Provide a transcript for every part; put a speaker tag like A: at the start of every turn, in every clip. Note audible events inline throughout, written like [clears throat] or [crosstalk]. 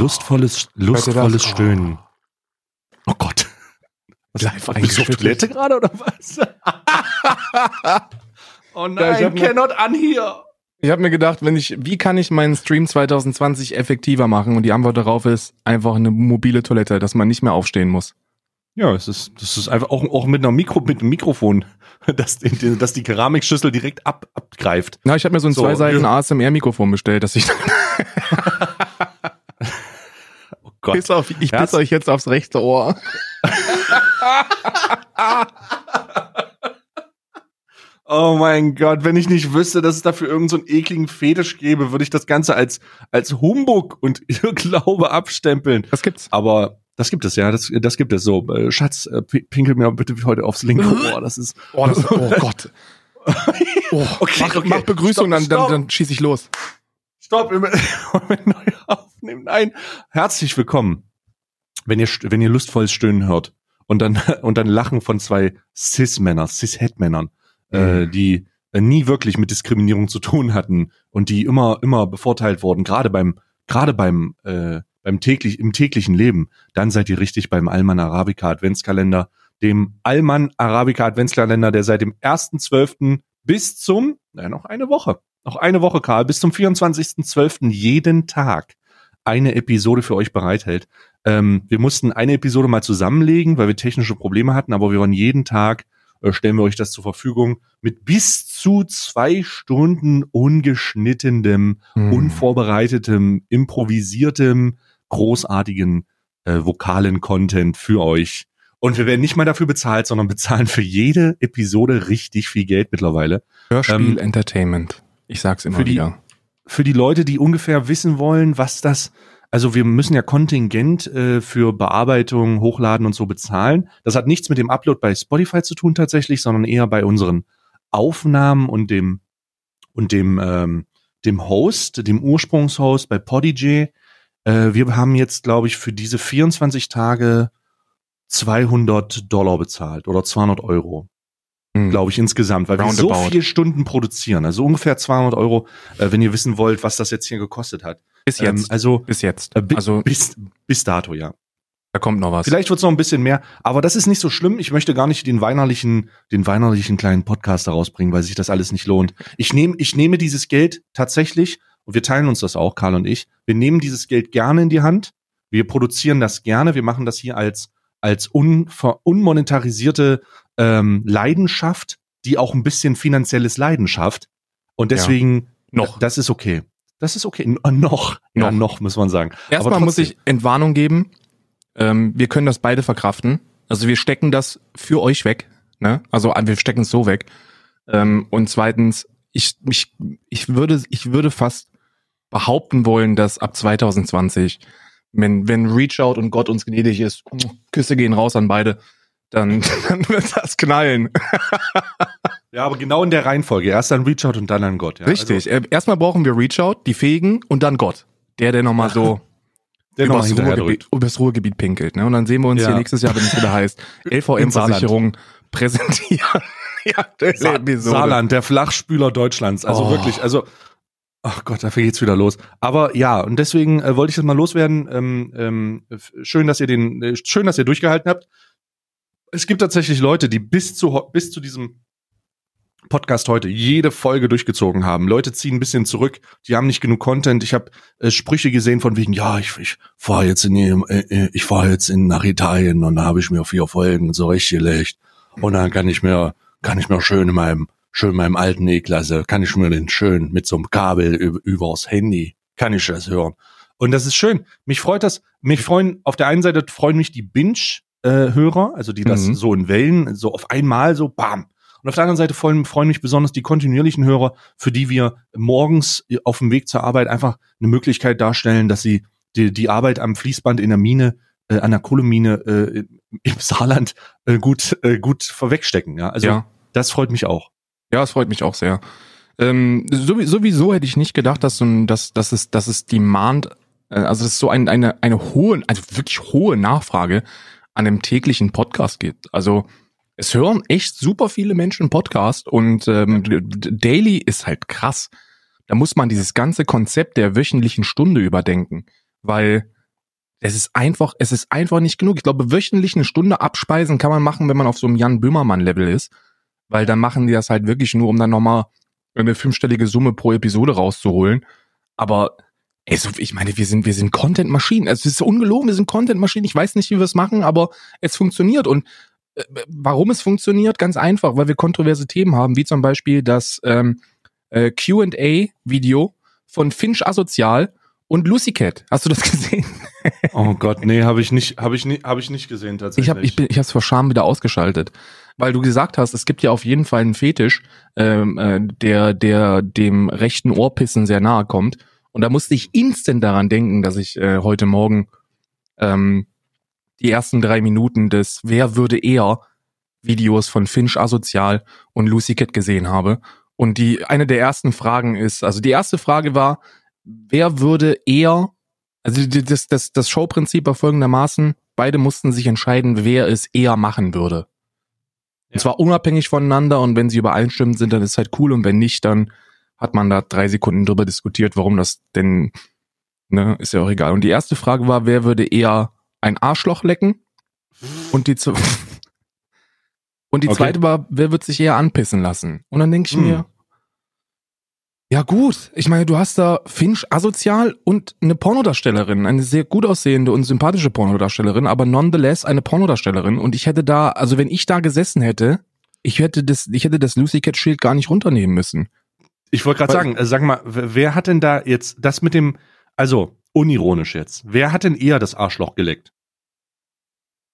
A: lustvolles, lustvolles Stöhnen. Oh Gott.
B: Was, Live bist du auf Toilette gerade oder was? [laughs]
A: oh nein, ja, cannot an hier.
B: Ich habe mir gedacht, wenn ich, wie kann ich meinen Stream 2020 effektiver machen? Und die Antwort darauf ist einfach eine mobile Toilette, dass man nicht mehr aufstehen muss.
A: Ja, es ist, das ist einfach auch, auch mit einer Mikro, mit einem Mikrofon, [laughs] dass, dass die Keramikschüssel direkt ab, abgreift.
B: Na, ich habe mir so ein so, zwei Seiten ASMR-Mikrofon bestellt, dass ich. [laughs] oh Gott. Piss auf, ich piss euch jetzt aufs rechte Ohr. [laughs]
A: Oh mein Gott, wenn ich nicht wüsste, dass es dafür irgendeinen so ekligen Fetisch gäbe, würde ich das Ganze als, als Humbug und [laughs] Glaube abstempeln.
B: Das gibt's.
A: Aber das gibt es, ja, das, das gibt es so. Äh, Schatz, äh, pinkel mir bitte heute aufs linke Ohr. Das ist.
B: Oh, das, oh [laughs] Gott. Oh, okay, mach, okay. mach Begrüßung, stopp, dann, dann, dann schieß ich los.
A: Stopp, [laughs] wir neu aufnehmen. Nein. Herzlich willkommen. Wenn ihr, wenn ihr lustvolles Stöhnen hört und dann, [laughs] und dann Lachen von zwei Cis-Männer, Cis-Het-Männern äh, mhm. die äh, nie wirklich mit Diskriminierung zu tun hatten und die immer immer bevorteilt wurden, gerade beim gerade beim äh, beim täglich im täglichen Leben, dann seid ihr richtig beim Alman Arabica Adventskalender, dem Alman Arabica Adventskalender, der seit dem 1.12. bis zum, naja, noch eine Woche, noch eine Woche, Karl, bis zum 24.12. jeden Tag eine Episode für euch bereithält. Ähm, wir mussten eine Episode mal zusammenlegen, weil wir technische Probleme hatten, aber wir waren jeden Tag äh, stellen wir euch das zur Verfügung mit bis zu zwei Stunden ungeschnittenem, hm. unvorbereitetem, improvisiertem, großartigen äh, vokalen Content für euch. Und wir werden nicht mal dafür bezahlt, sondern bezahlen für jede Episode richtig viel Geld mittlerweile.
B: Hörspiel ähm, Entertainment. Ich sag's immer
A: für die,
B: wieder.
A: Für die Leute, die ungefähr wissen wollen, was das also wir müssen ja Kontingent äh, für Bearbeitung, Hochladen und so bezahlen. Das hat nichts mit dem Upload bei Spotify zu tun tatsächlich, sondern eher bei unseren Aufnahmen und dem und dem ähm, dem Host, dem Ursprungshost bei Podigy. Äh, wir haben jetzt, glaube ich, für diese 24 Tage 200 Dollar bezahlt oder 200 Euro hm. glaube ich, insgesamt, weil Roundabout. wir so viele Stunden produzieren. Also ungefähr 200 Euro, äh, wenn ihr wissen wollt, was das jetzt hier gekostet hat.
B: Bis jetzt. Ähm,
A: also
B: bis jetzt.
A: Äh, also bis, bis dato, ja.
B: Da kommt noch was.
A: Vielleicht wird es noch ein bisschen mehr, aber das ist nicht so schlimm. Ich möchte gar nicht den weinerlichen, den weinerlichen kleinen Podcast daraus bringen, weil sich das alles nicht lohnt. Ich nehme, ich nehme dieses Geld tatsächlich und wir teilen uns das auch, Karl und ich. Wir nehmen dieses Geld gerne in die Hand. Wir produzieren das gerne. Wir machen das hier als als unmonetarisierte ähm, Leidenschaft, die auch ein bisschen finanzielles Leidenschaft. Und deswegen, ja, noch. Das ist okay. Das ist okay. N noch. Ja, noch, muss man sagen.
B: Erstmal muss ich Entwarnung geben. Ähm, wir können das beide verkraften. Also wir stecken das für euch weg. Ne? Also wir stecken es so weg. Ähm, und zweitens, ich, ich, ich, würde, ich würde fast behaupten wollen, dass ab 2020, wenn, wenn Reach Out und Gott uns gnädig ist, Küsse gehen raus an beide, dann, [laughs] dann wird das knallen. [laughs]
A: ja, aber genau in der Reihenfolge. Erst dann Reach Out und dann an Gott. Ja?
B: Richtig. Also, Erstmal brauchen wir Reach Out, die Fähigen und dann Gott. Der, der nochmal [laughs] so der übers, noch Ruhrgebiet, übers Ruhrgebiet pinkelt. Ne? Und dann sehen wir uns ja. hier nächstes Jahr, wenn es wieder heißt, LVM-Versicherung präsentieren.
A: ja, Sa Saarland, der Flachspüler Deutschlands. Also oh. wirklich, also Ach Gott, dafür geht's wieder los. Aber ja, und deswegen äh, wollte ich das mal loswerden. Ähm, ähm, schön, dass ihr den, äh, schön, dass ihr durchgehalten habt es gibt tatsächlich Leute, die bis zu, bis zu diesem Podcast heute jede Folge durchgezogen haben. Leute ziehen ein bisschen zurück, die haben nicht genug Content. Ich habe äh, Sprüche gesehen von wegen, ja, ich, ich fahre jetzt in äh, äh, ich fahre jetzt in nach Italien und da habe ich mir vier Folgen so richtig gelegt und dann kann ich mir kann ich mir schön in meinem schön in meinem alten E-Klasse kann ich mir den schön mit so einem Kabel über, übers Handy kann ich das hören. Und das ist schön. Mich freut das. Mich freuen auf der einen Seite freuen mich die Binge äh, Hörer, also die das mhm. so in Wellen, so auf einmal so bam. Und auf der anderen Seite freuen, freuen mich besonders die kontinuierlichen Hörer, für die wir morgens auf dem Weg zur Arbeit einfach eine Möglichkeit darstellen, dass sie die, die Arbeit am Fließband in der Mine, äh, an der Kohlemine äh, im Saarland äh, gut, äh, gut vorwegstecken. Ja? Also ja. das freut mich auch.
B: Ja, es freut mich auch sehr. Ähm, sowieso hätte ich nicht gedacht, dass, so ein, dass, dass, es, dass es Demand, äh, also das ist so ein, eine, eine hohe, also wirklich hohe Nachfrage an einem täglichen Podcast geht. Also es hören echt super viele Menschen Podcast und ähm, Daily ist halt krass. Da muss man dieses ganze Konzept der wöchentlichen Stunde überdenken, weil es ist einfach, es ist einfach nicht genug. Ich glaube, wöchentlich eine Stunde abspeisen kann man machen, wenn man auf so einem Jan Böhmermann-Level ist. Weil dann machen die das halt wirklich nur, um dann nochmal eine fünfstellige Summe pro Episode rauszuholen. Aber ey, so, ich meine, wir sind, wir sind Content-Maschinen. Es ist ungelogen, wir sind Content-Maschinen. Ich weiß nicht, wie wir es machen, aber es funktioniert. Und äh, warum es funktioniert? Ganz einfach, weil wir kontroverse Themen haben, wie zum Beispiel das ähm, äh, QA-Video von Finch Asozial und Lucy Cat. Hast du das [laughs] gesehen?
A: oh Gott, nee, habe ich nicht, habe ich nicht, habe ich nicht gesehen tatsächlich.
B: Ich habe, ich bin, ich habe es vor Scham wieder ausgeschaltet, weil du gesagt hast, es gibt ja auf jeden Fall einen Fetisch, ähm, äh, der, der dem rechten Ohrpissen sehr nahe kommt. Und da musste ich instant daran denken, dass ich äh, heute Morgen ähm, die ersten drei Minuten des Wer würde eher Videos von Finch Asozial und Lucy Cat gesehen habe. Und die eine der ersten Fragen ist, also die erste Frage war, wer würde eher, also das, das, das Showprinzip war folgendermaßen, beide mussten sich entscheiden, wer es eher machen würde. Ja. Und zwar unabhängig voneinander und wenn sie übereinstimmen sind, dann ist halt cool und wenn nicht, dann hat man da drei Sekunden drüber diskutiert, warum das denn, ne, ist ja auch egal. Und die erste Frage war, wer würde eher ein Arschloch lecken? Und die, [laughs] und die okay. zweite war, wer wird sich eher anpissen lassen? Und dann denke ich hm. mir, ja gut, ich meine, du hast da Finch asozial und eine Pornodarstellerin, eine sehr gut aussehende und sympathische Pornodarstellerin, aber nonetheless eine Pornodarstellerin und ich hätte da, also wenn ich da gesessen hätte, ich hätte das, ich hätte das Lucy Cat Schild gar nicht runternehmen müssen.
A: Ich wollte gerade sagen, äh, sag mal, wer hat denn da jetzt das mit dem, also unironisch jetzt, wer hat denn eher das Arschloch geleckt?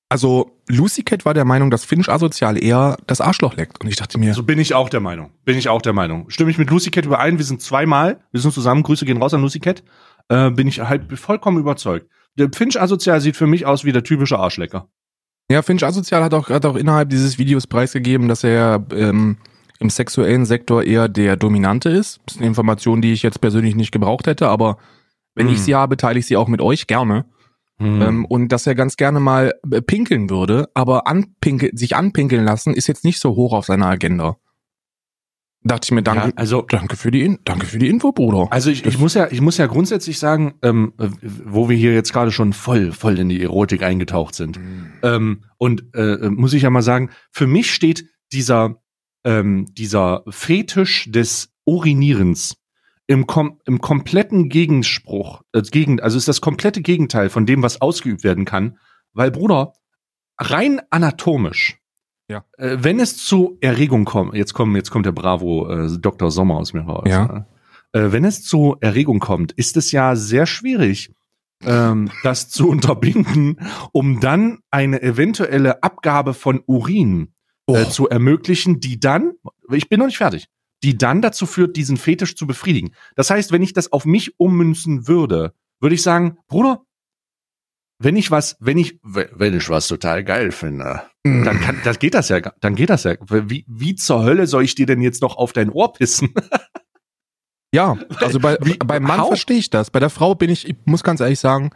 B: Also Lucy Cat war der Meinung, dass Finch asozial eher das Arschloch leckt. Und ich dachte mir.
A: So bin ich auch der Meinung. Bin ich auch der Meinung. Stimme ich mit Lucy Cat überein. Wir sind zweimal, wir sind zusammen. Grüße gehen raus an Lucy Cat. Äh, bin ich halt vollkommen überzeugt. Der Finch asozial sieht für mich aus wie der typische Arschlecker.
B: Ja, Finch asozial hat auch, hat auch innerhalb dieses Videos preisgegeben, dass er ähm, im sexuellen Sektor eher der Dominante ist. Das ist eine Information, die ich jetzt persönlich nicht gebraucht hätte, aber wenn hm. ich sie habe, teile ich sie auch mit euch gerne. Mhm. Ähm, und dass er ganz gerne mal äh, pinkeln würde, aber anpinkel, sich anpinkeln lassen ist jetzt nicht so hoch auf seiner Agenda. Dachte ich mir, danke, ja, also, danke für die, danke für die Info, Bruder.
A: Also ich, ich muss ja, ich muss ja grundsätzlich sagen, ähm, wo wir hier jetzt gerade schon voll, voll in die Erotik eingetaucht sind. Mhm. Ähm, und äh, muss ich ja mal sagen, für mich steht dieser, ähm, dieser Fetisch des Urinierens im, kom im kompletten Gegenspruch, äh, gegen, also ist das komplette Gegenteil von dem, was ausgeübt werden kann, weil Bruder, rein anatomisch, ja. Äh, wenn es zu Erregung kommt, jetzt kommt, jetzt kommt der Bravo äh, Dr. Sommer aus mir raus. Ja. Äh, wenn es zu Erregung kommt, ist es ja sehr schwierig, ähm, das zu unterbinden, um dann eine eventuelle Abgabe von Urin äh, oh. zu ermöglichen, die dann, ich bin noch nicht fertig, die dann dazu führt, diesen Fetisch zu befriedigen. Das heißt, wenn ich das auf mich ummünzen würde, würde ich sagen, Bruder, wenn ich was, wenn ich, wenn ich was total geil finde, mm. dann kann, das geht das ja, dann geht das ja. Wie, wie zur Hölle soll ich dir denn jetzt noch auf dein Ohr pissen? [laughs]
B: ja, also bei, wie, beim Mann verstehe ich das. Bei der Frau bin ich, ich muss ganz ehrlich sagen,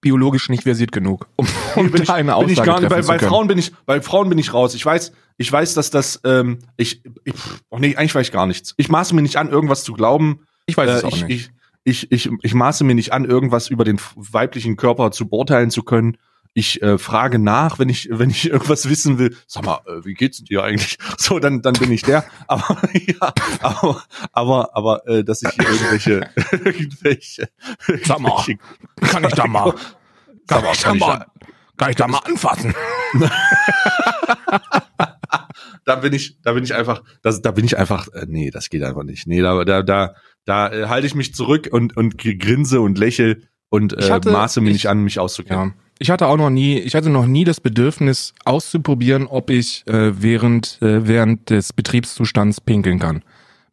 B: biologisch nicht versiert genug, um,
A: um bin da eine Aussage bin ich gar nicht, bei, bei Frauen bin ich, bei Frauen bin ich raus. Ich weiß, ich weiß, dass das, ähm, ich, ich oh nee, eigentlich weiß ich gar nichts. Ich maße mir nicht an, irgendwas zu glauben.
B: Ich weiß äh, es auch ich, nicht.
A: Ich, ich, ich, ich maße mir nicht an, irgendwas über den weiblichen Körper zu beurteilen zu können. Ich äh, frage nach, wenn ich, wenn ich [laughs] irgendwas wissen will. Sag mal, äh, wie geht's dir eigentlich? [laughs] So, dann, dann bin ich der. [laughs] Aber ja, aber, aber, aber äh, dass ich hier irgendwelche, irgendwelche,
B: Sag mal, kann ich da mal, kann, ich da mal, kann ich da mal anfassen?
A: Da bin ich, da bin ich einfach, das, da bin ich einfach, äh, nee, das geht einfach nicht. Nee, da, da, da, da äh, halte ich mich zurück und, und grinse und lächel und äh, hatte, maße mir ich, nicht an, mich auszukennen. Ja.
B: Ich hatte auch noch nie, ich hatte noch nie das Bedürfnis auszuprobieren, ob ich äh, während, äh, während des Betriebszustands pinkeln kann.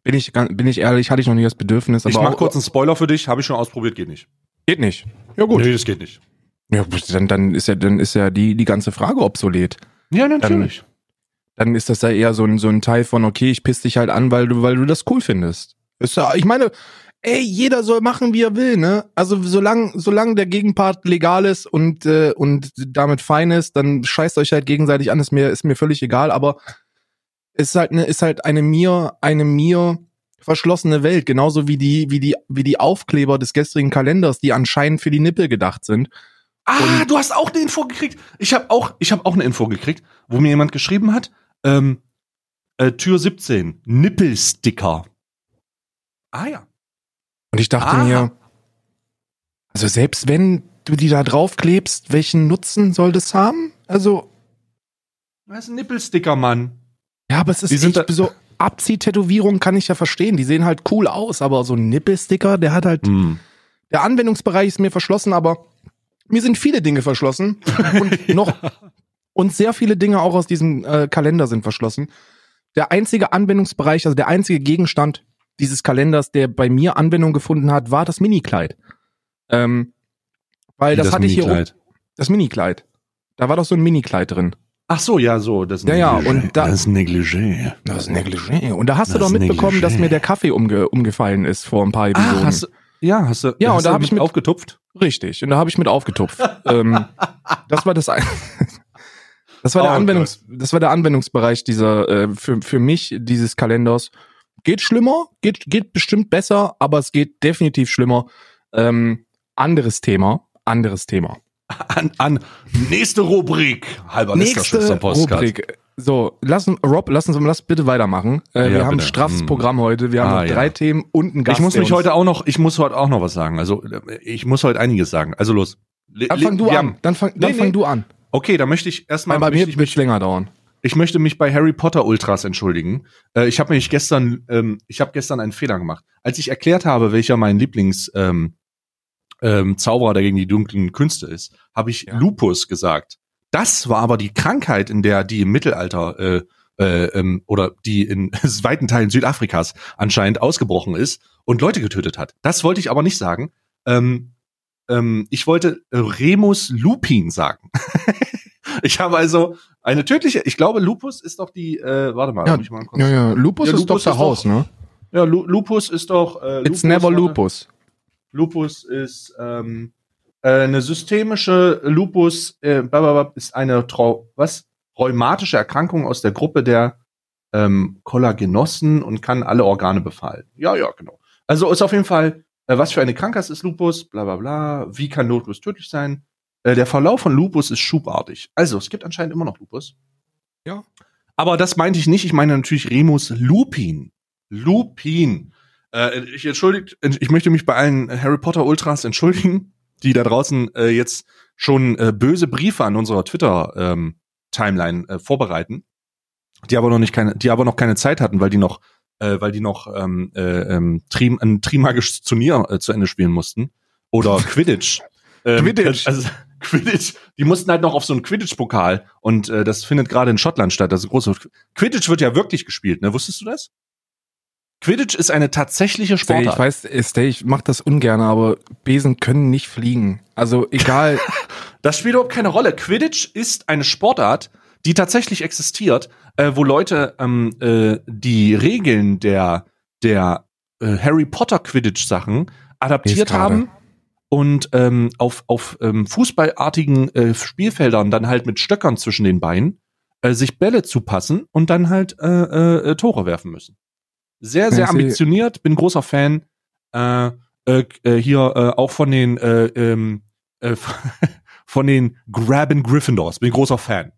B: Bin ich, bin ich ehrlich, hatte ich noch nie das Bedürfnis.
A: Aber ich mach auch, kurz einen Spoiler für dich, habe ich schon ausprobiert, geht nicht.
B: Geht nicht.
A: Ja gut. Nee, das geht nicht.
B: Ja, dann, dann ist ja, dann ist ja die, die ganze Frage obsolet.
A: Ja, natürlich.
B: Dann, dann ist das ja eher so ein, so ein Teil von, okay, ich piss dich halt an, weil du, weil du das cool findest. Ist ja, ich meine, ey, jeder soll machen, wie er will, ne? Also solange solange der Gegenpart legal ist und äh, und damit fein ist, dann scheißt euch halt gegenseitig an, ist mir ist mir völlig egal, aber ist halt eine ist halt eine mir eine mir verschlossene Welt, genauso wie die wie die wie die Aufkleber des gestrigen Kalenders, die anscheinend für die Nippel gedacht sind.
A: Ah, und du hast auch eine Info gekriegt. Ich habe auch, ich habe auch eine Info gekriegt, wo mir jemand geschrieben hat, ähm, äh, Tür 17, Nippelsticker.
B: Ah ja. Und ich dachte ah. mir, also selbst wenn du die da draufklebst, welchen Nutzen soll das haben? Also.
A: Das ist ein Nippelsticker, Mann.
B: Ja, aber es ist echt so Abziehtätowierungen kann ich ja verstehen. Die sehen halt cool aus, aber so ein Nippelsticker, der hat halt. Mm. Der Anwendungsbereich ist mir verschlossen, aber mir sind viele Dinge verschlossen [laughs] und noch und sehr viele Dinge auch aus diesem äh, Kalender sind verschlossen. Der einzige Anwendungsbereich, also der einzige Gegenstand dieses Kalenders, der bei mir Anwendung gefunden hat, war das Minikleid. Ähm, weil das, das hatte ich hier das Minikleid. Da war doch so ein Minikleid drin.
A: Ach so, ja, so,
B: das Ja, ja, und da,
A: das Negligé.
B: Das Negligé. Und da hast das du doch mitbekommen, Negligé. dass mir der Kaffee umge, umgefallen ist vor ein paar Episoden.
A: Ah, hast du, ja, hast du,
B: ja, hast und da habe
A: ich
B: mit
A: aufgetupft.
B: Richtig, und da habe ich mit aufgetupft. ähm, [laughs] das war das ein, Das war der oh, Anwendungs, Gott. das war der Anwendungsbereich dieser äh, für für mich dieses Kalenders. Geht schlimmer, geht geht bestimmt besser, aber es geht definitiv schlimmer. Ähm, anderes Thema, anderes Thema.
A: An, an nächste Rubrik, halber
B: nächste Rubrik. So, lass Rob, lass uns lass bitte weitermachen. Äh, ja, wir haben bitte. ein straffes hm. Programm heute. Wir haben ah, noch drei ja. Themen und einen
A: Gast. Ich muss mich heute auch noch, ich muss heute auch noch was sagen. Also ich muss heute einiges sagen. Also los.
B: Dann fang du an. Dann fang, dann nee, fang nee. du an.
A: Okay, dann möchte ich erstmal.
B: Bei mir wird es länger dauern.
A: Ich möchte mich bei Harry Potter Ultras entschuldigen. Äh, ich habe mich gestern, ähm, ich habe gestern einen Fehler gemacht. Als ich erklärt habe, welcher mein Lieblings ähm, ähm, Zauberer, der gegen die dunklen Künste ist, habe ich ja. Lupus gesagt. Das war aber die Krankheit, in der die im Mittelalter äh, äh, ähm, oder die in [laughs] weiten Teilen Südafrikas anscheinend ausgebrochen ist und Leute getötet hat. Das wollte ich aber nicht sagen. Ähm, ähm, ich wollte Remus Lupin sagen. [laughs] ich habe also eine tödliche, ich glaube, Lupus ist doch die, äh, warte mal,
B: ja, ich mal kurz. Ja, ja, Lupus, ja, Lupus ist doch der Haus, ne?
A: Ja, Lu Lupus ist doch.
B: Äh, It's Lupus, never Lupus.
A: Lupus ist ähm, äh, eine systemische Lupus äh, ist eine Trau was rheumatische Erkrankung aus der Gruppe der ähm, Kollagenossen und kann alle Organe befallen. Ja, ja, genau. Also ist auf jeden Fall äh, was für eine Krankheit ist Lupus? Bla bla bla. Wie kann Lupus tödlich sein? Äh, der Verlauf von Lupus ist schubartig. Also, es gibt anscheinend immer noch Lupus.
B: Ja.
A: Aber das meinte ich nicht. Ich meine natürlich Remus Lupin. Lupin. Äh, ich entschuldigt, ich möchte mich bei allen Harry Potter Ultras entschuldigen, die da draußen äh, jetzt schon äh, böse Briefe an unserer Twitter ähm, Timeline äh, vorbereiten, die aber noch nicht keine, die aber noch keine Zeit hatten, weil die noch äh, weil die noch ähm, äh, ähm, Trim, ein Trimagisches Turnier äh, zu Ende spielen mussten. Oder [laughs] Quidditch.
B: ähm, Quidditch.
A: Also, [laughs] Quidditch, die mussten halt noch auf so einen Quidditch-Pokal und äh, das findet gerade in Schottland statt. Also große Quidditch wird ja wirklich gespielt, ne? Wusstest du das? Quidditch ist eine tatsächliche Sportart.
B: Ich weiß, Stay, ich mach das ungern, aber Besen können nicht fliegen. Also egal. [laughs]
A: das spielt überhaupt keine Rolle. Quidditch ist eine Sportart, die tatsächlich existiert, äh, wo Leute ähm, äh, die Regeln der, der äh, Harry Potter Quidditch Sachen adaptiert haben und ähm, auf, auf ähm, fußballartigen äh, Spielfeldern dann halt mit Stöckern zwischen den Beinen äh, sich Bälle zupassen und dann halt äh, äh, Tore werfen müssen. Sehr, sehr ambitioniert, bin großer Fan. Äh, äh, äh, hier äh, auch von den äh, ähm, äh, [laughs] von den Graben Gryffindors. Bin großer Fan.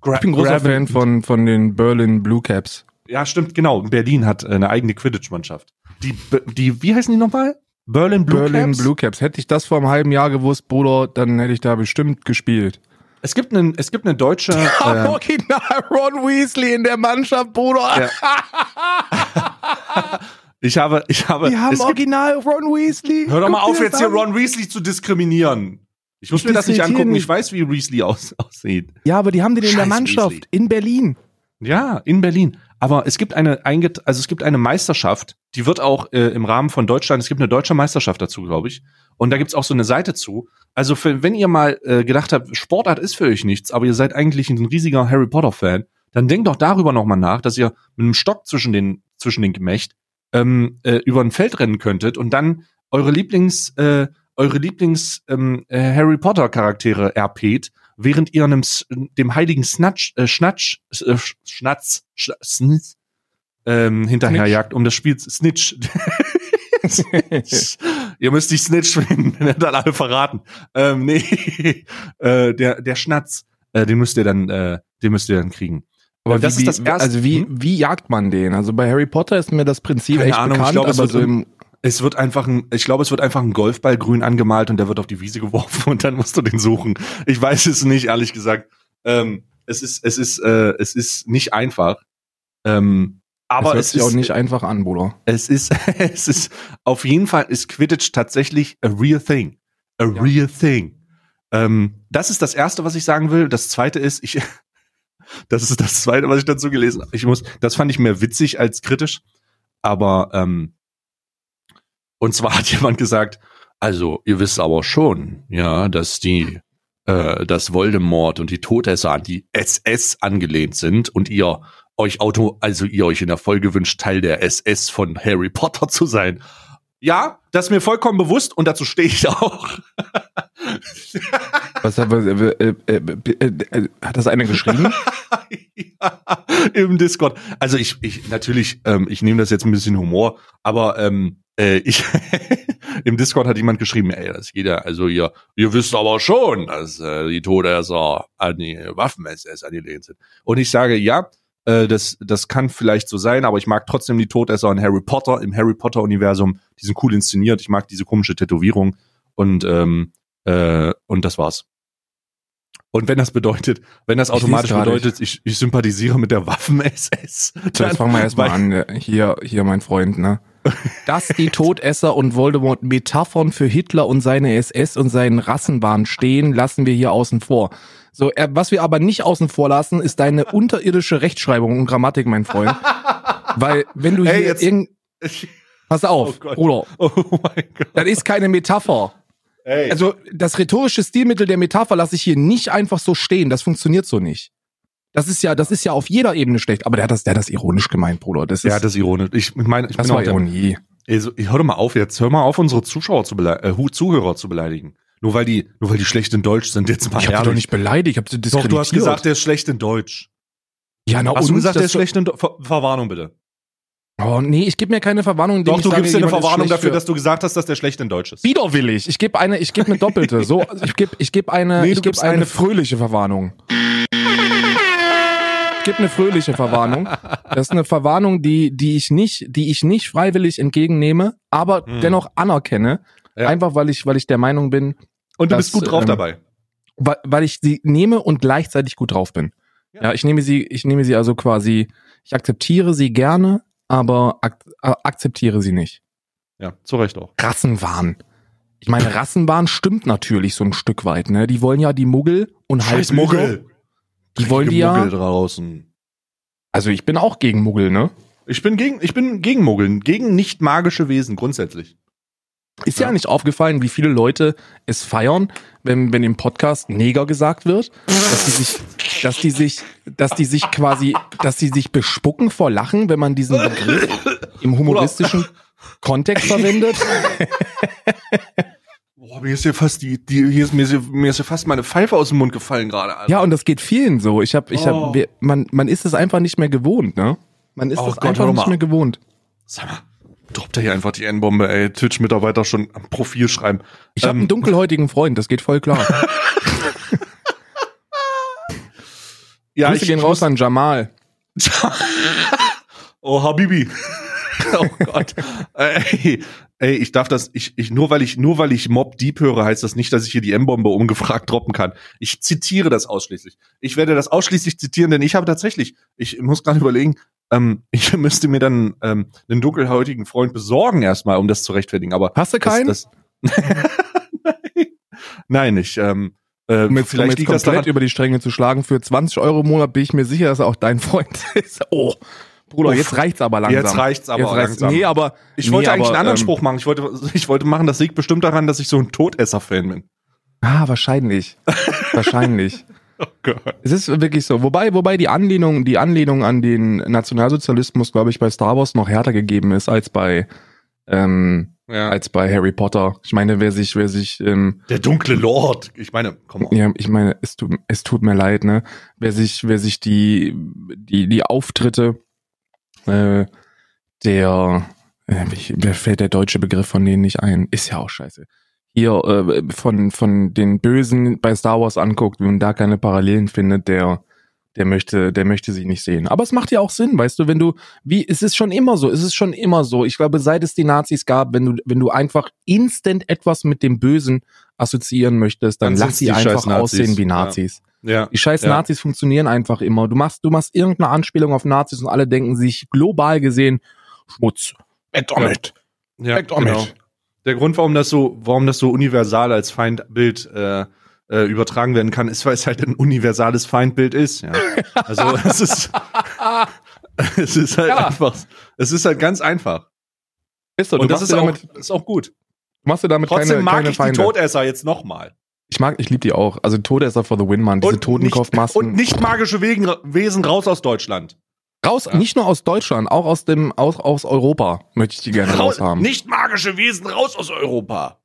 B: Gra ich bin großer Fan von, von den Berlin Blue Caps.
A: Ja, stimmt, genau. Berlin hat eine eigene Quidditch-Mannschaft. Die, die, wie heißen die nochmal?
B: Berlin Blue Berlin Caps? Blue Caps. Hätte ich das vor einem halben Jahr gewusst, Bruder, dann hätte ich da bestimmt gespielt.
A: Es gibt einen, es gibt eine deutsche. [laughs]
B: Ja, äh, original Ron Weasley in der Mannschaft, Bruder.
A: Ja. [laughs] ich habe, ich habe.
B: Wir haben original Ron Weasley.
A: Hör doch mal auf, jetzt hier Ron Weasley zu diskriminieren. Ich muss mir das nicht angucken, ich weiß, wie Weasley aus, [laughs] aussieht.
B: Ja, aber die haben den Scheiß in der Mannschaft Weasley. in Berlin.
A: Ja, in Berlin. Aber es gibt eine, also es gibt eine Meisterschaft, die wird auch äh, im Rahmen von Deutschland, es gibt eine deutsche Meisterschaft dazu, glaube ich. Und da gibt's auch so eine Seite zu. Also für, wenn ihr mal äh, gedacht habt, Sportart ist für euch nichts, aber ihr seid eigentlich ein riesiger Harry Potter-Fan, dann denkt doch darüber nochmal nach, dass ihr mit einem Stock zwischen den, zwischen den Gemächt ähm, äh, über ein Feld rennen könntet und dann eure Lieblings, äh, eure Lieblings ähm, äh, Harry Potter Charaktere RPt, während ihr einem dem heiligen Snatch äh, Schnatsch äh, Schnatz Sch Snitz, ähm, hinterherjagt, um das Spiel Snitch [laughs] ihr müsst die Snitch finden, [laughs] dann alle verraten. Ähm, nee, [laughs] äh, der, der Schnatz, äh, den müsst ihr dann, äh, den müsst ihr dann kriegen.
B: Aber das wie, ist das erste. Also wie, hm? wie jagt man den? Also bei Harry Potter ist mir das Prinzip
A: Keine
B: echt
A: Ahnung,
B: bekannt,
A: ich glaube, es
B: aber so im,
A: Es wird einfach ein, ich glaube, es wird einfach ein Golfball grün angemalt und der wird auf die Wiese geworfen und dann musst du den suchen. Ich weiß es nicht, ehrlich gesagt. Ähm, es ist, es ist, äh, es ist nicht einfach. Ähm, aber
B: es,
A: es ist
B: auch nicht einfach an, Bruder.
A: Es ist, [laughs] es ist auf jeden Fall ist Quidditch tatsächlich a real thing, a
B: Ja.
A: real thing. Ähm, das ist das erste, was ich sagen will. Das zweite ist, ich, [laughs] das ist das zweite, was ich dazu gelesen habe. Ich muss, das fand ich mehr witzig als kritisch. Aber ähm, und zwar hat jemand gesagt, also ihr wisst aber schon, ja, dass die, äh, dass Voldemort und die Todesser an die SS angelehnt sind und ihr euch Auto, also ihr euch in der Folge wünscht, Teil der SS von Harry Potter zu sein. Ja, das ist mir vollkommen bewusst und dazu stehe ich auch. [laughs] [laughs]
B: Was, hat- äh, äh, äh, äh, äh, hat das einer geschrieben? [laughs]
A: ja, Im Discord. Also ich, ich natürlich, ähm, ich nehme das jetzt ein bisschen Humor, aber ähm, äh, ich [laughs] im Discord hat jemand geschrieben, ey, das geht ja, also ihr, ihr wisst aber schon, dass äh, die Todesser an die Waffen-SS angelehnt sind. Und ich sage, ja, äh, das, das kann vielleicht so sein, aber ich mag trotzdem die Todesser in Harry Potter, im Harry Potter-Universum. Die sind cool inszeniert, ich mag diese komische Tätowierung und, ähm, äh, und das war's. Und wenn das bedeutet, wenn das
B: Ich
A: automatisch
B: gerade,
A: bedeutet, ich, ich sympathisiere mit der Waffen-SS,
B: So, jetzt fangen wir erstmal an. äh, Hier, hier, mein Freund, ne? [laughs] Dass die Todesser und Voldemort Metaphern für Hitler und seine SS und seinen Rassenwahn stehen, lassen wir hier außen vor. So, äh, was wir aber nicht außen vor lassen, ist deine unterirdische Rechtschreibung und Grammatik, mein Freund. [laughs] Weil, wenn du
A: Ey,
B: hier
A: jetzt-
B: irgend, [laughs] pass auf,
A: Oh.
B: Bruder,
A: Oh mein Gott.
B: das ist keine Metapher.
A: Ey.
B: Also, das rhetorische Stilmittel der Metapher lasse ich hier nicht einfach so stehen. Das funktioniert so nicht. Das ist ja, das ist ja auf jeder Ebene schlecht. Aber der hat das, der hat das ironisch gemeint, Bruder. Das ist,
A: ja, das ironisch. Ich meine, ich
B: das
A: bin
B: war
A: der,
B: Ironie.
A: ey, so, ich hör doch mal auf jetzt. Hör mal auf, unsere Zuschauer zu äh, Zuhörer zu beleidigen. Nur weil die, nur weil die schlecht in Deutsch sind, jetzt mal
B: Ich habe doch nicht beleidigt, ich habe sie
A: Doch,
B: diskreditiert.
A: du hast gesagt, der ist schlecht in Deutsch.
B: ja, na,
A: Hast du gesagt, der ist schlecht in Deutsch? Ver Verwarnung bitte.
B: Oh, nee, ich gebe mir keine Verwarnung.
A: Doch, du gibst dir eine Verwarnung dafür,
B: für-
A: dass du gesagt hast, dass der schlecht in Deutsch ist.
B: Widerwillig. Ich gebe eine, ich gebe eine doppelte. So, also ich gebe, ich gebe eine,
A: Nee,
B: ich gebe eine
A: eine-
B: fröhliche Verwarnung. Ich gebe eine fröhliche Verwarnung. Das ist eine Verwarnung, die, die ich nicht, die ich nicht freiwillig entgegennehme, aber
A: Hm.
B: dennoch anerkenne.
A: Ja.
B: Einfach weil ich, weil ich der Meinung bin,
A: Und du
B: das,
A: bist gut drauf
B: ähm,
A: dabei.
B: weil, weil ich sie nehme und gleichzeitig gut drauf bin.
A: Ja.
B: Ja. ich nehme sie, ich nehme sie also quasi, ich akzeptiere sie gerne, aber ak äh, akzeptiere sie nicht.
A: Ja, zu Recht auch.
B: Rassenwahn. Ich meine, Rassenwahn stimmt natürlich so ein Stück weit, ne? Die wollen ja die Muggel und
A: Scheiß Muggel.
B: Die wollen die ja.
A: Muggel draußen.
B: Also ich bin auch gegen Muggel, ne?
A: Ich bin gegen, ich bin gegen Muggeln, gegen nicht magische Wesen grundsätzlich.
B: Ist ja.
A: Ja.
B: nicht aufgefallen, wie viele Leute es feiern, wenn, wenn im Podcast Neger gesagt wird, dass die sich, dass die sich, dass die sich quasi, dass die sich bespucken vor Lachen, wenn man diesen Begriff im humoristischen Kontext verwendet.
A: Boah, mir ist hier fast die, die hier ist mir, mir ist hier fast meine Pfeife aus dem Mund gefallen gerade. Alter.
B: Ja, und das geht vielen so. Ich habe, ich
A: Oh.
B: habe, man, man ist es einfach nicht mehr gewohnt, ne? Man ist
A: Oh
B: es
A: Gott, hör
B: einfach
A: doch
B: nicht mehr gewohnt.
A: Sag mal, droppt er hier einfach die N-Bombe, ey. Twitch-Mitarbeiter schon am Profil schreiben.
B: Ich habe
A: Ähm,
B: einen dunkelhäutigen Freund, das geht voll klar. [laughs]
A: Ja,
B: Grüße gehen raus an Jamal. [laughs]
A: oh, Habibi. [laughs] oh Gott. ey, ey, ich darf das, ich, ich, nur weil ich, nur weil ich Mob Deep höre, heißt das nicht, dass ich hier die M-Bombe ungefragt droppen kann. Ich zitiere das ausschließlich. Ich werde das ausschließlich zitieren, denn ich habe tatsächlich, ich muss gerade überlegen, ähm, [laughs] ich müsste mir dann ähm, einen dunkelhäutigen Freund besorgen erstmal, um das zu rechtfertigen. Aber
B: Hast du keinen?
A: Das, das [laughs] Nein. Nein, ich, ähm, äh,
B: um jetzt, um
A: vielleicht
B: jetzt
A: liegt das
B: komplett
A: daran,
B: über die Stränge zu schlagen. Für 20 Euro im Monat bin ich mir sicher, dass er auch dein Freund ist. Oh, Bruder,
A: Uff.
B: jetzt reicht's aber langsam.
A: Jetzt reicht's aber
B: Jetzt reicht's.
A: langsam.
B: Nee, aber
A: Ich
B: nee,
A: wollte eigentlich
B: aber,
A: einen anderen
B: ähm,
A: Spruch machen. Ich wollte, ich wollte machen, das liegt bestimmt daran, dass ich so ein Todesser-Fan bin.
B: Ah, wahrscheinlich. [laughs] wahrscheinlich.
A: Oh Gott.
B: Es ist wirklich so. Wobei, wobei die Anlehnung, die Anlehnung an den Nationalsozialismus, glaube ich, bei Star Wars noch härter gegeben ist als bei, ähm,
A: Ja.
B: als bei Harry Potter. Ich meine, wer sich, wer sich, ähm,
A: Der dunkle Lord. Ich meine, komm on.
B: ja, ich meine, es tut, es tut mir leid, ne? Wer sich, wer sich die, die, die Auftritte äh, der äh, mir fällt der deutsche Begriff von denen nicht ein. Ist ja auch scheiße. Hier äh, von von den Bösen bei Star Wars anguckt, wenn man da keine Parallelen findet, der der möchte, der möchte sie nicht sehen. Aber es macht ja auch Sinn, weißt du, wenn du, wie, es ist schon immer so, es ist schon immer so. Ich glaube, seit es die Nazis gab, wenn du, wenn du einfach instant etwas mit dem Bösen assoziieren möchtest, dann, dann lass sie einfach aussehen wie Nazis. Ja. ja. Die scheiß ja. Nazis funktionieren einfach immer. Du machst, du machst irgendeine Anspielung auf Nazis und alle denken sich global gesehen, Schmutz.
A: Weg damit. Ja, Weg damit. Genau. Der Grund, warum das so, warum das so universal als Feindbild äh, äh, übertragen werden kann, ist, weil es halt ein universales Feindbild ist. Ja. Also [laughs] es ist, [laughs] es ist halt ja. einfach, es ist halt ganz einfach.
B: Ist so,
A: Und das ist auch, ist auch gut.
B: machst du damit
A: Trotzdem
B: keine,
A: mag
B: keine
A: ich Feinde. die Todesser jetzt nochmal.
B: Ich mag, ich liebe die auch. Also Todesser for the win, Mann. Diese Totenkopfmasken.
A: Und nicht magische Wegen, Wesen raus aus Deutschland.
B: Raus, ja. nicht nur aus Deutschland, auch aus dem, aus, aus Europa möchte ich die gerne raus, raus haben.
A: Nicht magische Wesen raus aus Europa.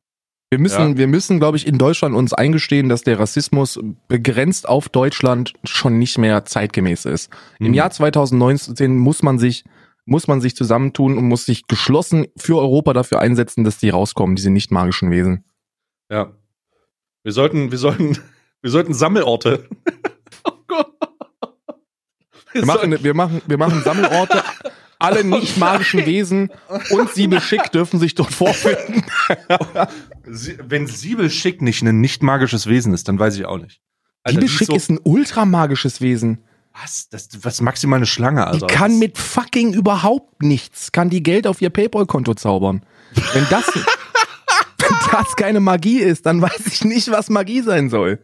B: Wir müssen, ja. wir müssen, glaube ich, in Deutschland uns eingestehen, dass der Rassismus begrenzt auf Deutschland schon nicht mehr zeitgemäß ist. Mhm. Im Jahr 2019 muss man sich, muss man sich zusammentun und muss sich geschlossen für Europa dafür einsetzen, dass die rauskommen, diese nicht magischen Wesen.
A: Ja. Wir sollten, wir sollten, [laughs] wir sollten Sammelorte. [laughs] oh Gott.
B: Wir, wir machen, wir machen, wir machen [laughs] Sammelorte alle oh nicht magischen Wesen und Siebelschick dürfen sich dort vorfinden.
A: Wenn Siebelschick nicht ein nicht magisches Wesen ist, dann weiß ich auch nicht.
B: Siebelschick ist, so ist ein ultramagisches Wesen.
A: Was? Das, was maximal eine Schlange,
B: also. Die kann mit fucking überhaupt nichts, kann die Geld auf ihr Paypal-Konto zaubern. Wenn das, [laughs] wenn das keine Magie ist, dann weiß ich nicht, was Magie sein soll.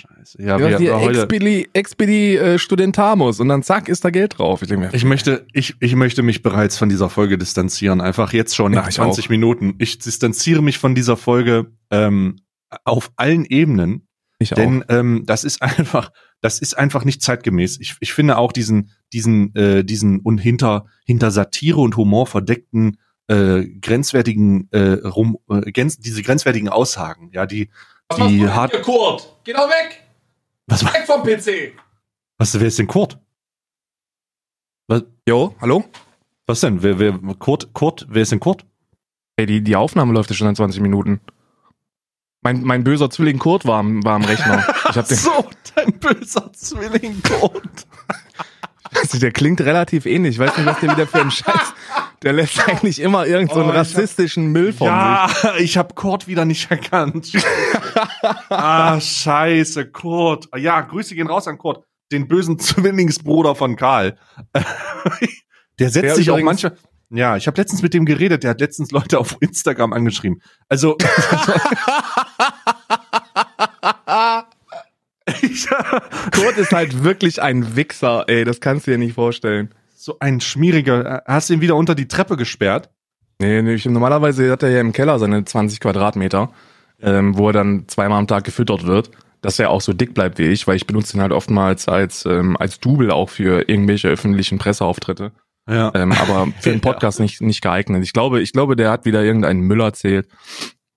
A: Scheiße. Ja, ja
B: wir, heute Expedi, Expedi äh, Studentamus und dann zack ist da Geld drauf.
A: Ich, denke mir, ich möchte, ich, ich möchte mich bereits von dieser Folge distanzieren. Einfach jetzt schon nach 20 auch. Minuten. Ich distanziere mich von dieser Folge ähm, auf allen Ebenen. Ich denn auch. Ähm, das ist [laughs] einfach, das ist einfach nicht zeitgemäß. Ich, ich finde auch diesen, diesen, äh, diesen und hinter hinter Satire und Humor verdeckten äh, grenzwertigen äh, rum, äh, diese grenzwertigen Aussagen, ja, die
B: die. Hier, Kurt? Geh doch weg!
A: Was
B: weg vom PC!
A: Was, wer ist denn Kurt?
B: Was? Jo, hallo?
A: Was denn? Wer, wer, Kurt, Kurt, wer ist denn Kurt?
B: Ey, die, die Aufnahme läuft ja schon in 20 Minuten. Mein, mein böser Zwilling Kurt war am, war am Rechner.
A: Ich hab [laughs] den so, dein böser Zwilling Kurt.
B: Also der klingt relativ ähnlich. Ich weiß nicht, was der wieder für ein Scheiß. Der lässt eigentlich immer irgendeinen so oh, rassistischen hab, Müll von ja,
A: sich. Ja, ich habe Kurt wieder nicht erkannt. ah, scheiße, Kurt. Ja, Grüße gehen raus an Kurt, den bösen Zwillingsbruder von Karl. [laughs] der setzt der sich auch manchmal. Ja, ich habe letztens mit dem geredet. Der hat letztens Leute auf Instagram angeschrieben. Also. [laughs] [laughs]
B: Kurt ist halt wirklich ein Wichser, ey, das kannst du dir nicht vorstellen.
A: So ein schmieriger. Hast du ihn wieder unter die Treppe gesperrt?
B: Nee, nee, normalerweise hat er ja im Keller seine 20 Quadratmeter, ähm, wo er dann zweimal am Tag gefüttert wird, dass er auch so dick bleibt wie ich, weil ich benutze ihn halt oftmals als, ähm, als Double auch für irgendwelche öffentlichen Presseauftritte. Ja. Ähm, aber für den [laughs] Podcast ja. nicht, nicht geeignet. Ich glaube, ich glaube, der hat wieder irgendeinen Müll erzählt.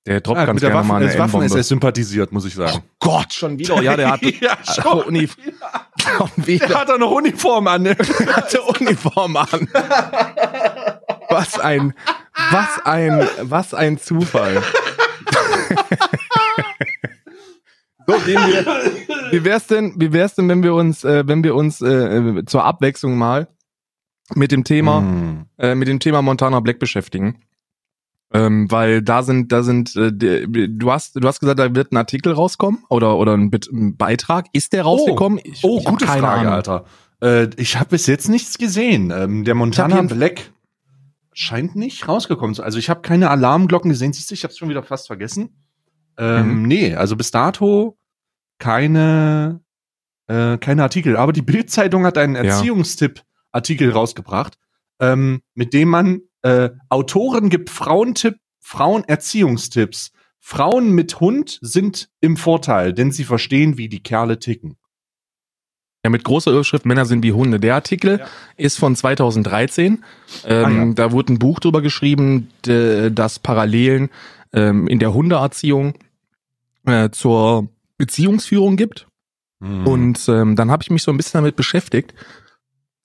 B: Der droppt ja, ganz gerne
A: Waffen,
B: mal eine
A: Waffen ist er sympathisiert, muss ich sagen. Oh
B: Gott, schon wieder. Ja, der hat, [laughs] ja,
A: schon, Uni schon wieder. [laughs] Der hat er noch Uniform an. Ne? [laughs]
B: Der hatte Uniform an. Was ein, was ein, was ein Zufall. so, gehen wir. Wie wär's denn, wie wär's denn, wenn wir uns, äh, wenn wir uns äh, zur Abwechslung mal mit dem Thema, mm. äh, mit dem Thema Montana Black beschäftigen? Ähm, weil da sind, da sind, äh, du hast, du hast gesagt, da wird ein Artikel rauskommen oder oder ein, ein Beitrag. Ist der rausgekommen?
A: Oh, ich, oh ich gute Frage, Ahnung. Alter. Äh, ich habe bis jetzt nichts gesehen. Ähm, der Montana Black scheint nicht rausgekommen zu. Also ich habe keine Alarmglocken gesehen. Siehst du, ich habe schon wieder fast vergessen. Ähm, mhm. Nee, also bis dato keine äh, keine Artikel. Aber die Bildzeitung hat einen Erziehungstipp-Artikel rausgebracht, ähm, mit dem man äh, Autoren gibt Frauentipp, Frauenerziehungstipps. Frauen mit Hund sind im Vorteil, denn sie verstehen, wie die Kerle ticken.
B: Ja, mit großer Überschrift Männer sind wie Hunde. Der Artikel ja. ist von 2013. Ähm, ah, ja. Da wurde ein Buch drüber geschrieben, das Parallelen ähm, in der Hundeerziehung äh, zur Beziehungsführung gibt. Mhm. Und ähm, dann habe ich mich so ein bisschen damit beschäftigt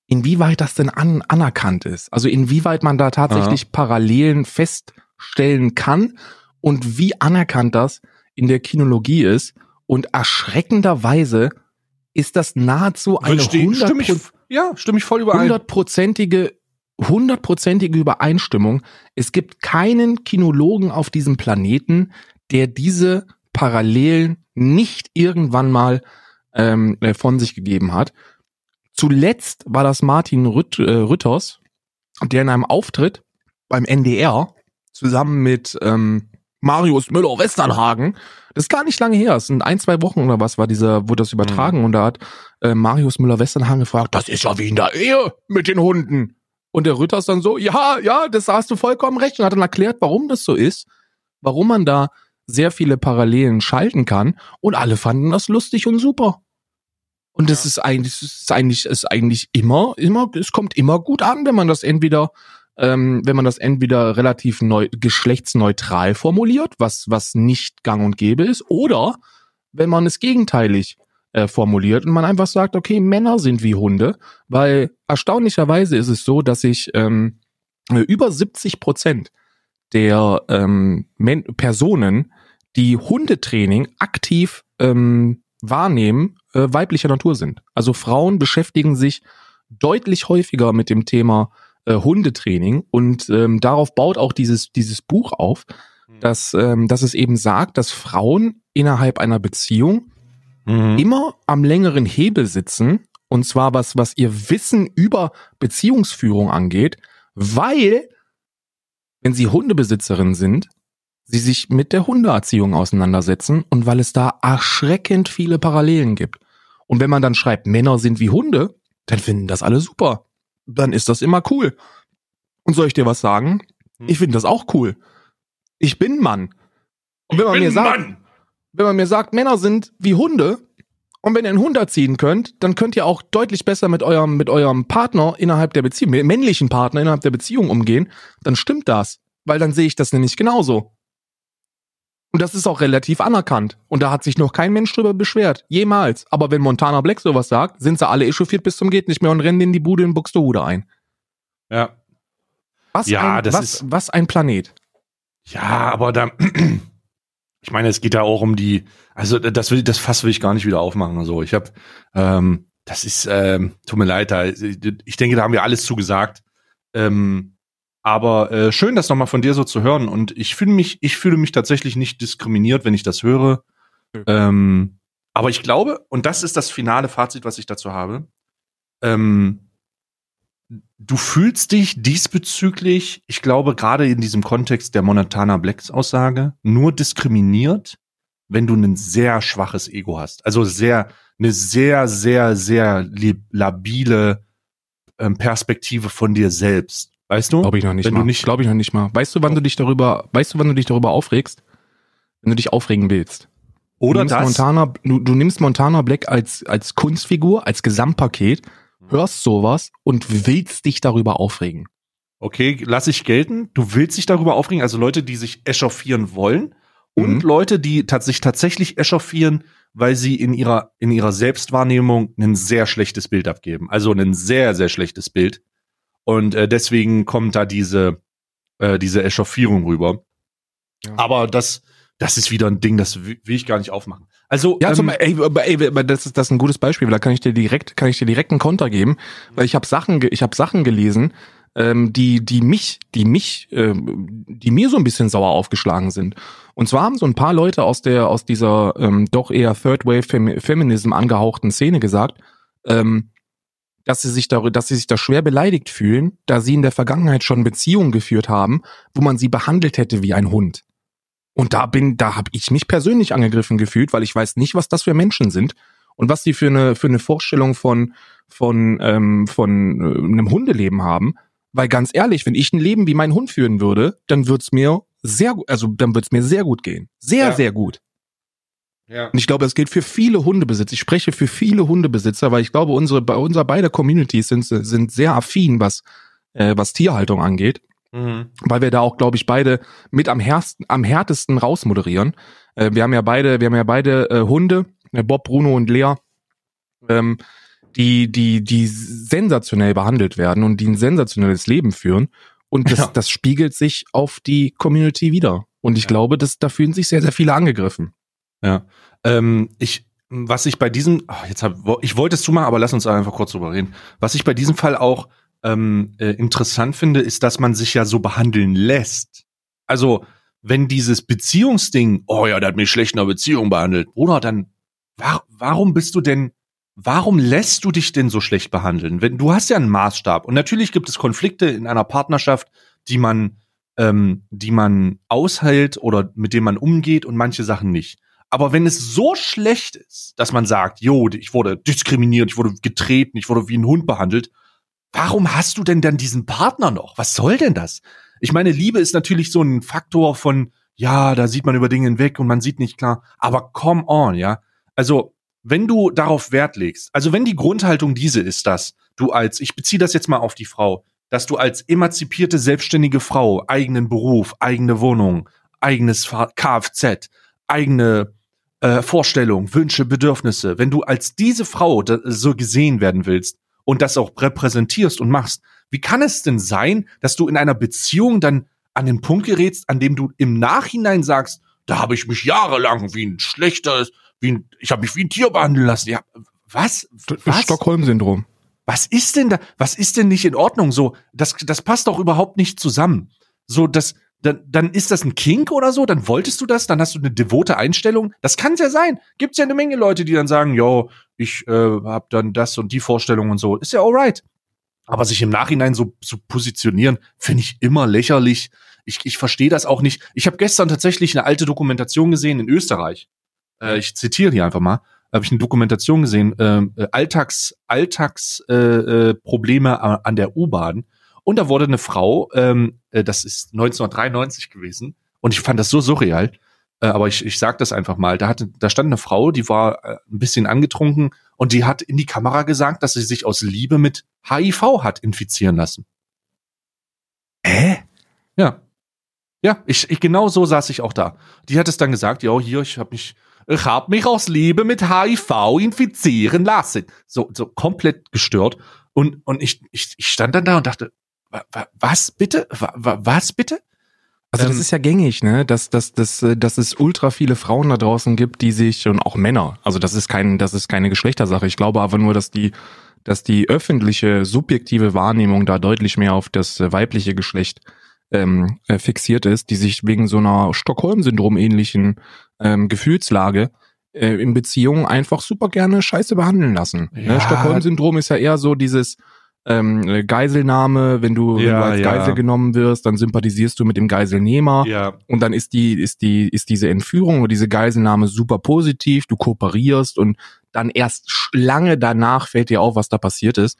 B: inwieweit das denn an, anerkannt ist. Also inwieweit man da tatsächlich Aha. Parallelen feststellen kann und wie anerkannt das in der Kinologie ist. Und erschreckenderweise ist das nahezu eine
A: ich, ja, stimme ich voll überein.
B: hundertprozentige hundertprozentige Übereinstimmung. Es gibt keinen Kinologen auf diesem Planeten, der diese Parallelen nicht irgendwann mal ähm, äh, von sich gegeben hat. Zuletzt war das Martin Rütt, äh, Rütters, der in einem Auftritt beim NDR zusammen mit ähm, Marius Müller-Westernhagen, das ist gar nicht lange her, es sind ein, zwei Wochen oder was war dieser, wurde das übertragen mhm. und da hat äh, Marius Müller-Westernhagen gefragt, das ist ja wie in der Ehe mit den Hunden. Und der Rütters dann so, ja, ja, das hast du vollkommen recht und hat dann erklärt, warum das so ist, warum man da sehr viele Parallelen schalten kann und alle fanden das lustig und super. Und das ja. ist eigentlich, das ist eigentlich, ist eigentlich immer, immer, es kommt immer gut an, wenn man das entweder, ähm, wenn man das entweder relativ neu, geschlechtsneutral formuliert, was, was nicht gang und gäbe ist, oder wenn man es gegenteilig äh, formuliert und man einfach sagt, okay, Männer sind wie Hunde, weil erstaunlicherweise ist es so, dass ich ähm, über 70 Prozent der ähm, Personen, die Hundetraining aktiv ähm, wahrnehmen, äh, weiblicher Natur sind. Also Frauen beschäftigen sich deutlich häufiger mit dem Thema äh, Hundetraining und ähm, darauf baut auch dieses, dieses Buch auf, mhm. dass, ähm, dass es eben sagt, dass Frauen innerhalb einer Beziehung mhm. immer am längeren Hebel sitzen und zwar was, was ihr Wissen über Beziehungsführung angeht, weil wenn sie Hundebesitzerin sind, sie sich mit der Hundeerziehung auseinandersetzen und weil es da erschreckend viele Parallelen gibt. Und wenn man dann schreibt, Männer sind wie Hunde, dann finden das alle super. Dann ist das immer cool. Und soll ich dir was sagen? Hm. Ich finde das auch cool. Ich bin Mann. Und wenn man mir sagt, Mann. wenn man mir sagt, Männer sind wie Hunde, und wenn ihr einen Hund erziehen könnt, dann könnt ihr auch deutlich besser mit eurem, mit eurem Partner innerhalb der Beziehung, mit männlichen Partner innerhalb der Beziehung umgehen, dann stimmt das. Weil dann sehe ich das nämlich genauso. Und das ist auch relativ anerkannt. Und da hat sich noch kein Mensch drüber beschwert. Jemals. Aber wenn Montana Black sowas sagt, sind sie alle echauffiert bis zum geht nicht mehr und rennen in die Bude in Buxtehude ein.
A: Ja.
B: Was, ja, ein, das was, ist, was ein Planet.
A: Ja, aber da, [clears throat] ich meine, es geht ja auch um die, also das will, das Fass will ich gar nicht wieder aufmachen. So, ich habe, ähm, das ist, ähm, tut mir leid, da, ich denke, da haben wir alles zugesagt. Ähm, aber äh, schön, das nochmal von dir so zu hören. Und ich fühle mich, ich fühle mich tatsächlich nicht diskriminiert, wenn ich das höre. Mhm. Ähm, aber ich glaube, und das ist das finale Fazit, was ich dazu habe, ähm, du fühlst dich diesbezüglich, ich glaube, gerade in diesem Kontext der Montana Blacks Aussage, nur diskriminiert, wenn du ein sehr schwaches Ego hast. Also sehr, eine sehr, sehr, sehr labile ähm, Perspektive von dir selbst. Weißt du?
B: Glaube ich noch nicht
A: Wenn
B: mal.
A: Du nicht
B: Glaube ich noch nicht mal. Weißt du, wann du dich darüber, weißt du, wann du dich darüber aufregst? Wenn du dich aufregen willst. Oder du das? Montana, du, du nimmst Montana Black als, als Kunstfigur, als Gesamtpaket, hörst sowas und willst dich darüber aufregen.
A: Okay, lass ich gelten. Du willst dich darüber aufregen, also Leute, die sich echauffieren wollen und mhm. Leute, die sich tatsächlich echauffieren, weil sie in ihrer, in ihrer Selbstwahrnehmung ein sehr schlechtes Bild abgeben. Also ein sehr, sehr schlechtes Bild. Und äh, deswegen kommt da diese, äh, diese Echauffierung rüber. Ja. Aber das, das ist wieder ein Ding, das will ich gar nicht aufmachen. Also
B: ja, ähm, zum, ey, ey, das ist das ist ein gutes Beispiel, weil da kann ich dir direkt kann ich dir direkt einen Konter geben, weil ich habe Sachen ich habe Sachen gelesen, ähm, die die mich die mich äh, die mir so ein bisschen sauer aufgeschlagen sind. Und zwar haben so ein paar Leute aus der aus dieser ähm, doch eher Third Wave Fem Feminism angehauchten Szene gesagt, ähm, dass sie sich darüber, dass sie sich da schwer beleidigt fühlen, da sie in der Vergangenheit schon Beziehungen geführt haben, wo man sie behandelt hätte wie ein Hund. Und da bin, da habe ich mich persönlich angegriffen gefühlt, weil ich weiß nicht, was das für Menschen sind und was sie für eine für eine Vorstellung von von ähm, von äh, einem Hundeleben haben. Weil ganz ehrlich, wenn ich ein Leben wie mein Hund führen würde, dann wird's mir sehr gut, also dann wird's mir sehr gut gehen, sehr ja. sehr gut. Ja. Und ich glaube, das gilt für viele Hundebesitzer. Ich spreche für viele Hundebesitzer, weil ich glaube, unsere, bei unser beide Communities sind, sind sehr affin, was, äh, was Tierhaltung angeht. Mhm. Weil wir da auch, glaube ich, beide mit am, härtesten, am härtesten rausmoderieren. Äh, wir haben ja beide, wir haben ja beide äh, Hunde, äh, Bob, Bruno und Lea. Ähm, die, die, die sensationell behandelt werden und die ein sensationelles Leben führen. Und das, ja. das spiegelt sich auf die Community wieder. Und ich ja. glaube, dass da fühlen sich sehr, sehr viele angegriffen.
A: Ja. Ähm, ich, was ich bei diesem, oh, jetzt hab, ich wollte es zumachen, aber lass uns einfach kurz drüber reden. Was ich bei diesem Fall auch ähm, äh, interessant finde, ist, dass man sich ja so behandeln lässt. Also, wenn dieses Beziehungsding, oh ja, der hat mich schlecht in einer Beziehung behandelt, Bruder, dann war, warum bist du denn, warum lässt du dich denn so schlecht behandeln? Wenn du hast ja einen Maßstab und natürlich gibt es Konflikte in einer Partnerschaft, die man, ähm, die man aushält oder mit denen man umgeht und manche Sachen nicht. Aber wenn es so schlecht ist, dass man sagt, jo, ich wurde diskriminiert, ich wurde getreten, ich wurde wie ein Hund behandelt, warum hast du denn dann diesen Partner noch? Was soll denn das? Ich meine, Liebe ist natürlich so ein Faktor von, ja, da sieht man über Dinge hinweg und man sieht nicht klar. Aber come on, ja. Also, wenn du darauf Wert legst, also wenn die Grundhaltung diese ist, dass du als, ich beziehe das jetzt mal auf die Frau, dass du als emanzipierte, selbstständige Frau eigenen Beruf, eigene Wohnung, eigenes Kfz, eigene äh, Vorstellungen, Wünsche, Bedürfnisse, wenn du als diese Frau so gesehen werden willst und das auch repräsentierst und machst, wie kann es denn sein, dass du in einer Beziehung dann an den Punkt gerätst, an dem du im Nachhinein sagst, da habe ich mich jahrelang wie ein schlechter, wie ein, ich habe mich wie ein Tier behandeln lassen. Ja, was?
B: was? Stockholm-Syndrom.
A: Was ist denn da? Was ist denn nicht in Ordnung? So, das, das passt doch überhaupt nicht zusammen. So, das, dann, dann ist das ein Kink oder so, dann wolltest du das, dann hast du eine devote Einstellung. Das kann ja sein. Gibt's ja eine Menge Leute, die dann sagen, yo, ich äh, habe dann das und die Vorstellung und so. Ist ja alright. Aber sich im Nachhinein so zu so positionieren, finde ich immer lächerlich. Ich, ich verstehe das auch nicht. Ich habe gestern tatsächlich eine alte Dokumentation gesehen in Österreich. Äh, ich zitiere hier einfach mal. Habe ich eine Dokumentation gesehen, äh, Alltags Alltagsprobleme äh, äh, Probleme an der U-Bahn und da wurde eine Frau, ähm, äh, das ist 1993 gewesen, und ich fand das so surreal, äh, aber ich, ich sag das einfach mal, da, hatte, da stand eine Frau, die war äh, ein bisschen angetrunken und die hat in die Kamera gesagt, dass sie sich aus Liebe mit HIV hat infizieren lassen. Hä? Ja. Ja, ich, ich genau so saß ich auch da. Die hat es dann gesagt, ja, hier, ich habe mich ich habe mich aus Liebe mit HIV infizieren lassen. So, so komplett gestört. Und, und ich, ich, ich stand dann da und dachte, was bitte? Was bitte?
B: Also das ähm, ist ja gängig, ne? Dass, dass, dass, äh, dass es ultra viele Frauen da draußen gibt, die sich und auch Männer. Also das ist kein, das ist keine Geschlechtersache. Ich glaube aber nur, dass die, dass die öffentliche subjektive Wahrnehmung da deutlich mehr auf das weibliche Geschlecht ähm, äh, fixiert ist, die sich wegen so einer Stockholm-Syndrom ähnlichen ähm, Gefühlslage äh, in Beziehungen einfach super gerne Scheiße behandeln lassen. Ne? Ja. Ne? Stockholm-Syndrom ist ja eher so dieses ähm, Geiselnahme, wenn du, ja, wenn du als ja. Geisel genommen wirst, dann sympathisierst du mit dem Geiselnehmer
A: ja.
B: und dann ist die, ist die, ist diese Entführung oder diese Geiselnahme super positiv, du kooperierst und dann erst lange danach fällt dir auf, was da passiert ist.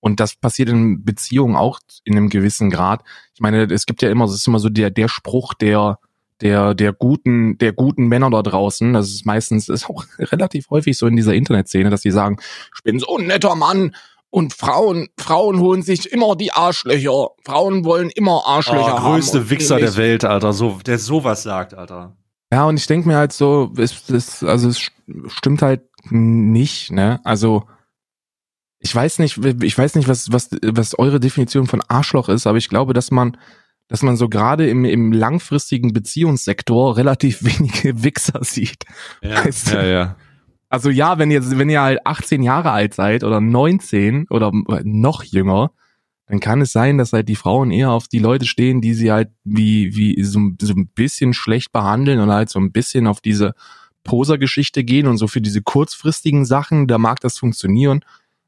B: Und das passiert in Beziehungen auch in einem gewissen Grad. Ich meine, es gibt ja immer, es ist immer so der, der Spruch der, der, der guten, der guten Männer da draußen. Das ist meistens, ist auch [laughs] relativ häufig so in dieser Internetszene, dass die sagen, ich bin so ein netter Mann und Frauen, Frauen holen sich immer die Arschlöcher. Frauen wollen immer Arschlöcher oh,
A: haben. Größte Wichser der Welt, Alter, so, der sowas sagt, Alter.
B: Ja, und ich denke mir halt so, es, es, also es stimmt halt nicht, ne? Also, ich weiß nicht, ich weiß nicht, was, was, was eure Definition von Arschloch ist, aber ich glaube, dass man, dass man so gerade im, im langfristigen Beziehungssektor relativ [laughs] wenige Wichser sieht.
A: Ja, weißt du? ja, ja.
B: Also ja, wenn ihr, wenn ihr halt 18 Jahre alt seid oder 19 oder noch jünger, dann kann es sein, dass halt die Frauen eher auf die Leute stehen, die sie halt wie, wie so, so ein bisschen schlecht behandeln und halt so ein bisschen auf diese Poser-Geschichte gehen und so für diese kurzfristigen Sachen, da mag das funktionieren.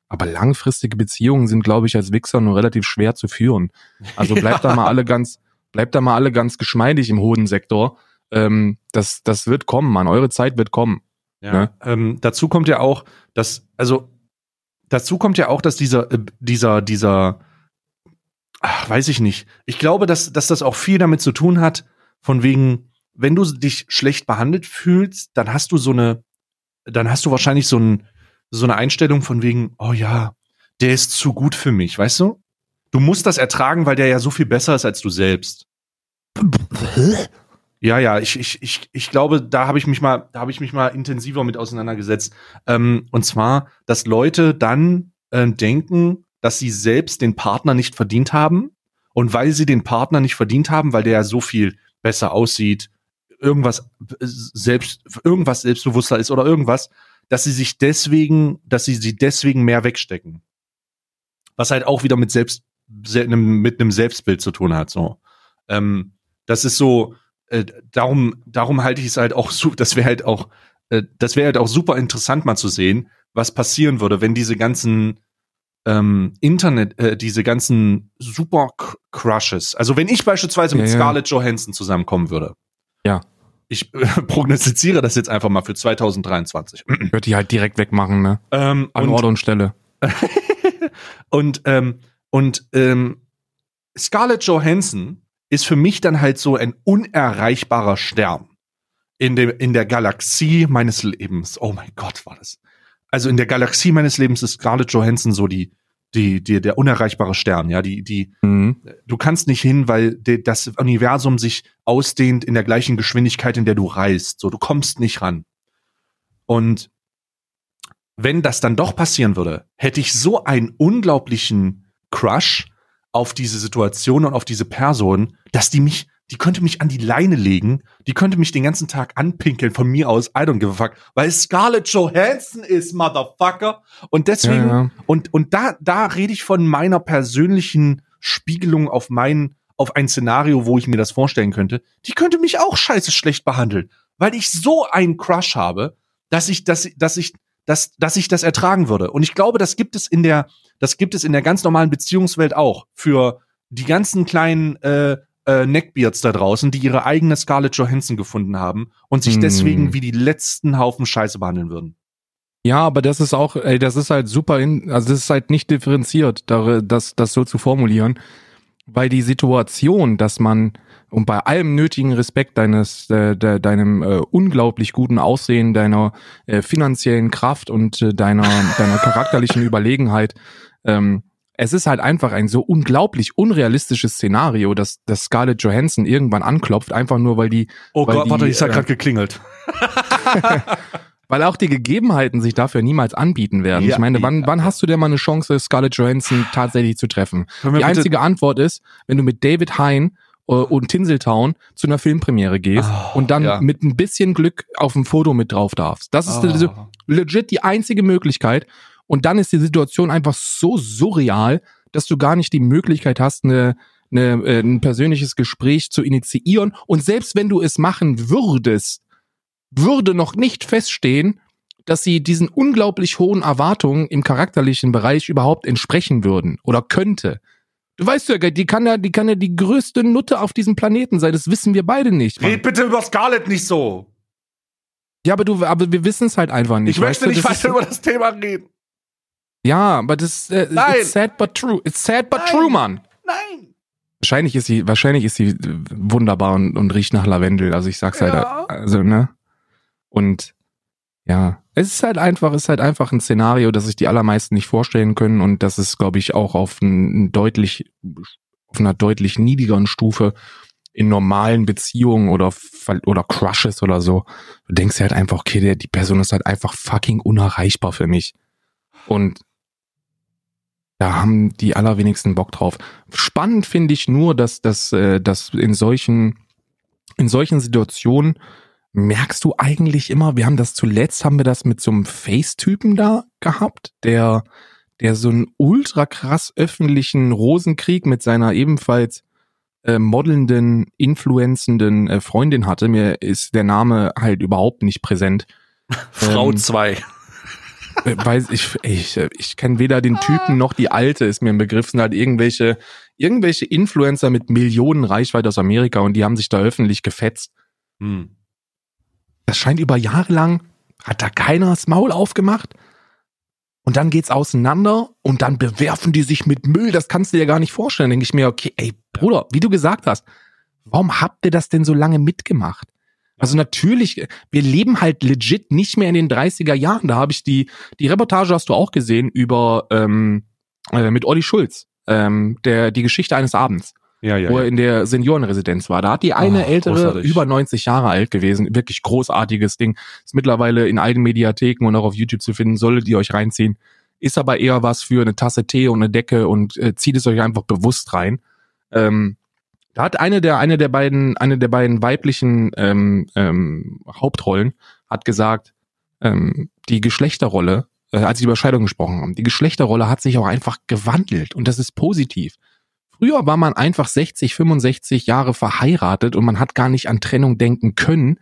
B: Aber langfristige Beziehungen sind, glaube ich, als Wichser nur relativ schwer zu führen. Also bleibt ja. da mal alle ganz, bleibt da mal alle ganz geschmeidig im Hodensektor. Ähm, das, das wird kommen, Mann. Eure Zeit wird kommen.
A: Ja. Ne? Ähm, dazu kommt ja auch, dass, also, dazu kommt ja auch, dass dieser, äh, dieser, dieser, ach, weiß ich nicht. Ich glaube, dass, dass das auch viel damit zu tun hat, von wegen, wenn du dich schlecht behandelt fühlst, dann hast du so eine, dann hast du wahrscheinlich so, ein, so eine Einstellung von wegen, oh ja, der ist zu gut für mich, weißt du? Du musst das ertragen, weil der ja so viel besser ist als du selbst. Ja, ja, ich, ich, ich, ich glaube, da habe ich mich mal, da habe ich mich mal intensiver mit auseinandergesetzt. Ähm, und zwar, dass Leute dann äh, denken, dass sie selbst den Partner nicht verdient haben. Und weil sie den Partner nicht verdient haben, weil der ja so viel besser aussieht, irgendwas selbst, irgendwas selbstbewusster ist oder irgendwas, dass sie sich deswegen, dass sie sie deswegen mehr wegstecken. Was halt auch wieder mit selbst, mit einem Selbstbild zu tun hat, so. Ähm, das ist so, äh, darum, darum halte ich es halt auch so, das wäre halt auch, äh, das wäre halt auch super interessant mal zu sehen, was passieren würde, wenn diese ganzen ähm, Internet, äh, diese ganzen super Crushes, also wenn ich beispielsweise mit ja, Scarlett Johansson zusammenkommen würde.
B: Ja.
A: Ich äh, [laughs] prognostiziere das jetzt einfach mal für 2023.
B: Würde die halt direkt wegmachen, ne?
A: Ähm,
B: An Ort und Stelle. [laughs]
A: und ähm, und ähm, Scarlett Johansson ist für mich dann halt so ein unerreichbarer Stern in dem in der Galaxie meines Lebens. Oh mein Gott, war das also in der Galaxie meines Lebens ist Scarlett Johansson so die, die, die, der unerreichbare Stern, ja, die, die, mhm. du kannst nicht hin, weil de, das Universum sich ausdehnt in der gleichen Geschwindigkeit, in der du reist. So, du kommst nicht ran. Und wenn das dann doch passieren würde, hätte ich so einen unglaublichen Crush auf diese Situation und auf diese Person, dass die mich die könnte mich an die Leine legen, die könnte mich den ganzen Tag anpinkeln von mir aus, I don't give a fuck, weil Scarlett Johansson ist, Motherfucker. Und deswegen, ja, ja. und, und da, da rede ich von meiner persönlichen Spiegelung auf mein, auf ein Szenario, wo ich mir das vorstellen könnte. Die könnte mich auch scheiße schlecht behandeln, weil ich so einen Crush habe, dass ich, dass, dass ich, dass, dass ich das ertragen würde. Und ich glaube, das gibt es in der, das gibt es in der ganz normalen Beziehungswelt auch für die ganzen kleinen äh, äh, Neckbeards da draußen, die ihre eigene Scarlett Johansson gefunden haben und sich hm. deswegen wie die letzten Haufen Scheiße behandeln würden.
B: Ja, aber das ist auch, ey, das ist halt super, in, also das ist halt nicht differenziert, das, das so zu formulieren, weil die Situation, dass man und bei allem nötigen Respekt deines, äh, de, deinem äh, unglaublich guten Aussehen, deiner äh, finanziellen Kraft und äh, deiner, [laughs] deiner charakterlichen Überlegenheit, ähm, es ist halt einfach ein so unglaublich unrealistisches Szenario, dass, dass Scarlett Johansson irgendwann anklopft, einfach nur weil die.
A: Oh
B: weil
A: Gott,
B: die,
A: warte, ich äh, gerade geklingelt. [laughs]
B: weil auch die Gegebenheiten sich dafür niemals anbieten werden. Ja, ich meine, wann, ja. wann hast du denn mal eine Chance, Scarlett Johansson tatsächlich zu treffen? Die einzige Antwort ist, wenn du mit David Hein äh, und Tinseltown zu einer Filmpremiere gehst oh, und dann ja. mit ein bisschen Glück auf ein Foto mit drauf darfst. Das ist oh. legit die einzige Möglichkeit. Und dann ist die Situation einfach so surreal, dass du gar nicht die Möglichkeit hast, eine, eine, äh, ein persönliches Gespräch zu initiieren. Und selbst wenn du es machen würdest, würde noch nicht feststehen, dass sie diesen unglaublich hohen Erwartungen im charakterlichen Bereich überhaupt entsprechen würden oder könnte. Du weißt ja, die kann ja, die kann ja die größte Nutte auf diesem Planeten sein. Das wissen wir beide nicht.
A: Mann. Red bitte über Scarlett nicht so.
B: Ja, aber du, aber wir wissen es halt einfach nicht.
A: Ich möchte nicht weiter über das Thema reden.
B: Ja, aber das äh, Nein. it's sad but true. It's sad but Nein. true, Mann.
A: Nein.
B: Wahrscheinlich ist sie, wahrscheinlich ist sie wunderbar und, und riecht nach Lavendel. Also ich sag's halt, ja. also ne. Und ja, es ist halt einfach, es ist halt einfach ein Szenario, das sich die allermeisten nicht vorstellen können und das ist, glaube ich, auch auf ein, deutlich, auf einer deutlich niedrigeren Stufe in normalen Beziehungen oder oder Crushes oder so. Du denkst halt einfach, okay, der, die Person ist halt einfach fucking unerreichbar für mich. Und da haben die allerwenigsten Bock drauf. Spannend finde ich nur, dass, dass, äh, dass in solchen, in solchen Situationen merkst du eigentlich immer, wir haben das zuletzt, haben wir das mit so einem Face-Typen da gehabt, der, der so einen ultra krass öffentlichen Rosenkrieg mit seiner ebenfalls äh, modelnden, influenzenden äh, Freundin hatte. Mir ist der Name halt überhaupt nicht präsent. [laughs]
A: Frau 2. Ähm, [laughs]
B: äh, weiß ich, ich, ich kenne weder den Typen noch die Alte, ist mir im Begriff, sind halt irgendwelche, irgendwelche Influencer mit Millionen Reichweite aus Amerika und die haben sich da öffentlich gefetzt. Hm. Das scheint über Jahre lang, hat da keiner das Maul aufgemacht. Und dann geht's auseinander und dann bewerfen die sich mit Müll. Das kannst du dir gar nicht vorstellen. Denke ich mir, okay, ey, Bruder, wie du gesagt hast, warum habt ihr das denn so lange mitgemacht? Also natürlich, wir leben halt legit nicht mehr in den 30er Jahren. Da habe ich die, die Reportage hast du auch gesehen über ähm, äh, mit Olli Schulz, ähm, der die Geschichte eines Abends. Ja, ja, wo er in der Seniorenresidenz war. Da hat die eine oh, ältere, großartig. über 90 Jahre alt gewesen, wirklich großartiges Ding. Ist mittlerweile in allen Mediatheken und auch auf YouTube zu finden, solltet ihr euch reinziehen. ist aber eher was für eine Tasse Tee und eine Decke und äh, zieht es euch einfach bewusst rein. Ähm, da hat eine der, eine der beiden, eine der beiden weiblichen ähm, ähm, Hauptrollen hat gesagt, ähm, die Geschlechterrolle, äh, als sie über Scheidung gesprochen haben, die Geschlechterrolle hat sich auch einfach gewandelt und das ist positiv. Früher war man einfach 60, 65 Jahre verheiratet und man hat gar nicht an Trennung denken können,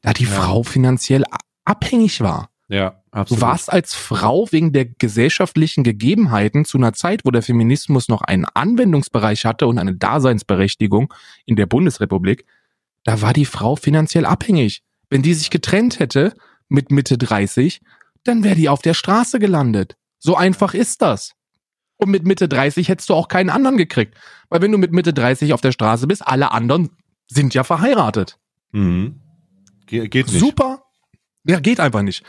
B: da die ja. Frau finanziell abhängig war.
A: Ja,
B: absolut. Du warst als Frau wegen der gesellschaftlichen Gegebenheiten zu einer Zeit, wo der Feminismus noch einen Anwendungsbereich hatte und eine Daseinsberechtigung in der Bundesrepublik, da war die Frau finanziell abhängig. Wenn die sich getrennt hätte mit Mitte 30, dann wäre die auf der Straße gelandet. So einfach ist das. Und mit Mitte 30 hättest du auch keinen anderen gekriegt. Weil wenn du mit Mitte 30 auf der Straße bist, alle anderen sind ja verheiratet.
A: Mhm.
B: Ge geht nicht. Super. Ja, geht einfach nicht.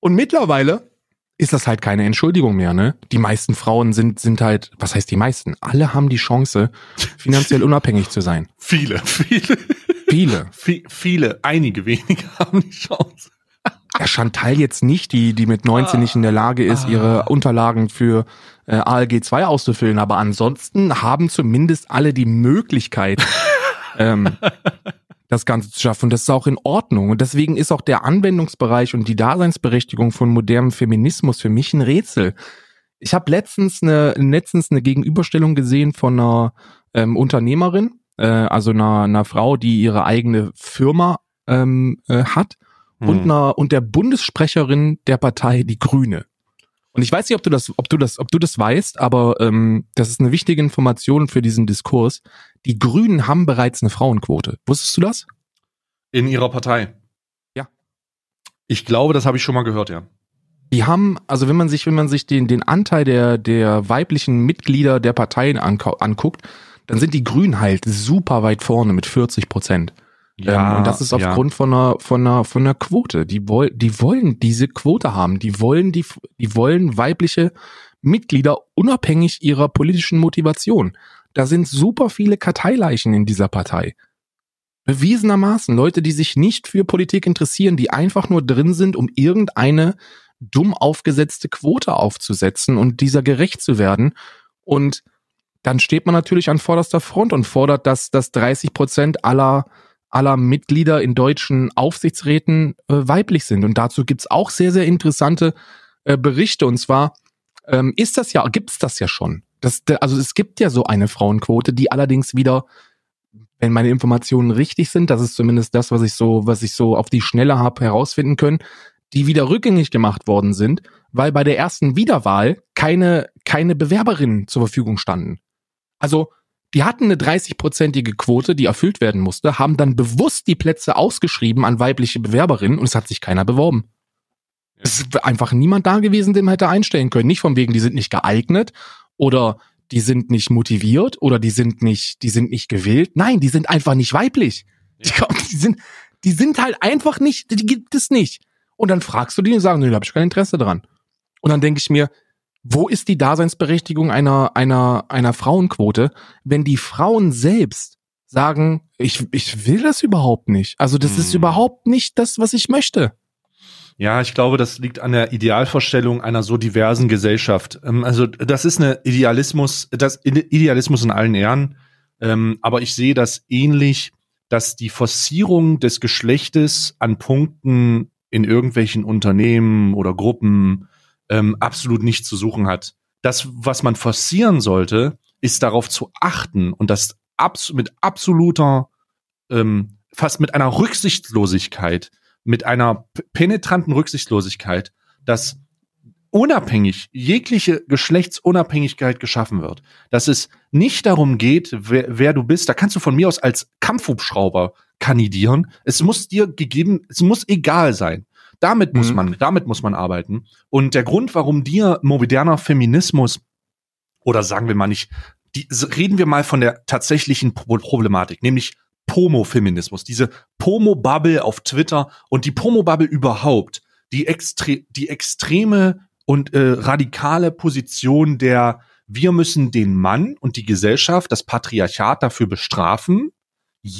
B: Und mittlerweile ist das halt keine Entschuldigung mehr, ne? Die meisten Frauen sind, sind halt, was heißt die meisten? Alle haben die Chance, [laughs] finanziell unabhängig zu sein.
A: Viele, viele.
B: Viele. [laughs]
A: V viele, einige wenige haben die Chance.
B: Ja, Chantal jetzt nicht, die, die mit 19 nicht in der Lage ist, ah. ihre Unterlagen für äh, ALG 2 auszufüllen, aber ansonsten haben zumindest alle die Möglichkeit, [laughs] ähm, das Ganze zu schaffen. Und das ist auch in Ordnung. Und deswegen ist auch der Anwendungsbereich und die Daseinsberechtigung von modernem Feminismus für mich ein Rätsel. Ich habe letztens eine, letztens eine Gegenüberstellung gesehen von einer ähm, Unternehmerin, äh, also einer, einer Frau, die ihre eigene Firma ähm, äh, hat hm. und, einer, und der Bundessprecherin der Partei Die Grüne. Und ich weiß nicht, ob du das, ob du das, ob du das weißt, aber ähm, das ist eine wichtige Information für diesen Diskurs. Die Grünen haben bereits eine Frauenquote. Wusstest du das?
A: In ihrer Partei.
B: Ja.
A: Ich glaube, das habe ich schon mal gehört, ja.
B: Die haben, also wenn man sich, wenn man sich den, den Anteil der, der weiblichen Mitglieder der Parteien anguckt, dann sind die Grünen halt super weit vorne mit 40 Prozent. Ja, ähm, und das ist aufgrund ja. von einer von einer von einer Quote. Die wollen die wollen diese Quote haben. Die wollen die die wollen weibliche Mitglieder unabhängig ihrer politischen Motivation. Da sind super viele Karteileichen in dieser Partei. Bewiesenermaßen Leute, die sich nicht für Politik interessieren, die einfach nur drin sind, um irgendeine dumm aufgesetzte Quote aufzusetzen und dieser gerecht zu werden. Und dann steht man natürlich an vorderster Front und fordert, dass, dass 30 Prozent aller aller Mitglieder in deutschen Aufsichtsräten äh, weiblich sind. Und dazu gibt's auch sehr, sehr interessante äh, Berichte. Und zwar ähm, ist das ja, gibt's das ja schon. Das, also es gibt ja so eine Frauenquote, die allerdings wieder, wenn meine Informationen richtig sind, das ist zumindest das, was ich so, was ich so auf die Schnelle habe herausfinden können, die wieder rückgängig gemacht worden sind, weil bei der ersten Wiederwahl keine, keine Bewerberinnen zur Verfügung standen. Also die hatten eine 30-prozentige Quote, die erfüllt werden musste, haben dann bewusst die Plätze ausgeschrieben an weibliche Bewerberinnen und es hat sich keiner beworben. Es ist einfach niemand da gewesen, den man hätte einstellen können. Nicht von wegen, die sind nicht geeignet oder die sind nicht motiviert oder die sind nicht, die sind nicht gewählt. Nein, die sind einfach nicht weiblich. Die, die, sind, die sind halt einfach nicht, die gibt es nicht. Und dann fragst du die und sagen, nö, da habe ich kein Interesse dran. Und dann denke ich mir, wo ist die Daseinsberechtigung einer, einer, einer Frauenquote, wenn die Frauen selbst sagen, ich, ich will das überhaupt nicht. Also das hm. ist überhaupt nicht das, was ich möchte.
A: Ja, ich glaube, das liegt an der Idealvorstellung einer so diversen Gesellschaft. Ähm, also das ist eine Idealismus, das Idealismus in allen Ehren. Ähm, aber ich sehe das ähnlich, dass die Forcierung des Geschlechtes an Punkten in irgendwelchen Unternehmen oder Gruppen ähm, absolut nichts zu suchen hat. Das, was man forcieren sollte, ist darauf zu achten und das abs mit absoluter, ähm, fast mit einer Rücksichtslosigkeit, mit einer penetranten Rücksichtslosigkeit, dass unabhängig, jegliche Geschlechtsunabhängigkeit geschaffen wird. Dass es nicht darum geht, wer, wer, du bist. Da kannst du von mir aus als Kampfhubschrauber kandidieren. Es muss dir gegeben, es muss egal sein. Damit muss mhm. man, damit muss man arbeiten. Und der Grund, warum dir moderner Feminismus oder sagen wir mal nicht, die, reden wir mal von der tatsächlichen Problematik, nämlich Pomo-Feminismus, diese Pomo-Bubble auf Twitter und die Pomo-Bubble überhaupt, die, extre die extreme und äh, radikale Position der wir müssen den Mann und die Gesellschaft, das Patriarchat dafür bestrafen,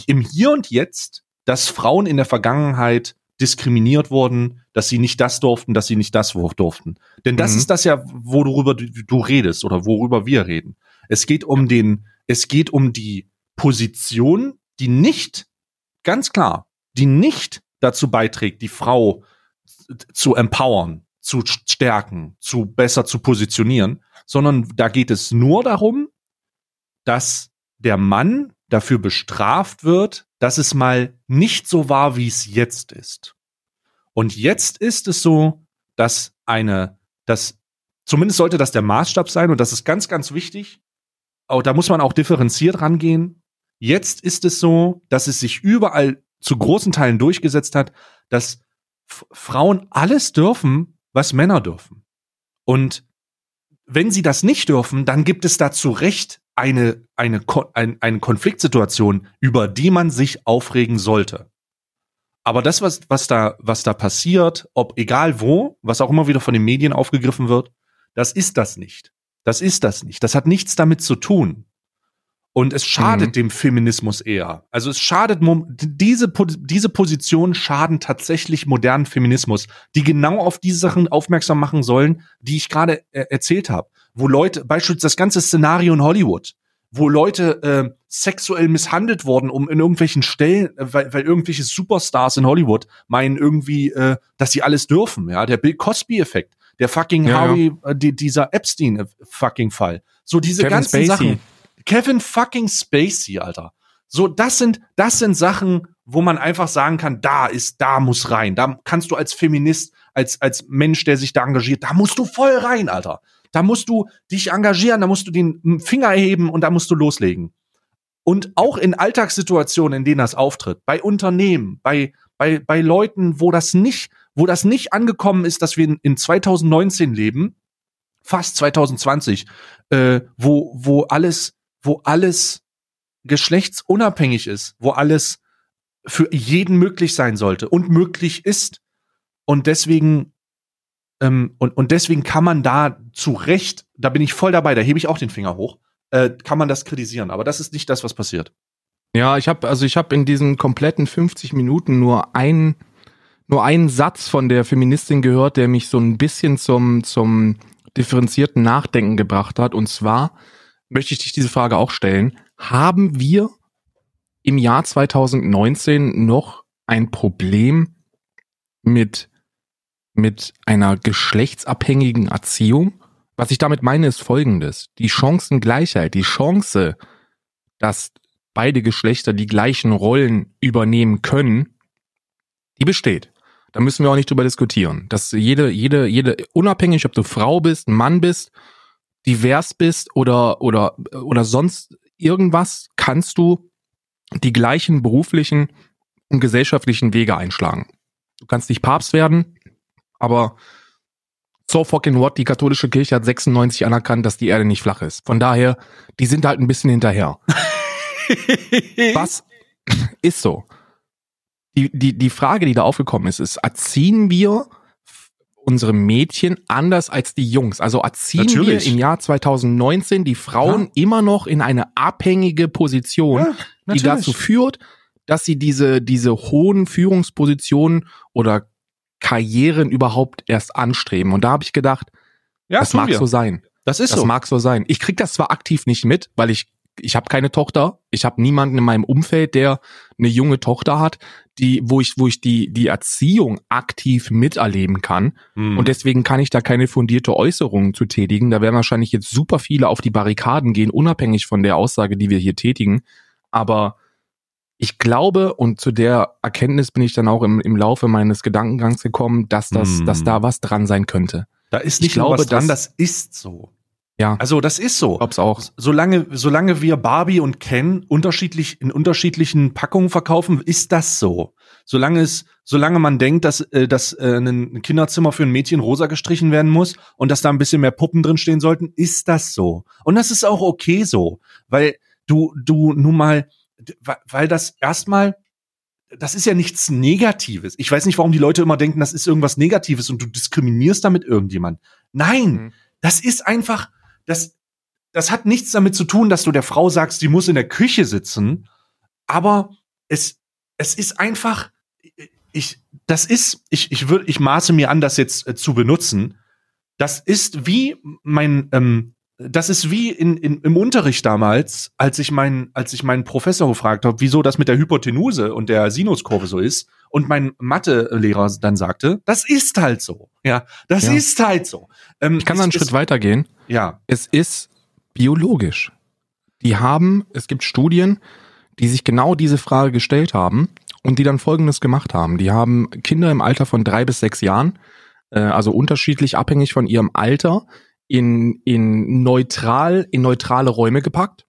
A: im Hier und Jetzt, dass Frauen in der Vergangenheit diskriminiert wurden, dass sie nicht das durften, dass sie nicht das durften. Denn das mhm. ist das ja, worüber du, du redest oder worüber wir reden. Es geht um den, es geht um die Position, die nicht, ganz klar, die nicht dazu beiträgt, die Frau zu empowern, zu stärken, zu besser zu positionieren, sondern da geht es nur darum, dass der Mann dafür bestraft wird, dass es mal nicht so war, wie es jetzt ist. Und jetzt ist es so, dass eine, dass zumindest sollte das der Maßstab sein und das ist ganz, ganz wichtig. Auch da muss man auch differenziert rangehen. Jetzt ist es so, dass es sich überall zu großen Teilen durchgesetzt hat, dass Frauen alles dürfen, was Männer dürfen. Und wenn sie das nicht dürfen, dann gibt es da zu Recht eine, eine, eine, eine Konfliktsituation, über die man sich aufregen sollte. Aber das, was, was da, was da passiert, ob egal wo, was auch immer wieder von den Medien aufgegriffen wird, das ist das nicht. Das ist das nicht. Das hat nichts damit zu tun. Und es schadet mhm. dem Feminismus eher. Also es schadet, diese, diese Positionen schaden tatsächlich modernen Feminismus, die genau auf diese Sachen aufmerksam machen sollen, die ich gerade äh, erzählt habe. Wo Leute, beispielsweise das ganze Szenario in Hollywood, wo Leute äh, sexuell misshandelt wurden, um in irgendwelchen Stellen, äh, weil, weil irgendwelche Superstars in Hollywood meinen irgendwie, äh, dass sie alles dürfen. Ja, der Bill Cosby-Effekt, der fucking ja, Harvey, ja. Äh, die, dieser Epstein-Fucking-Fall. So diese Kevin ganzen Spacey. Sachen Kevin fucking Spacey, Alter. So, das sind, das sind Sachen, wo man einfach sagen kann, da ist, da muss rein. Da kannst du als Feminist, als, als Mensch, der sich da engagiert, da musst du voll rein, Alter. Da musst du dich engagieren, da musst du den Finger heben und da musst du loslegen. Und auch in Alltagssituationen, in denen das auftritt, bei Unternehmen, bei, bei, bei Leuten, wo das nicht, wo das nicht angekommen ist, dass wir in, in 2019 leben, fast 2020, äh, wo, wo alles wo alles geschlechtsunabhängig ist, wo alles für jeden möglich sein sollte und möglich ist. Und deswegen, ähm, und, und deswegen kann man da zu Recht, da bin ich voll dabei, da hebe ich auch den Finger hoch, äh, kann man das kritisieren. Aber das ist nicht das, was passiert.
B: Ja, ich habe also ich habe in diesen kompletten 50 Minuten nur einen nur einen Satz von der Feministin gehört, der mich so ein bisschen zum zum differenzierten Nachdenken gebracht hat. Und zwar möchte ich dich diese Frage auch stellen. Haben wir im Jahr 2019 noch ein Problem mit, mit einer geschlechtsabhängigen Erziehung? Was ich damit meine, ist folgendes. Die Chancengleichheit, die Chance, dass beide Geschlechter die gleichen Rollen übernehmen können, die besteht. Da müssen wir auch nicht drüber diskutieren. Dass jede, jede, jede, unabhängig, ob du Frau bist, Mann bist, divers bist oder, oder, oder sonst irgendwas, kannst du die gleichen beruflichen und gesellschaftlichen Wege einschlagen. Du kannst nicht Papst werden, aber so fucking what, die katholische Kirche hat 96 anerkannt, dass die Erde nicht flach ist. Von daher, die sind halt ein bisschen hinterher. [laughs] Was ist so? Die, die, die Frage, die da aufgekommen ist, ist, erziehen wir unsere Mädchen anders als die Jungs. Also erziehen Natürlich. wir im Jahr 2019 die Frauen ja. immer noch in eine abhängige Position, ja, die dazu führt, dass sie diese, diese hohen Führungspositionen oder Karrieren überhaupt erst anstreben. Und da habe ich gedacht, ja, das mag wir. so sein.
A: Das ist
B: das
A: so.
B: mag so sein. Ich krieg das zwar aktiv nicht mit, weil ich ich habe keine Tochter, ich habe niemanden in meinem Umfeld, der eine junge Tochter hat, die, wo ich, wo ich die, die Erziehung aktiv miterleben kann. Mhm. Und deswegen kann ich da keine fundierte Äußerungen zu tätigen. Da werden wahrscheinlich jetzt super viele auf die Barrikaden gehen, unabhängig von der Aussage, die wir hier tätigen. Aber ich glaube, und zu der Erkenntnis bin ich dann auch im, im Laufe meines Gedankengangs gekommen, dass das, mhm. dass da was dran sein könnte.
A: Da ist nicht ich glaube, was dran, das ist so.
B: Ja.
A: Also das ist so.
B: Glaub's auch.
A: Solange, solange wir Barbie und Ken unterschiedlich in unterschiedlichen Packungen verkaufen, ist das so. Solange es, solange man denkt, dass, äh, dass äh, ein Kinderzimmer für ein Mädchen rosa gestrichen werden muss und dass da ein bisschen mehr Puppen drin stehen sollten, ist das so. Und das ist auch okay so, weil du, du nun mal, weil das erstmal das ist ja nichts Negatives. Ich weiß nicht, warum die Leute immer denken, das ist irgendwas Negatives und du diskriminierst damit irgendjemand. Nein, mhm. das ist einfach, das, das hat nichts damit zu tun, dass du der Frau sagst, sie muss in der Küche sitzen, aber es, es ist einfach, ich, das ist, ich, ich würde, ich maße mir an, das jetzt äh, zu benutzen. Das ist wie mein, ähm, das ist wie in, in, im Unterricht damals, als ich meinen, als ich meinen Professor gefragt habe, wieso das mit der Hypotenuse und der Sinuskurve so ist, und mein Mathelehrer dann sagte, das ist halt so. Ja, das ja. ist halt so.
B: Ähm, ich kann da einen Schritt weitergehen.
A: Ja.
B: Es ist biologisch. Die haben, es gibt Studien, die sich genau diese Frage gestellt haben und die dann Folgendes gemacht haben. Die haben Kinder im Alter von drei bis sechs Jahren, äh, also unterschiedlich abhängig von ihrem Alter, in, in neutral, in neutrale Räume gepackt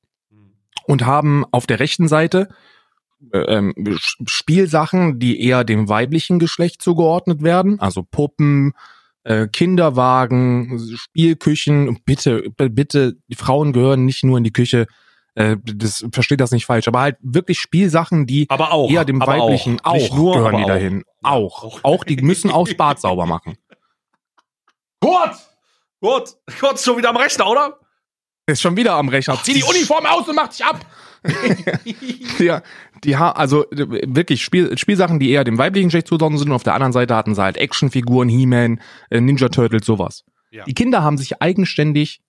B: und haben auf der rechten Seite äh, ähm, Spielsachen, die eher dem weiblichen Geschlecht zugeordnet werden, also Puppen, äh, Kinderwagen, Spielküchen. Bitte, bitte, die Frauen gehören nicht nur in die Küche. Äh, das versteht das nicht falsch, aber halt wirklich Spielsachen, die
A: aber auch,
B: eher dem weiblichen
A: auch,
B: auch
A: nur,
B: gehören die dahin. Auch. auch, auch, die müssen auch Bad sauber machen.
A: Gut, gut, kurz schon wieder am Rechner, oder?
B: Ist schon wieder am Rechner. Zieh die Uniform aus und mach dich ab. [laughs] ja, die ha also wirklich Spiel, Spielsachen, die eher dem weiblichen Geschlecht zuordnen sind. Und auf der anderen Seite hatten sie halt Actionfiguren, He-Man, äh, Ninja Turtles, sowas. Ja. Die Kinder haben sich eigenständig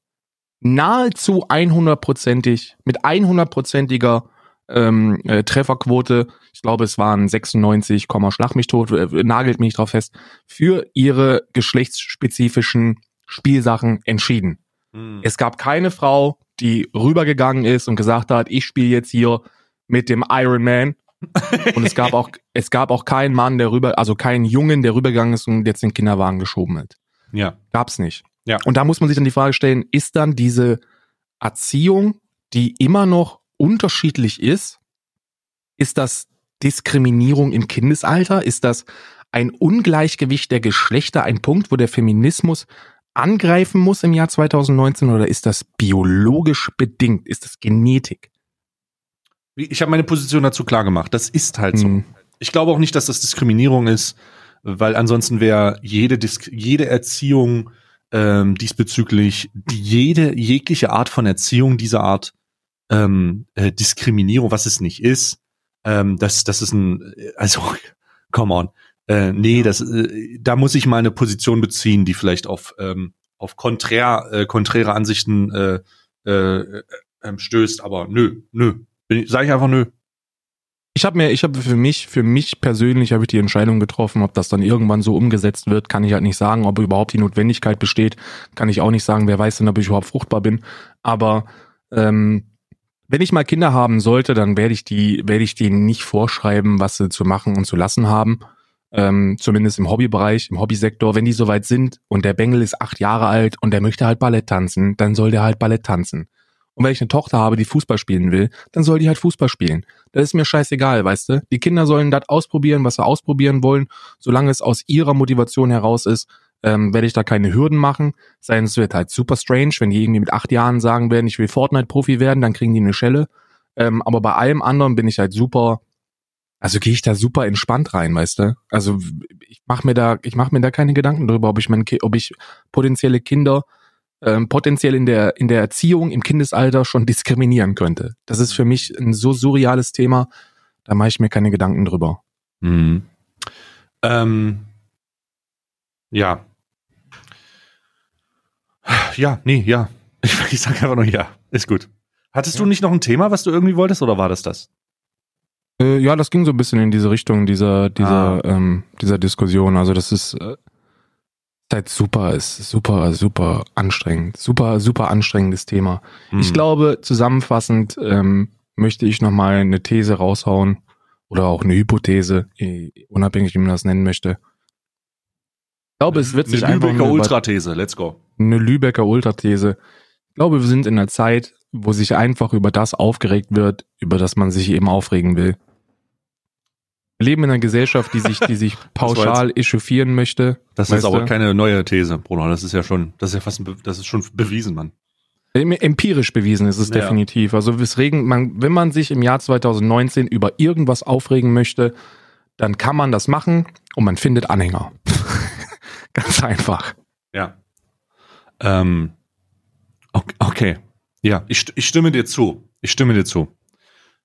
B: nahezu 100%ig mit 100%iger ähm, äh, Trefferquote, ich glaube es waren 96, schlag mich tot, äh, nagelt mich drauf fest, für ihre geschlechtsspezifischen Spielsachen entschieden. Hm. Es gab keine Frau, die rübergegangen ist und gesagt hat, ich spiele jetzt hier mit dem Iron Man. [laughs] und es gab auch, es gab auch keinen Mann, der rüber, also keinen Jungen, der rübergegangen ist und jetzt den Kinderwagen geschoben hat.
A: Ja.
B: Gab's nicht.
A: Ja.
B: Und da muss man sich dann die Frage stellen, ist dann diese Erziehung, die immer noch unterschiedlich ist, ist das Diskriminierung im Kindesalter? Ist das ein Ungleichgewicht der Geschlechter, ein Punkt, wo der Feminismus angreifen muss im Jahr 2019 oder ist das biologisch bedingt? Ist das Genetik?
A: Ich habe meine Position dazu klar gemacht. Das ist halt so. Hm. Ich glaube auch nicht, dass das Diskriminierung ist, weil ansonsten wäre jede, Dis jede Erziehung ähm, diesbezüglich, jede jegliche Art von Erziehung dieser Art ähm, äh, Diskriminierung, was es nicht ist, ähm, das, das ist ein, also, [laughs] come on. Äh, nee, das, äh, da muss ich mal eine Position beziehen, die vielleicht auf, ähm, auf konträr, äh, konträre Ansichten äh, äh, äh, stößt, aber nö, nö. Sag ich einfach nö.
B: Ich habe mir, ich habe für mich, für mich persönlich habe ich die Entscheidung getroffen, ob das dann irgendwann so umgesetzt wird, kann ich halt nicht sagen, ob überhaupt die Notwendigkeit besteht, kann ich auch nicht sagen. Wer weiß denn, ob ich überhaupt fruchtbar bin. Aber ähm, wenn ich mal Kinder haben sollte, dann werde ich die, werde ich denen nicht vorschreiben, was sie zu machen und zu lassen haben ähm, zumindest im Hobbybereich, im Hobbysektor, wenn die soweit sind und der Bengel ist acht Jahre alt und der möchte halt Ballett tanzen, dann soll der halt Ballett tanzen. Und wenn ich eine Tochter habe, die Fußball spielen will, dann soll die halt Fußball spielen. Das ist mir scheißegal, weißt du? Die Kinder sollen das ausprobieren, was sie ausprobieren wollen. Solange es aus ihrer Motivation heraus ist, ähm, werde ich da keine Hürden machen. Sei es wird halt super strange, wenn die irgendwie mit acht Jahren sagen werden, ich will Fortnite-Profi werden, dann kriegen die eine Schelle. Ähm, aber bei allem anderen bin ich halt super also gehe ich da super entspannt rein, weißt du? Also ich mache mir da, ich mache mir da keine Gedanken darüber, ob ich mein, ob ich potenzielle Kinder ähm, potenziell in der in der Erziehung im Kindesalter schon diskriminieren könnte. Das ist für mich ein so surreales Thema, da mache ich mir keine Gedanken drüber.
A: Mhm. Ähm, ja. Ja, nee, ja. [laughs] Ich, ich sage einfach nur ja. Ist gut. Hattest ja. du nicht noch ein Thema, was du irgendwie wolltest, oder war das das?
B: Äh, ja, das ging so ein bisschen in diese Richtung dieser dieser ah. ähm, dieser Diskussion. Also das ist äh, halt super, ist super super anstrengend, super super anstrengendes Thema. Mhm. Ich glaube, zusammenfassend ähm, möchte ich noch mal eine These raushauen oder auch eine Hypothese, unabhängig wie man das nennen möchte. Ich glaube, es wird sich
A: eine Lübecker Ultrathese, let's go.
B: Eine Lübecker Ultrathese. Ich glaube, wir sind in einer Zeit, wo sich einfach über das aufgeregt wird, über das man sich eben aufregen will. Wir leben in einer Gesellschaft, die sich, die sich [laughs] pauschal echauffieren möchte.
A: Das ist aber keine neue These, Bruno. Das ist ja schon, das ist ja fast, das ist schon bewiesen, Mann.
B: Empirisch bewiesen ist es ja. definitiv. Also weswegen man, wenn man sich im Jahr 2019 über irgendwas aufregen möchte, dann kann man das machen und man findet Anhänger. [laughs] Ganz einfach.
A: Ja. Ähm, okay. Ja, ich, ich stimme dir zu. Ich stimme dir zu.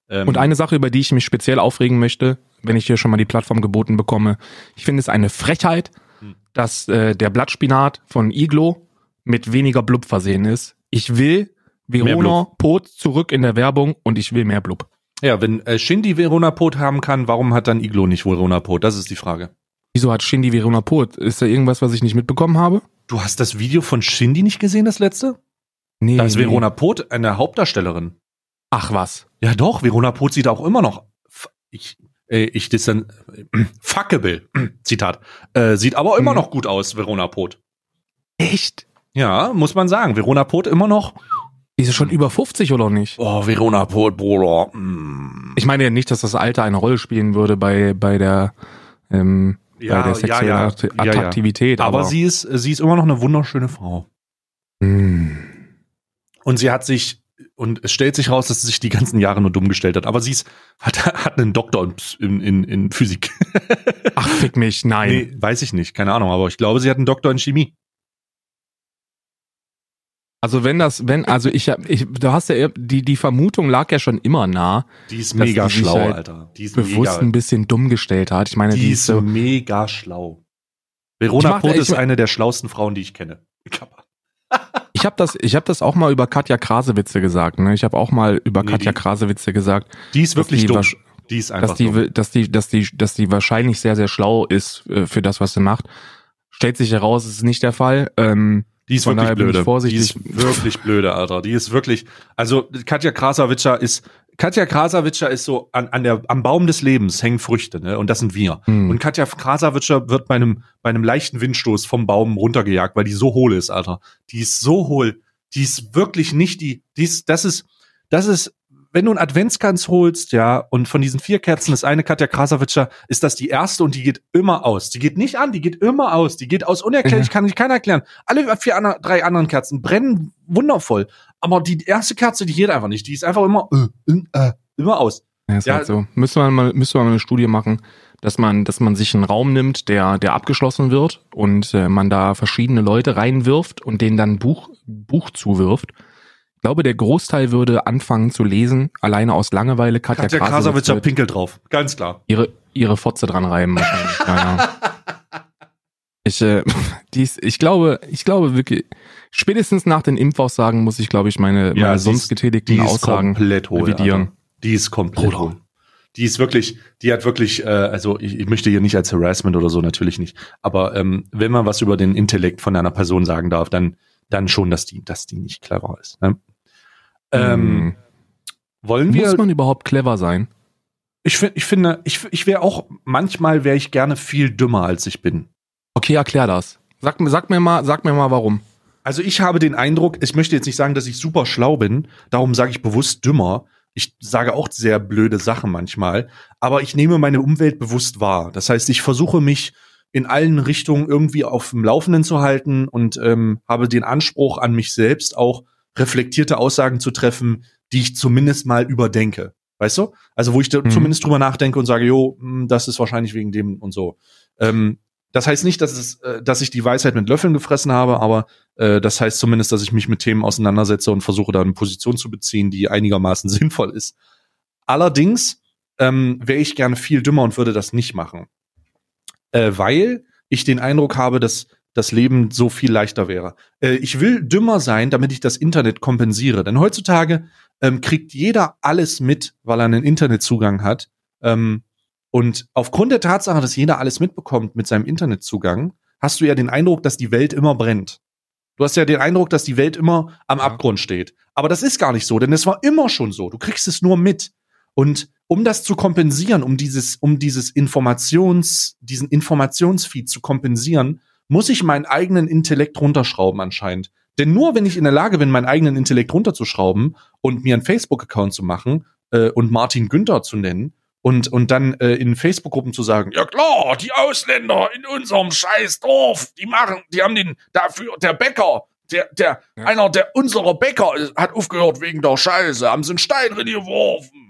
B: Ähm, und eine Sache, über die ich mich speziell aufregen möchte, wenn ich hier schon mal die Plattform geboten bekomme, ich finde es eine Frechheit, hm. dass äh, der Blattspinat von Iglo mit weniger Blub versehen ist. Ich will Verona Pot zurück in der Werbung und ich will mehr Blub.
A: Ja, wenn äh, Shindy Verona Pot haben kann, warum hat dann Iglo nicht Verona Pot? Das ist die Frage.
B: Wieso hat Shindy Verona Pot? Ist da irgendwas, was ich nicht mitbekommen habe?
A: Du hast das Video von Shindy nicht gesehen, das letzte? Nee. Da ist. Verona Pot eine Hauptdarstellerin.
B: Ach was.
A: Ja doch, Verona Pot sieht auch immer noch. Ich, äh, ich das dann. Äh, fuckable, [clears throat] Zitat. Äh, sieht aber immer hm. noch gut aus, Verona Pot.
B: Echt?
A: Ja, muss man sagen. Verona Pot immer noch.
B: Ist es schon über 50 oder nicht?
A: Oh, Verona Pot, Bruder. Mm.
B: Ich meine ja nicht, dass das Alter eine Rolle spielen würde bei, bei der, ähm, ja, bei der sexuellen ja, ja. Attraktivität.
A: Aber, aber, sie ist, sie ist immer noch eine wunderschöne Frau. Mm. Und sie hat sich und es stellt sich raus, dass sie sich die ganzen Jahre nur dumm gestellt hat. Aber sie ist, hat, hat einen Doktor in, in, in Physik. [laughs]
B: Ach, fick mich, nein. Nee,
A: weiß ich nicht, keine Ahnung, aber ich glaube, sie hat einen Doktor in Chemie.
B: Also wenn das, wenn, also ich, ich du hast ja, die, die Vermutung lag ja schon immer nah.
A: Die ist mega die schlau, halt Alter.
B: Die ist bewusst mega, ein bisschen dumm gestellt hat. Ich meine,
A: die, die ist so mega schlau. Verona Poth ist eine der schlauesten Frauen, die ich kenne. [laughs]
B: Ich habe das, ich habe das auch mal über Katja Krasewitze gesagt. Ne? Ich habe auch mal über nee, Katja die, Krasewitze gesagt.
A: Die ist wirklich die dumm. Die ist
B: einfach dass die, dumm. dass die, dass die, dass die wahrscheinlich sehr, sehr schlau ist äh, für das, was sie macht. Stellt sich heraus, es ist nicht der Fall. Ähm,
A: die ist wirklich blöde. Die ist wirklich blöde, Alter. Die ist wirklich, also Katja Krasavitscher ist, Katja Krasavitscher ist so an, an der, am Baum des Lebens hängen Früchte, ne? Und das sind wir. Hm. Und Katja Krasavitscher wird bei einem, bei einem leichten Windstoß vom Baum runtergejagt, weil die so hohl ist, Alter. Die ist so hohl. Die ist wirklich nicht die, die ist, das ist, das ist wenn du einen Adventskranz holst, ja, und von diesen vier Kerzen ist eine Katja Krasavitscher, ist das die erste und die geht immer aus. Die geht nicht an, die geht immer aus. Die geht aus unerklärlich, ja. kann sich keiner erklären. Alle vier, drei anderen Kerzen brennen wundervoll. Aber die erste Kerze, die geht einfach nicht. Die ist einfach immer, äh, äh, immer aus.
B: Ja, ist ja. halt so. Müsste man mal, müsste man mal eine Studie machen, dass man, dass man sich einen Raum nimmt, der, der abgeschlossen wird und äh, man da verschiedene Leute reinwirft und denen dann Buch, Buch zuwirft glaube, der Großteil würde anfangen zu lesen, alleine aus Langeweile.
A: Katja, Katja Krasavitz ja Pinkel drauf, ganz klar.
B: Ihre, ihre Fotze dran reiben wahrscheinlich. ja, ja. [laughs] Ich, äh, [laughs] dies, ich glaube, ich glaube wirklich, spätestens nach den Impfaussagen muss ich, glaube ich, meine, ja, meine sonst ist, getätigten Aussagen
A: komplett hohl, revidieren. Alter. Die ist komplett Bruder. hohl. Die ist wirklich, die hat wirklich, äh, also ich, ich möchte hier nicht als Harassment oder so, natürlich nicht. Aber ähm, wenn man was über den Intellekt von einer Person sagen darf, dann, dann schon, dass die, dass die nicht clever ist. Ne?
B: Ähm, hm. wollen wir. Muss man überhaupt clever sein?
A: Ich, find, ich finde, ich, ich wäre auch, manchmal wäre ich gerne viel dümmer, als ich bin.
B: Okay, erklär das. Sag, sag, mir mal, sag mir mal warum.
A: Also ich habe den Eindruck, ich möchte jetzt nicht sagen, dass ich super schlau bin, darum sage ich bewusst dümmer. Ich sage auch sehr blöde Sachen manchmal, aber ich nehme meine Umwelt bewusst wahr. Das heißt, ich versuche mich in allen Richtungen irgendwie auf dem Laufenden zu halten und ähm, habe den Anspruch an mich selbst auch reflektierte Aussagen zu treffen, die ich zumindest mal überdenke. Weißt du? Also wo ich da mhm. zumindest drüber nachdenke und sage, jo, hm, das ist wahrscheinlich wegen dem und so. Ähm, das heißt nicht, dass, es, äh, dass ich die Weisheit mit Löffeln gefressen habe, aber äh, das heißt zumindest, dass ich mich mit Themen auseinandersetze und versuche, da eine Position zu beziehen, die einigermaßen [laughs] sinnvoll ist. Allerdings ähm, wäre ich gerne viel dümmer und würde das nicht machen. Äh, weil ich den Eindruck habe, dass das Leben so viel leichter wäre. Äh, ich will dümmer sein, damit ich das Internet kompensiere. Denn heutzutage ähm, kriegt jeder alles mit, weil er einen Internetzugang hat. Ähm, und aufgrund der Tatsache, dass jeder alles mitbekommt mit seinem Internetzugang, hast du ja den Eindruck, dass die Welt immer brennt. Du hast ja den Eindruck, dass die Welt immer am ja. Abgrund steht. Aber das ist gar nicht so, denn es war immer schon so. Du kriegst es nur mit. Und um das zu kompensieren, um dieses, um dieses Informations, diesen Informationsfeed zu kompensieren, muss ich meinen eigenen Intellekt runterschrauben anscheinend. Denn nur wenn ich in der Lage bin, meinen eigenen Intellekt runterzuschrauben und mir einen Facebook-Account zu machen äh, und Martin Günther zu nennen und, und dann äh, in Facebook-Gruppen zu sagen, ja klar, die Ausländer in unserem scheiß Dorf, die machen, die haben den dafür, der Bäcker, der, der, ja. einer der unserer Bäcker hat aufgehört wegen der Scheiße, haben sie einen Stein drin geworfen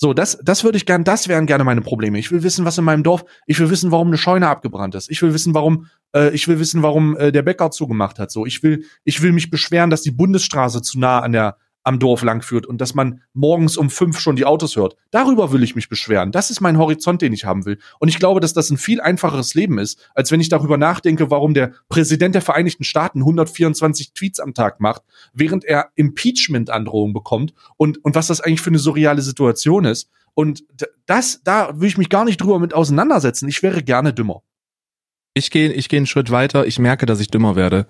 A: so, das, das würde ich gern, das wären gerne meine Probleme. Ich will wissen, was in meinem Dorf, ich will wissen, warum eine Scheune abgebrannt ist. Ich will wissen, warum, äh, ich will wissen, warum äh, der Bäcker zugemacht hat. So, ich will, ich will mich beschweren, dass die Bundesstraße zu nah an der, am Dorf langführt und dass man morgens um fünf schon die Autos hört. Darüber will ich mich beschweren. Das ist mein Horizont, den ich haben will. Und ich glaube, dass das ein viel einfacheres Leben ist, als wenn ich darüber nachdenke, warum der Präsident der Vereinigten Staaten 124 Tweets am Tag macht, während er Impeachment-Androhungen bekommt und, und was das eigentlich für eine surreale Situation ist. Und das, da will ich mich gar nicht drüber mit auseinandersetzen. Ich wäre gerne dümmer.
B: Ich gehe ich geh einen Schritt weiter. Ich merke, dass ich dümmer werde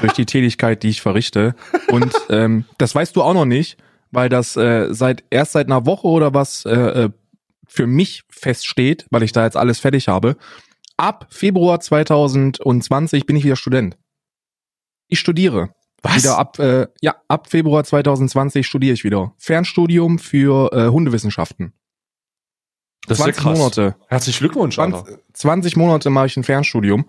B: durch die Tätigkeit, die ich verrichte. Und ähm, das weißt du auch noch nicht, weil das äh, seit erst seit einer Woche oder was äh, äh für mich feststeht, weil ich da jetzt alles fertig habe. Ab Februar 2020 bin ich wieder Student. Ich studiere. Was? Wieder ab, äh, ja, ab Februar 2020 studiere ich wieder. Fernstudium für äh, Hundewissenschaften.
A: Das 20 ist ja krass. Monate.
B: Herzlichen Glückwunsch, 20, 20 Monate mache ich ein Fernstudium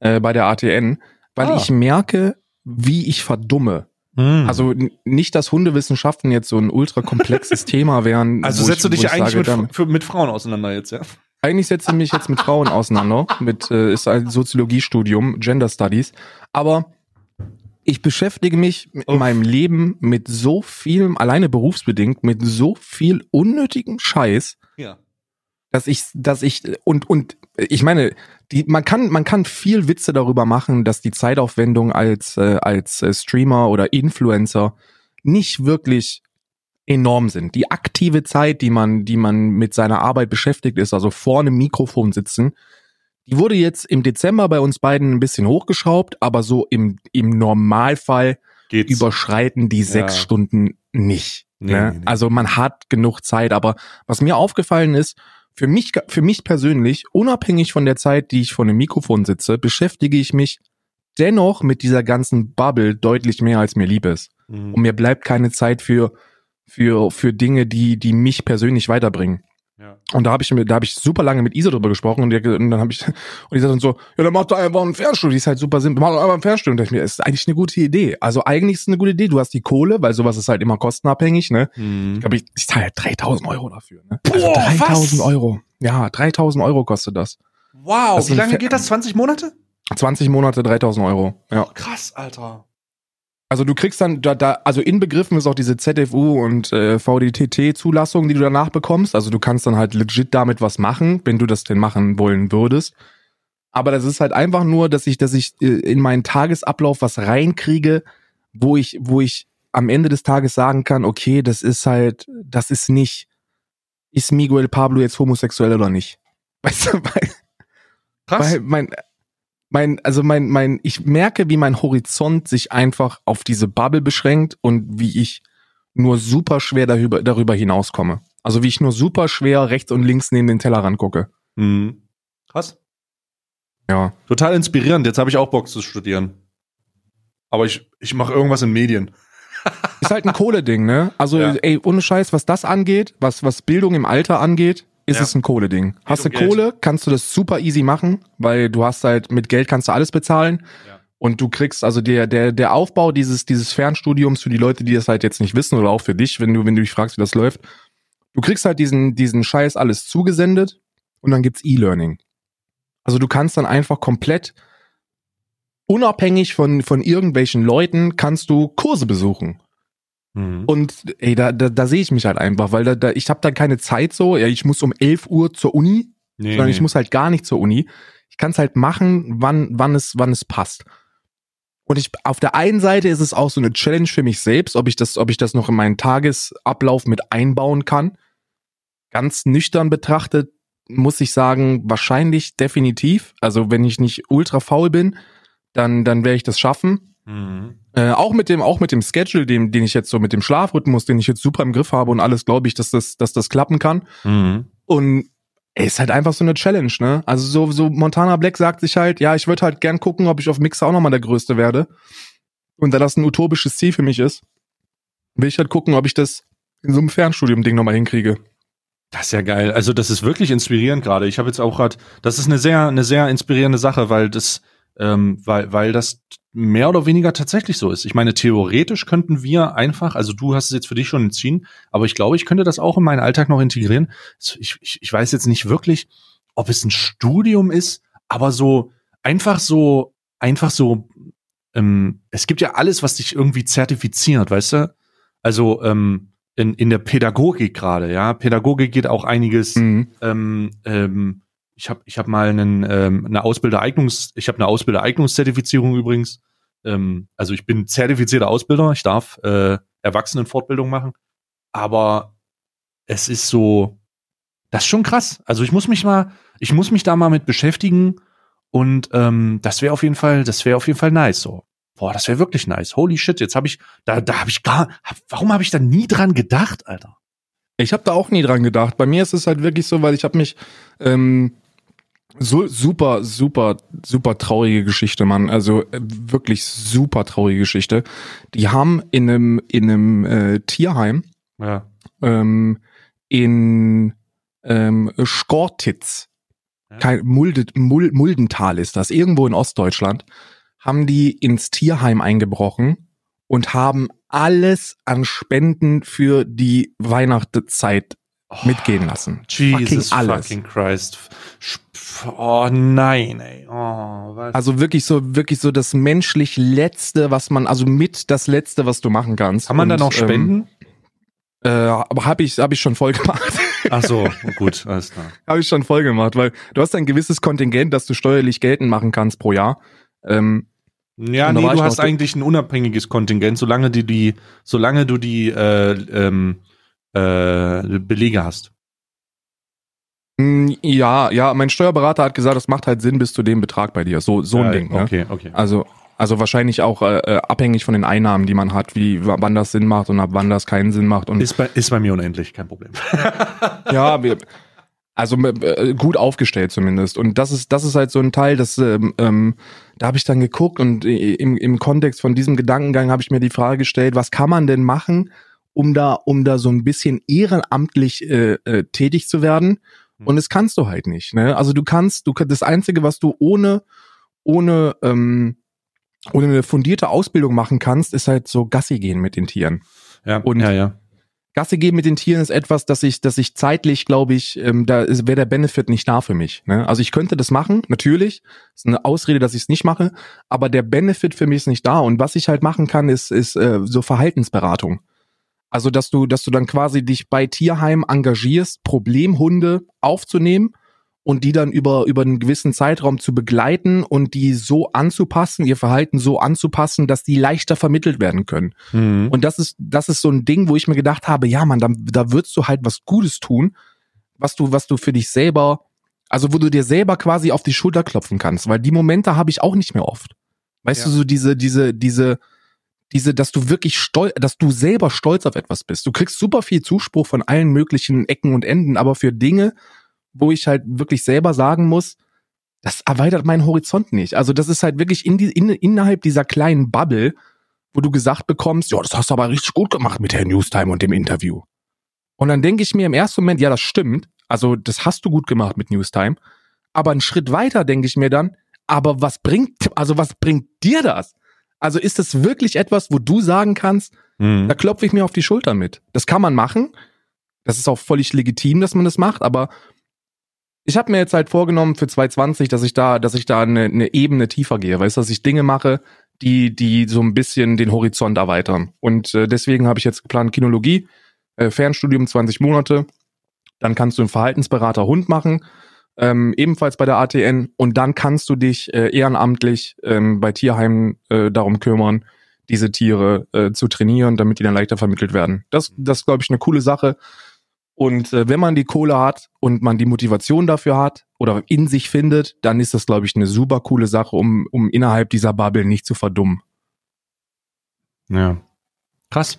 B: äh, bei der ATN, weil ah. ich merke, wie ich verdumme. Mm. Also nicht, dass Hundewissenschaften jetzt so ein ultra komplexes [laughs] Thema wären.
A: Also setzt ich, du dich eigentlich sage, mit, für, mit Frauen auseinander jetzt, ja?
B: Eigentlich setze ich mich jetzt mit Frauen auseinander, mit äh, ist ein Soziologiestudium, Gender Studies, aber ich beschäftige mich in meinem Leben mit so vielem, alleine berufsbedingt, mit so viel unnötigem Scheiß. Dass ich, dass ich und und ich meine, die man kann man kann viel Witze darüber machen, dass die Zeitaufwendung als äh, als äh, Streamer oder Influencer nicht wirklich enorm sind. Die aktive Zeit, die man die man mit seiner Arbeit beschäftigt ist, also vor einem Mikrofon sitzen, die wurde jetzt im Dezember bei uns beiden ein bisschen hochgeschraubt, aber so im im Normalfall Geht's. überschreiten die sechs ja. Stunden nicht. Nee, ne? nee, nee. Also man hat genug Zeit, aber was mir aufgefallen ist, für mich, für mich persönlich, unabhängig von der Zeit, die ich vor dem Mikrofon sitze, beschäftige ich mich dennoch mit dieser ganzen Bubble deutlich mehr, als mir lieb ist. Mhm. Und mir bleibt keine Zeit für, für, für Dinge, die, die mich persönlich weiterbringen. Ja. Und da habe ich da habe ich super lange mit Isa drüber gesprochen und, der, und dann habe ich [laughs] und die sagt dann so, ja, dann mach doch einfach ein Fernstudio, die ist halt super simpel, mach doch einfach ein Fernstudio. Und da ich mir, ist eigentlich eine gute Idee. Also eigentlich ist es eine gute Idee. Du hast die Kohle, weil sowas ist halt immer kostenabhängig, ne? Mhm. Ich glaube, ich, ich zahle halt 3000 Euro dafür, ne? Also Boah, 3000 was? Euro. Ja, 3000 Euro kostet das.
A: Wow, das wie lange geht das? 20 Monate?
B: 20 Monate, 3000 Euro. Ja.
A: Krass, Alter.
B: Also du kriegst dann da, da also inbegriffen ist auch diese ZFU und äh, VDTT-Zulassung, die du danach bekommst. Also du kannst dann halt legit damit was machen, wenn du das denn machen wollen würdest. Aber das ist halt einfach nur, dass ich, dass ich äh, in meinen Tagesablauf was reinkriege, wo ich, wo ich am Ende des Tages sagen kann, okay, das ist halt, das ist nicht, ist Miguel Pablo jetzt homosexuell oder nicht? [laughs] Weißt du, weil, Krass. weil mein, mein, also mein, mein, ich merke, wie mein Horizont sich einfach auf diese Bubble beschränkt und wie ich nur super schwer darüber, darüber hinauskomme. Also wie ich nur super schwer rechts und links neben den Teller rangucke. Mhm.
A: Krass. Ja. Total inspirierend. Jetzt habe ich auch Bock zu studieren. Aber ich, ich mache irgendwas in Medien.
B: Ist halt ein Kohle-Ding, ne? Also, ja. ey, ohne Scheiß, was das angeht, was, was Bildung im Alter angeht, ist ja. es ein Kohle-Ding. Hast du Kohle, kannst du das super easy machen, weil du hast halt, mit Geld kannst du alles bezahlen. Ja. Und du kriegst, also der, der, der Aufbau dieses, dieses Fernstudiums für die Leute, die das halt jetzt nicht wissen oder auch für dich, wenn du, wenn du dich fragst, wie das läuft. Du kriegst halt diesen, diesen Scheiß alles zugesendet und dann gibt's E-Learning. Also du kannst dann einfach komplett unabhängig von, von irgendwelchen Leuten kannst du Kurse besuchen. Mhm. Und ey, da, da, da sehe ich mich halt einfach, weil da, da ich habe dann keine Zeit so, ja, ich muss um 11 Uhr zur Uni, nee, sondern nee. ich muss halt gar nicht zur Uni. Ich kann es halt machen, wann, wann, es, wann es passt. Und ich, auf der einen Seite ist es auch so eine Challenge für mich selbst, ob ich das, ob ich das noch in meinen Tagesablauf mit einbauen kann. Ganz nüchtern betrachtet muss ich sagen, wahrscheinlich definitiv. Also wenn ich nicht ultra faul bin, dann, dann werde ich das schaffen. Mhm. Äh, auch mit dem, auch mit dem Schedule, dem, den ich jetzt so mit dem Schlafrhythmus, den ich jetzt super im Griff habe und alles, glaube ich, dass das, dass das klappen kann. Mhm. Und ey, ist halt einfach so eine Challenge, ne? Also so, so Montana Black sagt sich halt, ja, ich würde halt gern gucken, ob ich auf Mixer auch nochmal der Größte werde. Und da das ein utopisches Ziel für mich ist, will ich halt gucken, ob ich das in so einem Fernstudium-Ding nochmal hinkriege.
A: Das ist ja geil. Also das ist wirklich inspirierend gerade. Ich habe jetzt auch gerade, das ist eine sehr, eine sehr inspirierende Sache, weil das, ähm, weil, weil das mehr oder weniger tatsächlich so ist. Ich meine, theoretisch könnten wir einfach, also du hast es jetzt für dich schon entschieden, aber ich glaube, ich könnte das auch in meinen Alltag noch integrieren. Ich, ich, ich weiß jetzt nicht wirklich, ob es ein Studium ist, aber so einfach so, einfach so, ähm, es gibt ja alles, was dich irgendwie zertifiziert, weißt du? Also ähm, in, in der Pädagogik gerade, ja. Pädagogik geht auch einiges. Mhm. Ähm, ähm, ich habe ich hab mal einen, ähm, eine Ausbildereignungs, ich habe eine Ausbildereignungszertifizierung übrigens. Ähm, also ich bin zertifizierter Ausbilder, ich darf äh, Erwachsenenfortbildung machen. Aber es ist so, das ist schon krass. Also ich muss mich mal, ich muss mich da mal mit beschäftigen und ähm, das wäre auf jeden Fall, das wäre auf jeden Fall nice so. Boah, das wäre wirklich nice. Holy shit, jetzt habe ich, da, da habe ich gar, hab, warum habe ich da nie dran gedacht, Alter?
B: Ich habe da auch nie dran gedacht. Bei mir ist es halt wirklich so, weil ich habe mich ähm, so super, super, super traurige Geschichte, Mann. Also äh, wirklich super traurige Geschichte. Die haben in einem in einem äh, Tierheim
A: ja.
B: ähm, in ähm, Skortitz, ja. kein Mulde, Mul, Muldental ist das, irgendwo in Ostdeutschland haben die ins Tierheim eingebrochen und haben alles an Spenden für die Weihnachtszeit oh, mitgehen lassen.
A: Jesus fucking, alles. fucking Christ. Oh nein, ey. Oh,
B: was? Also wirklich so, wirklich so das menschlich Letzte, was man, also mit das Letzte, was du machen kannst.
A: Kann man da noch spenden?
B: Ähm, äh, aber habe ich, hab ich schon voll gemacht. [laughs]
A: Ach so, gut, alles klar.
B: habe ich schon voll gemacht, weil du hast ein gewisses Kontingent, das du steuerlich geltend machen kannst pro Jahr. Ähm,
A: ja, nee, du hast eigentlich ein unabhängiges Kontingent, solange du die, solange du die äh, ähm, äh, Belege hast.
B: Hm, ja, ja, mein Steuerberater hat gesagt, das macht halt Sinn bis zu dem Betrag bei dir. So, so ein
A: ja,
B: Ding.
A: Ne? Okay, okay.
B: Also, also wahrscheinlich auch äh, äh, abhängig von den Einnahmen, die man hat, wie wann das Sinn macht und ab wann das keinen Sinn macht. Und
A: ist bei, ist bei mir unendlich, kein Problem. [laughs]
B: ja, wir, also äh, gut aufgestellt zumindest. Und das ist, das ist halt so ein Teil, das, ähm, ähm, da habe ich dann geguckt und im, im Kontext von diesem Gedankengang habe ich mir die Frage gestellt, was kann man denn machen, um da, um da so ein bisschen ehrenamtlich äh, äh, tätig zu werden? Hm. Und das kannst du halt nicht. Ne? Also du kannst, du das Einzige, was du ohne, ohne, ähm, ohne eine fundierte Ausbildung machen kannst, ist halt so Gassi gehen mit den Tieren.
A: Ja, und ja, ja.
B: Gasse gehen mit den Tieren ist etwas, das ich, das ich zeitlich, glaube ich, ähm, da wäre der Benefit nicht da für mich. Ne? Also ich könnte das machen, natürlich. Ist eine Ausrede, dass ich es nicht mache, aber der Benefit für mich ist nicht da. Und was ich halt machen kann, ist, ist äh, so Verhaltensberatung. Also, dass du, dass du dann quasi dich bei Tierheim engagierst, Problemhunde aufzunehmen und die dann über, über einen gewissen Zeitraum zu begleiten und die so anzupassen, ihr Verhalten so anzupassen, dass die leichter vermittelt werden können. Mhm. Und das ist, das ist so ein Ding, wo ich mir gedacht habe, ja, man, da, da würdest du halt was Gutes tun, was du, was du für dich selber, also wo du dir selber quasi auf die Schulter klopfen kannst, weil die Momente habe ich auch nicht mehr oft. Weißt ja. du, so diese, diese, diese, diese, dass du wirklich stolz, dass du selber stolz auf etwas bist. Du kriegst super viel Zuspruch von allen möglichen Ecken und Enden, aber für Dinge, wo ich halt wirklich selber sagen muss, das erweitert meinen Horizont nicht. Also das ist halt wirklich in die, in, innerhalb dieser kleinen Bubble, wo du gesagt bekommst, ja, das hast du aber richtig gut gemacht mit der Newstime und dem Interview. Und dann denke ich mir im ersten Moment, ja, das stimmt. Also das hast du gut gemacht mit Newstime. Aber einen Schritt weiter denke ich mir dann, aber was bringt, also was bringt dir das? Also ist das wirklich etwas, wo du sagen kannst, mhm. da klopfe ich mir auf die Schulter mit. Das kann man machen. Das ist auch völlig legitim, dass man das macht, aber ich habe mir jetzt halt vorgenommen für 2020, dass ich da, dass ich da eine, eine Ebene tiefer gehe, weißt du, dass ich Dinge mache, die, die so ein bisschen den Horizont erweitern. Und äh, deswegen habe ich jetzt geplant Kinologie, äh, Fernstudium 20 Monate. Dann kannst du einen Verhaltensberater Hund machen, ähm, ebenfalls bei der ATN. Und dann kannst du dich äh, ehrenamtlich ähm, bei Tierheimen äh, darum kümmern, diese Tiere äh, zu trainieren, damit die dann leichter vermittelt werden. Das, das glaube ich, eine coole Sache. Und äh, wenn man die Kohle hat und man die Motivation dafür hat oder in sich findet, dann ist das, glaube ich, eine super coole Sache, um, um innerhalb dieser Bubble nicht zu verdummen.
A: Ja. Krass.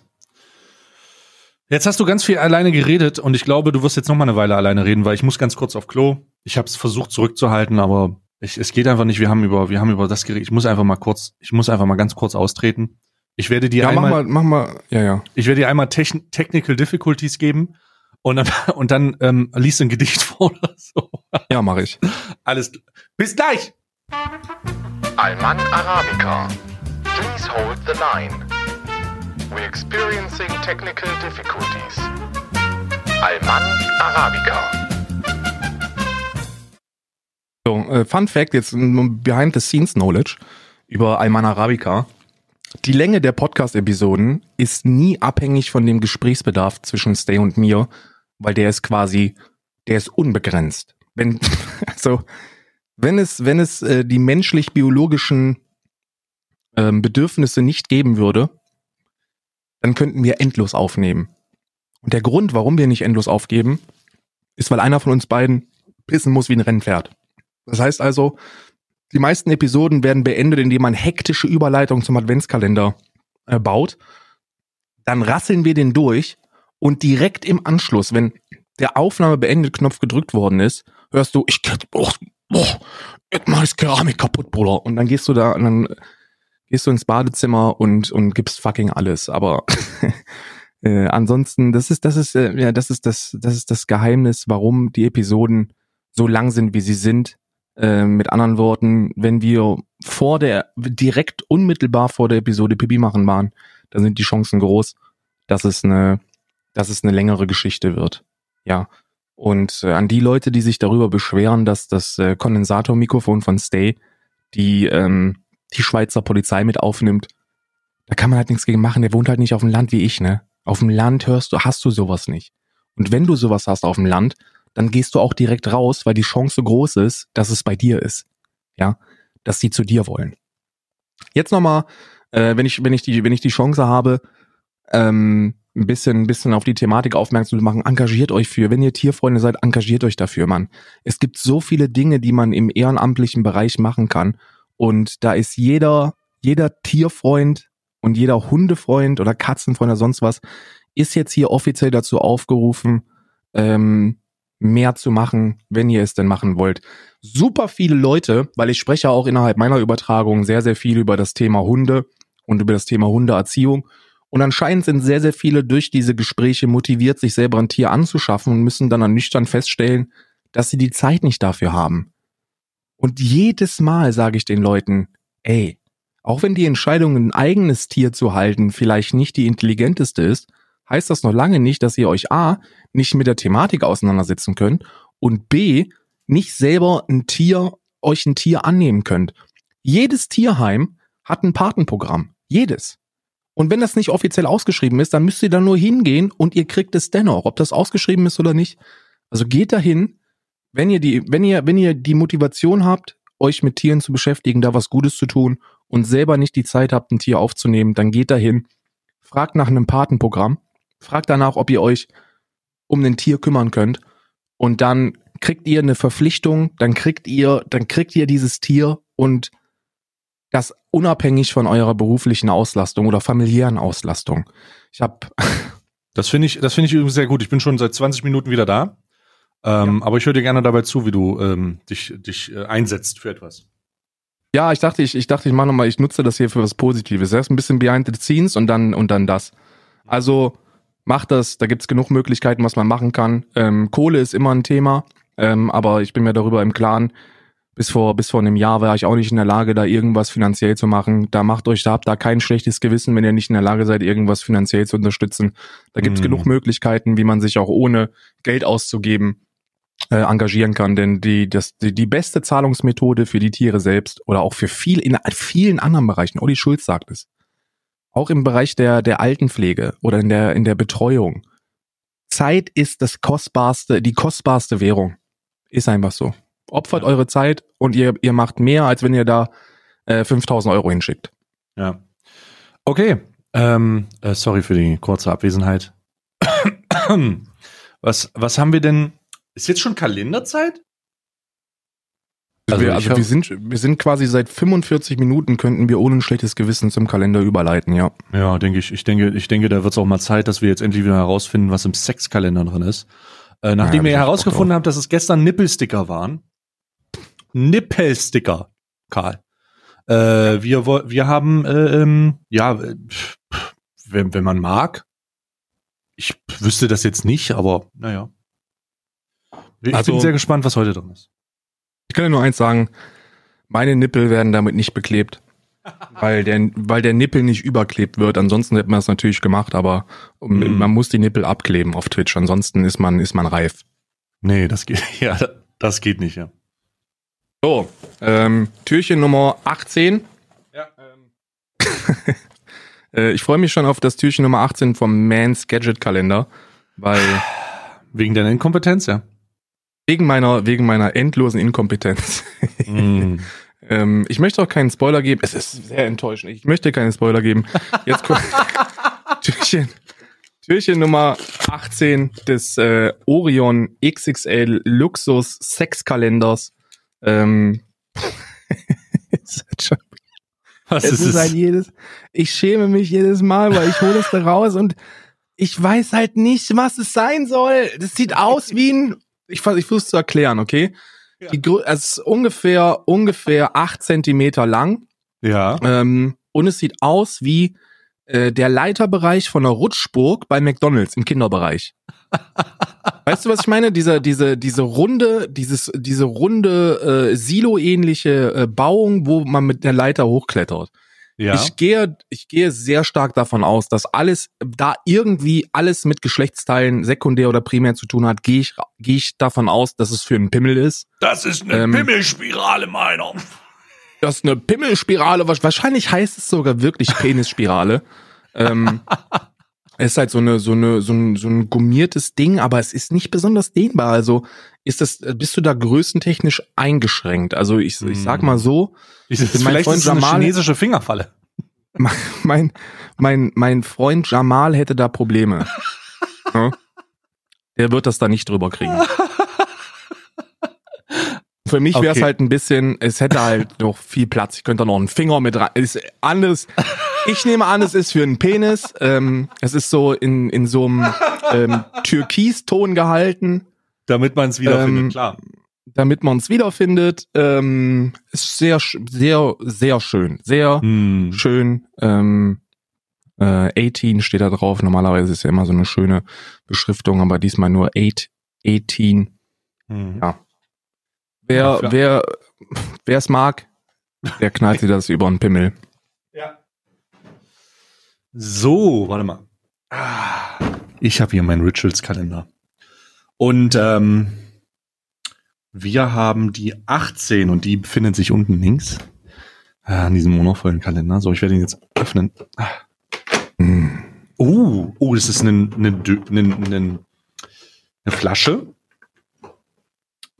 A: Jetzt hast du ganz viel alleine geredet und ich glaube, du wirst jetzt noch mal eine Weile alleine reden, weil ich muss ganz kurz auf Klo. Ich habe es versucht zurückzuhalten, aber ich, es geht einfach nicht. Wir haben über, wir haben über das geredet. Ich muss einfach mal kurz, ich muss einfach mal ganz kurz austreten. Ich werde dir ja, einmal,
B: mach mal, mach mal, ja, ja.
A: Ich werde dir einmal Technical Difficulties geben und dann, [laughs] und dann ähm, liest du ein Gedicht [laughs] vor oder so.
B: Ja, mache ich.
A: Alles. Bis gleich!
C: Alman Arabica. Please hold the line. We're experiencing technical difficulties. Alman Arabica.
B: So, äh, Fun Fact, jetzt Behind the Scenes Knowledge über Alman Arabica. Die Länge der Podcast-Episoden ist nie abhängig von dem Gesprächsbedarf zwischen Stay und mir, weil der ist quasi, der ist unbegrenzt. Wenn, [laughs] also, wenn es, wenn es äh, die menschlich-biologischen ähm, Bedürfnisse nicht geben würde, dann könnten wir endlos aufnehmen. Und der Grund, warum wir nicht endlos aufgeben, ist, weil einer von uns beiden pissen muss wie ein Rennpferd. Das heißt also, die meisten Episoden werden beendet, indem man hektische Überleitung zum Adventskalender äh, baut. Dann rasseln wir den durch und direkt im Anschluss, wenn der Aufnahme beendet Knopf gedrückt worden ist, hörst du, ich oh, oh, jetzt mach ich Keramik kaputt, Bruder. Und dann gehst du da, und dann gehst du ins Badezimmer und und gibst fucking alles. Aber [laughs] äh, ansonsten, das ist das ist äh, ja das ist das das ist das Geheimnis, warum die Episoden so lang sind, wie sie sind. Äh, mit anderen Worten, wenn wir vor der, direkt unmittelbar vor der Episode Pipi machen waren, dann sind die Chancen groß, dass es eine, dass es eine längere Geschichte wird. Ja. Und äh, an die Leute, die sich darüber beschweren, dass das äh, Kondensatormikrofon von Stay die, ähm, die Schweizer Polizei mit aufnimmt, da kann man halt nichts gegen machen. Der wohnt halt nicht auf dem Land wie ich, ne? Auf dem Land hörst du, hast du sowas nicht. Und wenn du sowas hast auf dem Land, dann gehst du auch direkt raus, weil die Chance groß ist, dass es bei dir ist. Ja, dass sie zu dir wollen. Jetzt nochmal, äh, wenn ich, wenn ich die, wenn ich die Chance habe, ähm, ein bisschen, ein bisschen auf die Thematik aufmerksam zu machen, engagiert euch für. Wenn ihr Tierfreunde seid, engagiert euch dafür, Mann. Es gibt so viele Dinge, die man im ehrenamtlichen Bereich machen kann. Und da ist jeder, jeder Tierfreund und jeder Hundefreund oder Katzenfreund oder sonst was, ist jetzt hier offiziell dazu aufgerufen, ähm, mehr zu machen, wenn ihr es denn machen wollt. Super viele Leute, weil ich spreche auch innerhalb meiner Übertragung sehr, sehr viel über das Thema Hunde und über das Thema Hundeerziehung. Und anscheinend sind sehr, sehr viele durch diese Gespräche motiviert, sich selber ein Tier anzuschaffen und müssen dann ernüchtert feststellen, dass sie die Zeit nicht dafür haben. Und jedes Mal sage ich den Leuten, ey, auch wenn die Entscheidung, ein eigenes Tier zu halten, vielleicht nicht die intelligenteste ist, heißt das noch lange nicht, dass ihr euch A, nicht mit der Thematik auseinandersetzen könnt und B, nicht selber ein Tier, euch ein Tier annehmen könnt. Jedes Tierheim hat ein Patenprogramm. Jedes. Und wenn das nicht offiziell ausgeschrieben ist, dann müsst ihr da nur hingehen und ihr kriegt es dennoch, ob das ausgeschrieben ist oder nicht. Also geht dahin, wenn ihr die, wenn ihr, wenn ihr die Motivation habt, euch mit Tieren zu beschäftigen, da was Gutes zu tun und selber nicht die Zeit habt, ein Tier aufzunehmen, dann geht dahin, fragt nach einem Patenprogramm Fragt danach, ob ihr euch um ein Tier kümmern könnt. Und dann kriegt ihr eine Verpflichtung, dann kriegt ihr, dann kriegt ihr dieses Tier und das unabhängig von eurer beruflichen Auslastung oder familiären Auslastung. Ich habe [laughs]
A: Das finde ich, das finde ich übrigens sehr gut. Ich bin schon seit 20 Minuten wieder da. Ähm, ja. Aber ich höre dir gerne dabei zu, wie du ähm, dich, dich äh, einsetzt für etwas.
B: Ja, ich dachte, ich, ich dachte, ich mache nochmal, ich nutze das hier für was Positives. Erst ein bisschen behind the scenes und dann und dann das. Also macht das, da gibt's genug Möglichkeiten, was man machen kann. Ähm, Kohle ist immer ein Thema, ähm, aber ich bin mir darüber im Klaren, bis vor, bis vor einem Jahr war ich auch nicht in der Lage, da irgendwas finanziell zu machen. Da macht euch, da habt da kein schlechtes Gewissen, wenn ihr nicht in der Lage seid, irgendwas finanziell zu unterstützen. Da gibt's mm. genug Möglichkeiten, wie man sich auch ohne Geld auszugeben äh, engagieren kann. Denn die, das, die, die beste Zahlungsmethode für die Tiere selbst oder auch für viel in vielen anderen Bereichen, Olli Schulz sagt es, auch im Bereich der, der Altenpflege oder in der, in der Betreuung. Zeit ist das kostbarste, die kostbarste Währung. Ist einfach so. Opfert ja. eure Zeit und ihr, ihr macht mehr, als wenn ihr da äh, 5000 Euro hinschickt.
A: Ja. Okay. Ähm, äh, sorry für die kurze Abwesenheit. [coughs] was, was haben wir denn? Ist jetzt schon Kalenderzeit?
B: Also, wir, also wir sind, wir sind quasi seit 45 Minuten könnten wir ohne ein schlechtes Gewissen zum Kalender überleiten, ja.
A: Ja, denke ich. Ich denke, ich denke, da wird es auch mal Zeit, dass wir jetzt endlich wieder herausfinden, was im Sexkalender drin ist. Äh, nachdem ja, wir herausgefunden haben, dass es gestern Nippelsticker waren. Nippelsticker, Karl. Äh, wir, wir haben, äh, ähm, ja, wenn, wenn man mag. Ich wüsste das jetzt nicht, aber naja. Ich also, bin sehr gespannt, was heute drin ist.
B: Ich kann ja nur eins sagen, meine Nippel werden damit nicht beklebt. [laughs] weil der, weil der Nippel nicht überklebt wird. Ansonsten hätte man es natürlich gemacht, aber mm. man muss die Nippel abkleben auf Twitch. Ansonsten ist man, ist man reif.
A: Nee, das geht, [laughs] ja, das geht nicht, ja.
B: So, ähm, Türchen Nummer 18. Ja, ähm. [laughs] Äh, ich freue mich schon auf das Türchen Nummer 18 vom Mans Gadget Kalender, weil
A: Wegen deiner Inkompetenz, ja.
B: Wegen meiner wegen meiner endlosen Inkompetenz.
A: Mm. [laughs]
B: ähm, ich möchte auch keinen Spoiler geben. Es ist sehr enttäuschend. Ich möchte keinen Spoiler geben. Jetzt kommt [laughs] Türchen Türchen Nummer 18 des äh, Orion XXL Luxus Sexkalenders. Ähm, [laughs] es ist schon
A: Was
B: es
A: ist
B: ist halt jedes, ich schäme mich jedes Mal, weil ich hole es da raus und ich weiß halt nicht, was es sein soll. Das sieht aus wie ein, ich, ich versuche es zu erklären, okay? Die, Grö- es ist ungefähr, ungefähr acht Zentimeter lang
A: ja.
B: ähm, und es sieht aus wie äh, der Leiterbereich von einer Rutschburg bei McDonalds im Kinderbereich. [laughs] Weißt du, was ich meine? Diese, diese, diese runde, dieses, diese runde äh, Silo-ähnliche äh, Bauung, wo man mit der Leiter hochklettert.
A: Ja.
B: Ich gehe, ich gehe sehr stark davon aus, dass alles, da irgendwie alles mit Geschlechtsteilen sekundär oder primär zu tun hat, gehe ich, gehe ich davon aus, dass es für einen Pimmel ist.
A: das ist eine
B: Ähm,
A: Pimmelspirale meiner.
B: Das ist eine Pimmelspirale, wa- wahrscheinlich heißt es sogar wirklich Penisspirale. [laughs] ähm, ist halt so eine, so eine, so ein, so ein gummiertes Ding, aber es ist nicht besonders dehnbar. Also ist das, bist du da größentechnisch eingeschränkt? Also ich, ich sag mal so,
A: Das ist
B: mein
A: vielleicht
B: Freund
A: ist es eine
B: Jamal-
A: chinesische Fingerfalle.
B: mein, mein, mein Freund Jamal hätte da Probleme. [laughs] ja? Der wird das da nicht drüber kriegen. [laughs] Für mich wäre es
A: Okay.
B: halt ein bisschen, es hätte halt [laughs] noch viel Platz. Ich könnte da noch einen Finger mit rein. Ist anders. Ich nehme an, es ist für einen Penis. Ähm, es ist so in, in so einem ähm, Türkiston gehalten,
A: Damit man es wiederfindet,
B: Ähm,
A: klar.
B: damit man es wiederfindet. Ähm, ist sehr, sehr, sehr schön. Sehr
A: Hm.
B: schön. Ähm, äh, 18 steht da drauf. Normalerweise ist ja immer so eine schöne Beschriftung, aber diesmal nur 8, 18.
A: Hm.
B: Ja. Wer,
A: Ja,
B: wer, wer es mag, der knallt sich das über den Pimmel.
A: Ja. So, warte mal. Ich habe hier meinen Rituals-Kalender. Und ähm, wir haben die 18 und die befindet sich unten links ah, an diesem wundervollen Kalender. So, ich werde ihn jetzt öffnen. Oh, oh, das ist eine, eine, eine, eine Flasche.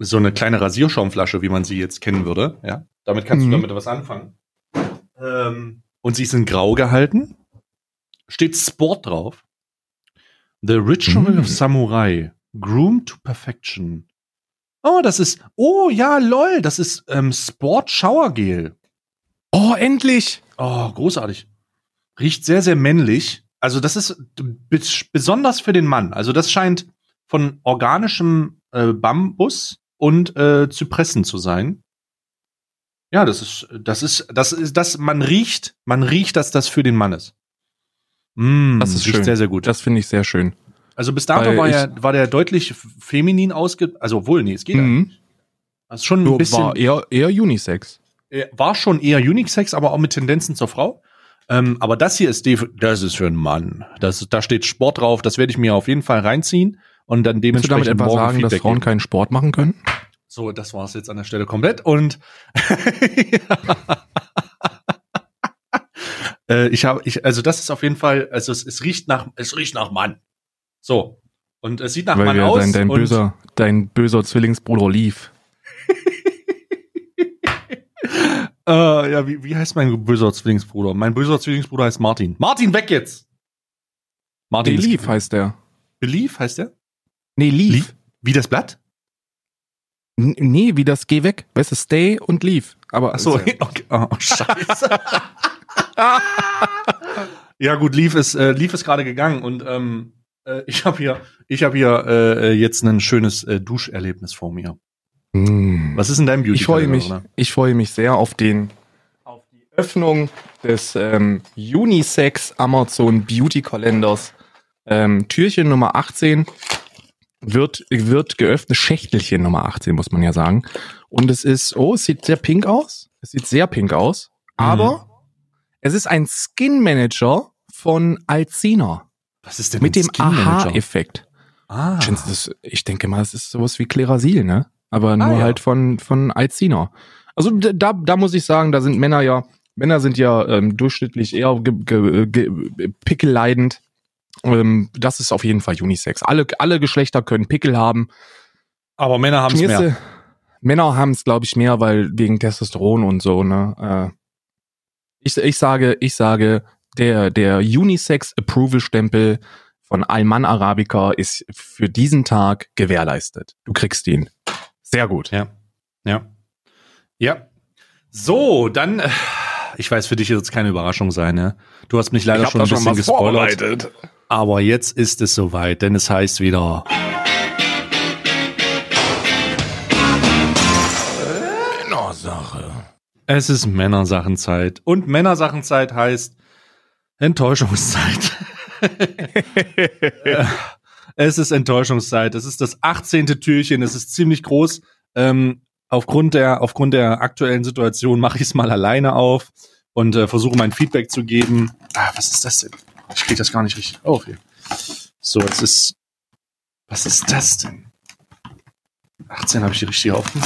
A: So eine kleine Rasierschaumflasche, wie man sie jetzt kennen würde. Ja, damit kannst
B: Mhm.
A: du damit was anfangen. Ähm, und sie ist in Grau gehalten. Steht Sport drauf. The Ritual
B: Mhm.
A: of Samurai. Groomed to Perfection. Oh, das ist. Oh ja, lol. Das ist ähm, Sport Shower Gel.
B: Oh, endlich!
A: Oh, großartig. Riecht sehr, sehr männlich. Also das ist bes- besonders für den Mann. Also das scheint von organischem äh, Bambus und äh, Zypressen zu sein. Ja, das ist, das ist, das ist, das, man riecht, man riecht, dass das für den Mann ist. Mm,
B: Das ist schön.
A: sehr, sehr gut.
B: Das finde ich sehr schön.
A: also bis dato
B: weil
A: war, er, war der deutlich feminin ausge, also obwohl, nee, es geht
B: Mhm.
A: eigentlich. Das ist schon ein
B: Nur
A: bisschen,
B: war eher, eher Unisex.
A: war schon eher Unisex, aber auch mit Tendenzen zur Frau. Ähm, aber das hier ist, def- das ist für einen Mann. Das, da steht Sport drauf. Das werde ich mir auf jeden Fall reinziehen und dann
B: Willst du damit
A: dementsprechend
B: etwa
A: morgen
B: sagen, dass
A: Feedback
B: Frauen
A: geben.
B: keinen Sport machen können?
A: So, das war es jetzt an der Stelle komplett. Und [laughs] äh, ich habe, ich, also das ist auf jeden Fall, also es, es riecht nach, es riecht nach Mann. So. Und es sieht nach
B: Weil
A: Mann
B: wir
A: aus.
B: dein, dein,
A: und,
B: böser, dein böser Zwillingsbruder lief. [laughs]
A: Äh, ja, wie, wie heißt mein böser Zwillingsbruder? Mein böser Zwillingsbruder heißt Martin. Martin, weg jetzt! Martin
B: Belief heißt der.
A: Belief heißt der?
B: Nee, Leave.
A: Leave? Wie das Blatt?
B: N- Nee, wie das Geh weg. Weißt du, Stay und Leave. Aber
A: Ach so, [laughs] [laughs] okay. Oh, scheiße. [laughs] ja gut, Leaf ist, äh, Leaf ist gerade gegangen und ähm, äh, ich habe hier, ich habe hier äh, jetzt ein schönes äh, Duscherlebnis vor mir.
B: Mm.
A: Was ist denn dein Beauty?
B: Ich freue mich,
A: oder?
B: ich freue mich sehr auf den, auf die Öffnung des ähm, Unisex Amazon Beauty Kalenders. Ähm, Türchen Nummer 18 wird, wird geöffnet, Schächtelchen Nummer 18, muss man ja sagen. Und es ist, oh, es sieht sehr pink aus. Es sieht sehr pink aus. Aber es ist ein Skin Manager von Alcina
A: Was ist denn
B: mit
A: ein
B: dem
A: Skin Manager?
B: Aha-Effekt.
A: Ah.
B: Ich, denke mal, es ist sowas wie Klerasil, ne? Aber nur
A: ja.
B: halt von, von Alcina. Also da, da muss ich sagen, da sind Männer ja Männer sind ja ähm, durchschnittlich eher ge ge ge pickelleidend. Ähm, das ist auf jeden Fall Unisex. Alle, alle Geschlechter können Pickel haben.
A: Aber Männer haben es mehr.
B: Männer haben es, glaube ich, mehr, weil wegen Testosteron und so, ne? Äh, ich, ich sage, ich sage, der, der Unisex Approval Stempel von Alman Arabica ist für diesen Tag gewährleistet. Du kriegst ihn. Sehr gut.
A: Ja. Ja. Ja. So, dann, äh, ich weiß, für dich wird es keine Überraschung sein, ne? Du hast mich leider schon ein bisschen gespoilert. Aber jetzt ist es soweit, denn es heißt wieder. Männersache. Es ist Männersachenzeit. Und Männersachenzeit heißt Enttäuschungszeit. [laughs] es ist Enttäuschungszeit. Es ist das 18. Türchen. Es ist ziemlich groß. Ähm, aufgrund der, aufgrund der aktuellen Situation mache ich es mal alleine auf und äh, versuche mein Feedback zu geben. Ah, was ist das denn? Ich kriege das gar nicht richtig auf hier. So, es ist. Was ist das denn? 18 habe ich die richtig offen.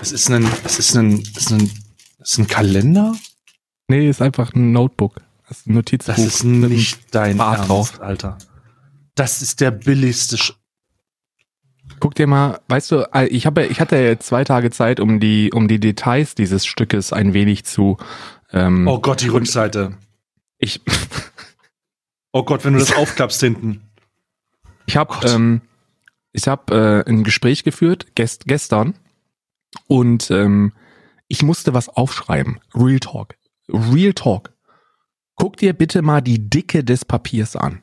A: Es ist ein, es ist ein, es ist ein, es ist ein Kalender?
B: Nee, ist einfach ein Notebook.
A: Das ist ein Notizbuch. Das ist nicht dein Ernst, drauf. Alter. Das ist der billigste. Sch
B: Guck dir mal, weißt du, äh, ich habe, ich hatte zwei Tage Zeit, um die, um die Details dieses Stückes ein wenig zu.
A: Ähm, oh Gott, die Rückseite.
B: Ich. [laughs]
A: oh Gott, wenn du das aufklappst hinten.
B: Ich habe, ähm, ich habe äh, ein Gespräch geführt gest gestern und ähm, ich musste was aufschreiben. Real Talk. Real Talk. Guck dir bitte mal die Dicke des Papiers an.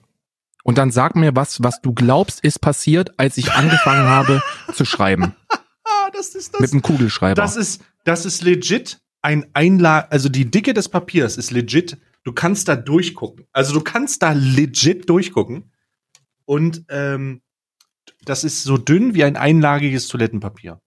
B: Und dann sag mir was, was du glaubst, ist passiert, als ich angefangen habe zu schreiben. [laughs]
A: das ist
B: das. Mit einem Kugelschreiber.
A: Das ist, das ist legit ein Einlage, also die Dicke des Papiers ist legit. Du kannst da durchgucken. Also du kannst da legit durchgucken. Und ähm, das ist so dünn wie ein einlagiges Toilettenpapier.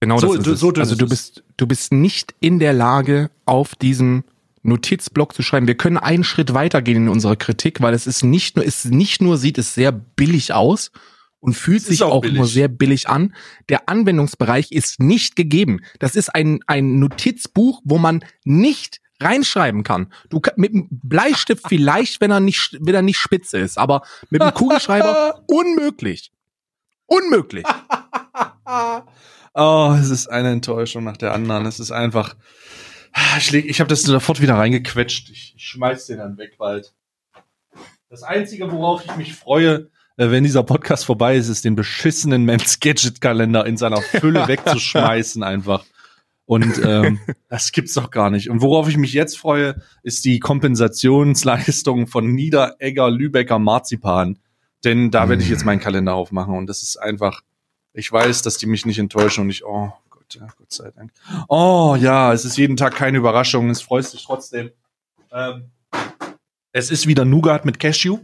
B: Genau so, das ist so Also du bist, du bist nicht in der Lage, auf diesem Notizblock zu schreiben. Wir können einen Schritt weitergehen in unserer Kritik, weil es ist nicht nur, es nicht nur sieht es sehr billig aus und fühlt sich auch, auch nur sehr billig an. Der Anwendungsbereich ist nicht gegeben. Das ist ein, ein Notizbuch, wo man nicht reinschreiben kann. Du mit einem Bleistift [laughs] vielleicht, wenn er nicht, wenn er nicht spitze ist, aber mit einem Kugelschreiber [laughs] unmöglich. Unmöglich. [laughs]
A: oh, es ist eine Enttäuschung nach der anderen. Es ist einfach, ich, ich habe das sofort wieder reingequetscht. Ich, ich schmeiß den dann weg bald. Das Einzige, worauf ich mich freue, äh, wenn dieser Podcast vorbei ist, ist den beschissenen Mans Gadget Kalender in seiner Fülle wegzuschmeißen einfach. Und [laughs] ähm, das gibt's doch gar nicht. Und worauf ich mich jetzt freue, ist die Kompensationsleistung von Niederegger Lübecker Marzipan. Denn da werde ich jetzt meinen Kalender aufmachen. Und das ist einfach, ich weiß, dass die mich nicht enttäuschen und ich, oh Gott, ja, Gott sei Dank. Oh ja, es ist jeden Tag keine Überraschung, es freut sich trotzdem. Ähm, es ist wieder Nougat mit Cashew.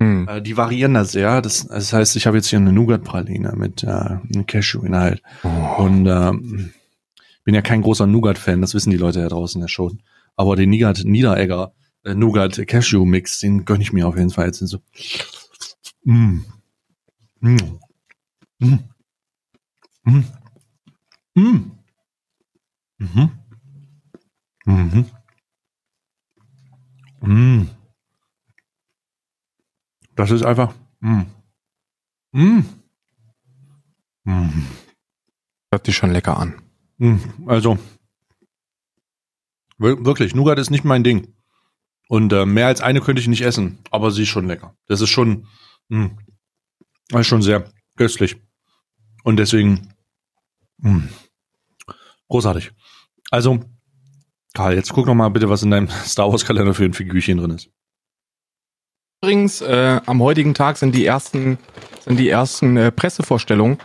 A: Hm. Äh, die variieren das sehr. Das, das heißt, ich habe jetzt hier eine Nougat-Praline mit äh, einem Cashew-Inhalt. Oh. Und ähm, bin ja kein großer Nougat-Fan, das wissen die Leute ja draußen ja schon. Aber den Nougat Niederegger äh, Nougat Cashew Mix, den gönn ich mir auf jeden Fall jetzt so. Mm. Mm. Mm. Mm. Mm. Mhm. Mhm. Mm. Das ist einfach. Mm. Mm.
B: Mm. Hört sich schon lecker an.
A: Mm. Also wirklich, Nougat ist nicht mein Ding. Und äh, mehr als eine könnte ich nicht essen, aber sie ist schon lecker. Das ist schon, mh, das ist schon sehr köstlich. Und deswegen, mh, großartig. Also, Karl, jetzt guck noch mal bitte, was in deinem [laughs] Star Wars Kalender für ein Figürchen drin ist.
B: Übrigens, äh, am heutigen Tag sind die ersten, sind die ersten äh, Pressevorstellungen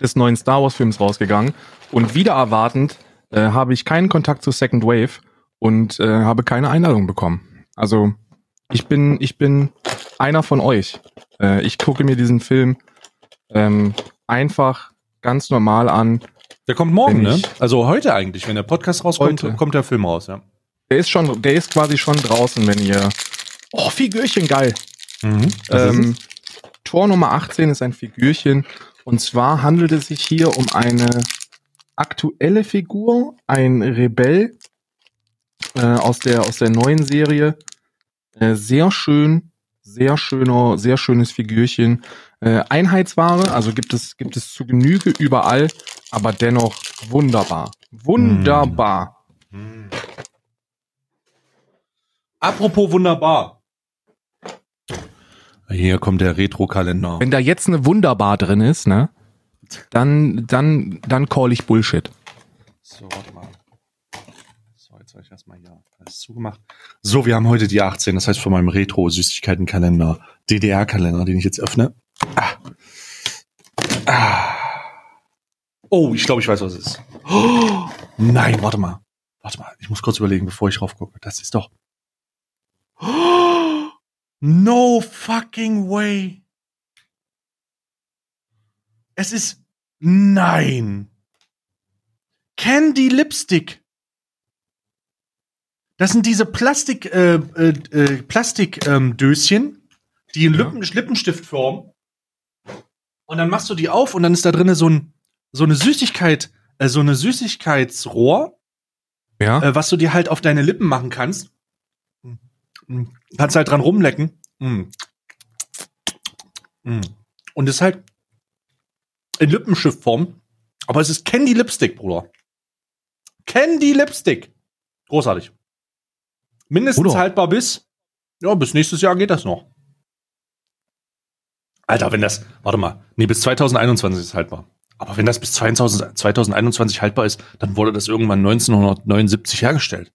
B: des neuen Star Wars Films rausgegangen. Und wieder erwartend äh, habe ich keinen Kontakt zu Second Wave und äh, habe keine Einladung bekommen. Also ich bin, ich bin einer von euch. Äh, ich gucke mir diesen Film ähm, einfach ganz normal an.
A: Der kommt morgen, ne? Also heute eigentlich, wenn der Podcast rauskommt, heute. kommt der Film raus, ja.
B: Der ist schon, der ist quasi schon draußen, wenn ihr. Oh, Figürchen, geil. Mhm, ähm, Tor Nummer 18 ist ein Figürchen. Und zwar handelt es sich hier um eine aktuelle Figur, ein Rebell äh, aus der aus der neuen Serie. Äh, sehr schön, sehr schöner, sehr schönes Figürchen. Äh, Einheitsware, also gibt es gibt es zu Genüge überall, aber dennoch wunderbar, wunderbar. Mm.
A: Apropos wunderbar. Hier kommt der Retro-Kalender.
B: Wenn da jetzt eine Wunderbar drin ist, ne? Dann, dann, dann call ich Bullshit.
A: So, warte mal. So, jetzt habe ich erstmal hier alles zugemacht. So, wir haben heute die 18, das heißt von meinem Retro-Süßigkeiten-Kalender, DDR-Kalender, den ich jetzt öffne. Ah. Ah. Oh, ich glaube, ich weiß, was es ist. Oh, nein, warte mal. Warte mal, ich muss kurz überlegen, bevor ich drauf gucke. Das ist doch. Oh, no fucking way. Es ist. Nein. Candy Lipstick. Das sind diese Plastik, äh, äh, äh, Plastikdöschen, ähm, die in Lippen, ja. Lippenstift formen. Und dann machst du die auf und dann ist da drinne so ein, so eine Süßigkeit, äh, so eine Süßigkeitsrohr,
B: ja.
A: äh, was du dir halt auf deine Lippen machen kannst. Kannst halt dran rumlecken. Mm. Mm. Und ist halt in Lippenschiffform. Aber es ist Candy Lipstick, Bruder. Candy Lipstick. Großartig. Mindestens Bruder. haltbar bis, ja, bis nächstes Jahr geht das noch. Alter, wenn das, warte mal, nee, bis 2021 ist es haltbar. Aber wenn das bis 2000, 2021 haltbar ist, dann wurde das irgendwann 1979 hergestellt.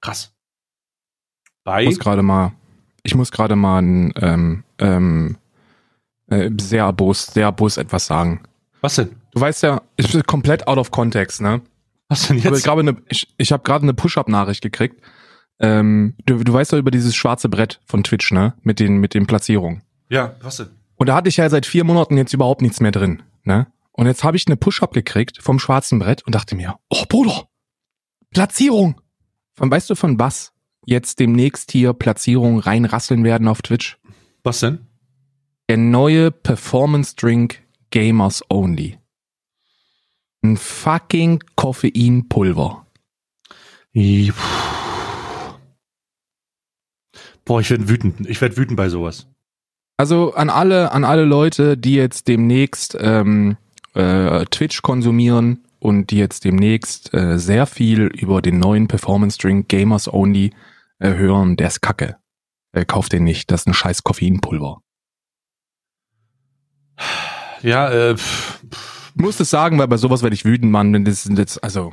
A: Krass.
B: Bei ich muss gerade mal, ich muss gerade mal ein ähm, ähm, äh, sehr abos, sehr abos etwas sagen.
A: Was denn?
B: Du weißt ja, ich bin komplett out of context, ne?
A: Was denn jetzt?
B: Ich, glaube, ne, ich, ich habe gerade eine Push-Up-Nachricht gekriegt. Ähm, du, du weißt doch über dieses schwarze Brett von Twitch, ne? Mit den, mit den Platzierungen.
A: Ja, was denn?
B: Und da hatte ich ja seit vier Monaten jetzt überhaupt nichts mehr drin, ne? Und jetzt habe ich eine Push-Up gekriegt vom schwarzen Brett und dachte mir, oh Bruder, Platzierung. Von weißt du von was jetzt demnächst hier Platzierungen reinrasseln werden auf Twitch?
A: Was denn?
B: Der neue Performance Drink Gamers Only. Ein fucking Koffeinpulver.
A: Boah, ich werde wütend. Ich werde wütend bei sowas.
B: Also an alle, an alle Leute, die jetzt demnächst ähm, äh, Twitch konsumieren und die jetzt demnächst äh, sehr viel über den neuen Performance Drink Gamers Only äh, hören, der ist kacke. Äh, kauft den nicht, das ist ein scheiß Koffeinpulver.
A: Ja, äh,
B: pff, muss es sagen, weil bei sowas werde ich wütend, Mann. Wenn das, das also.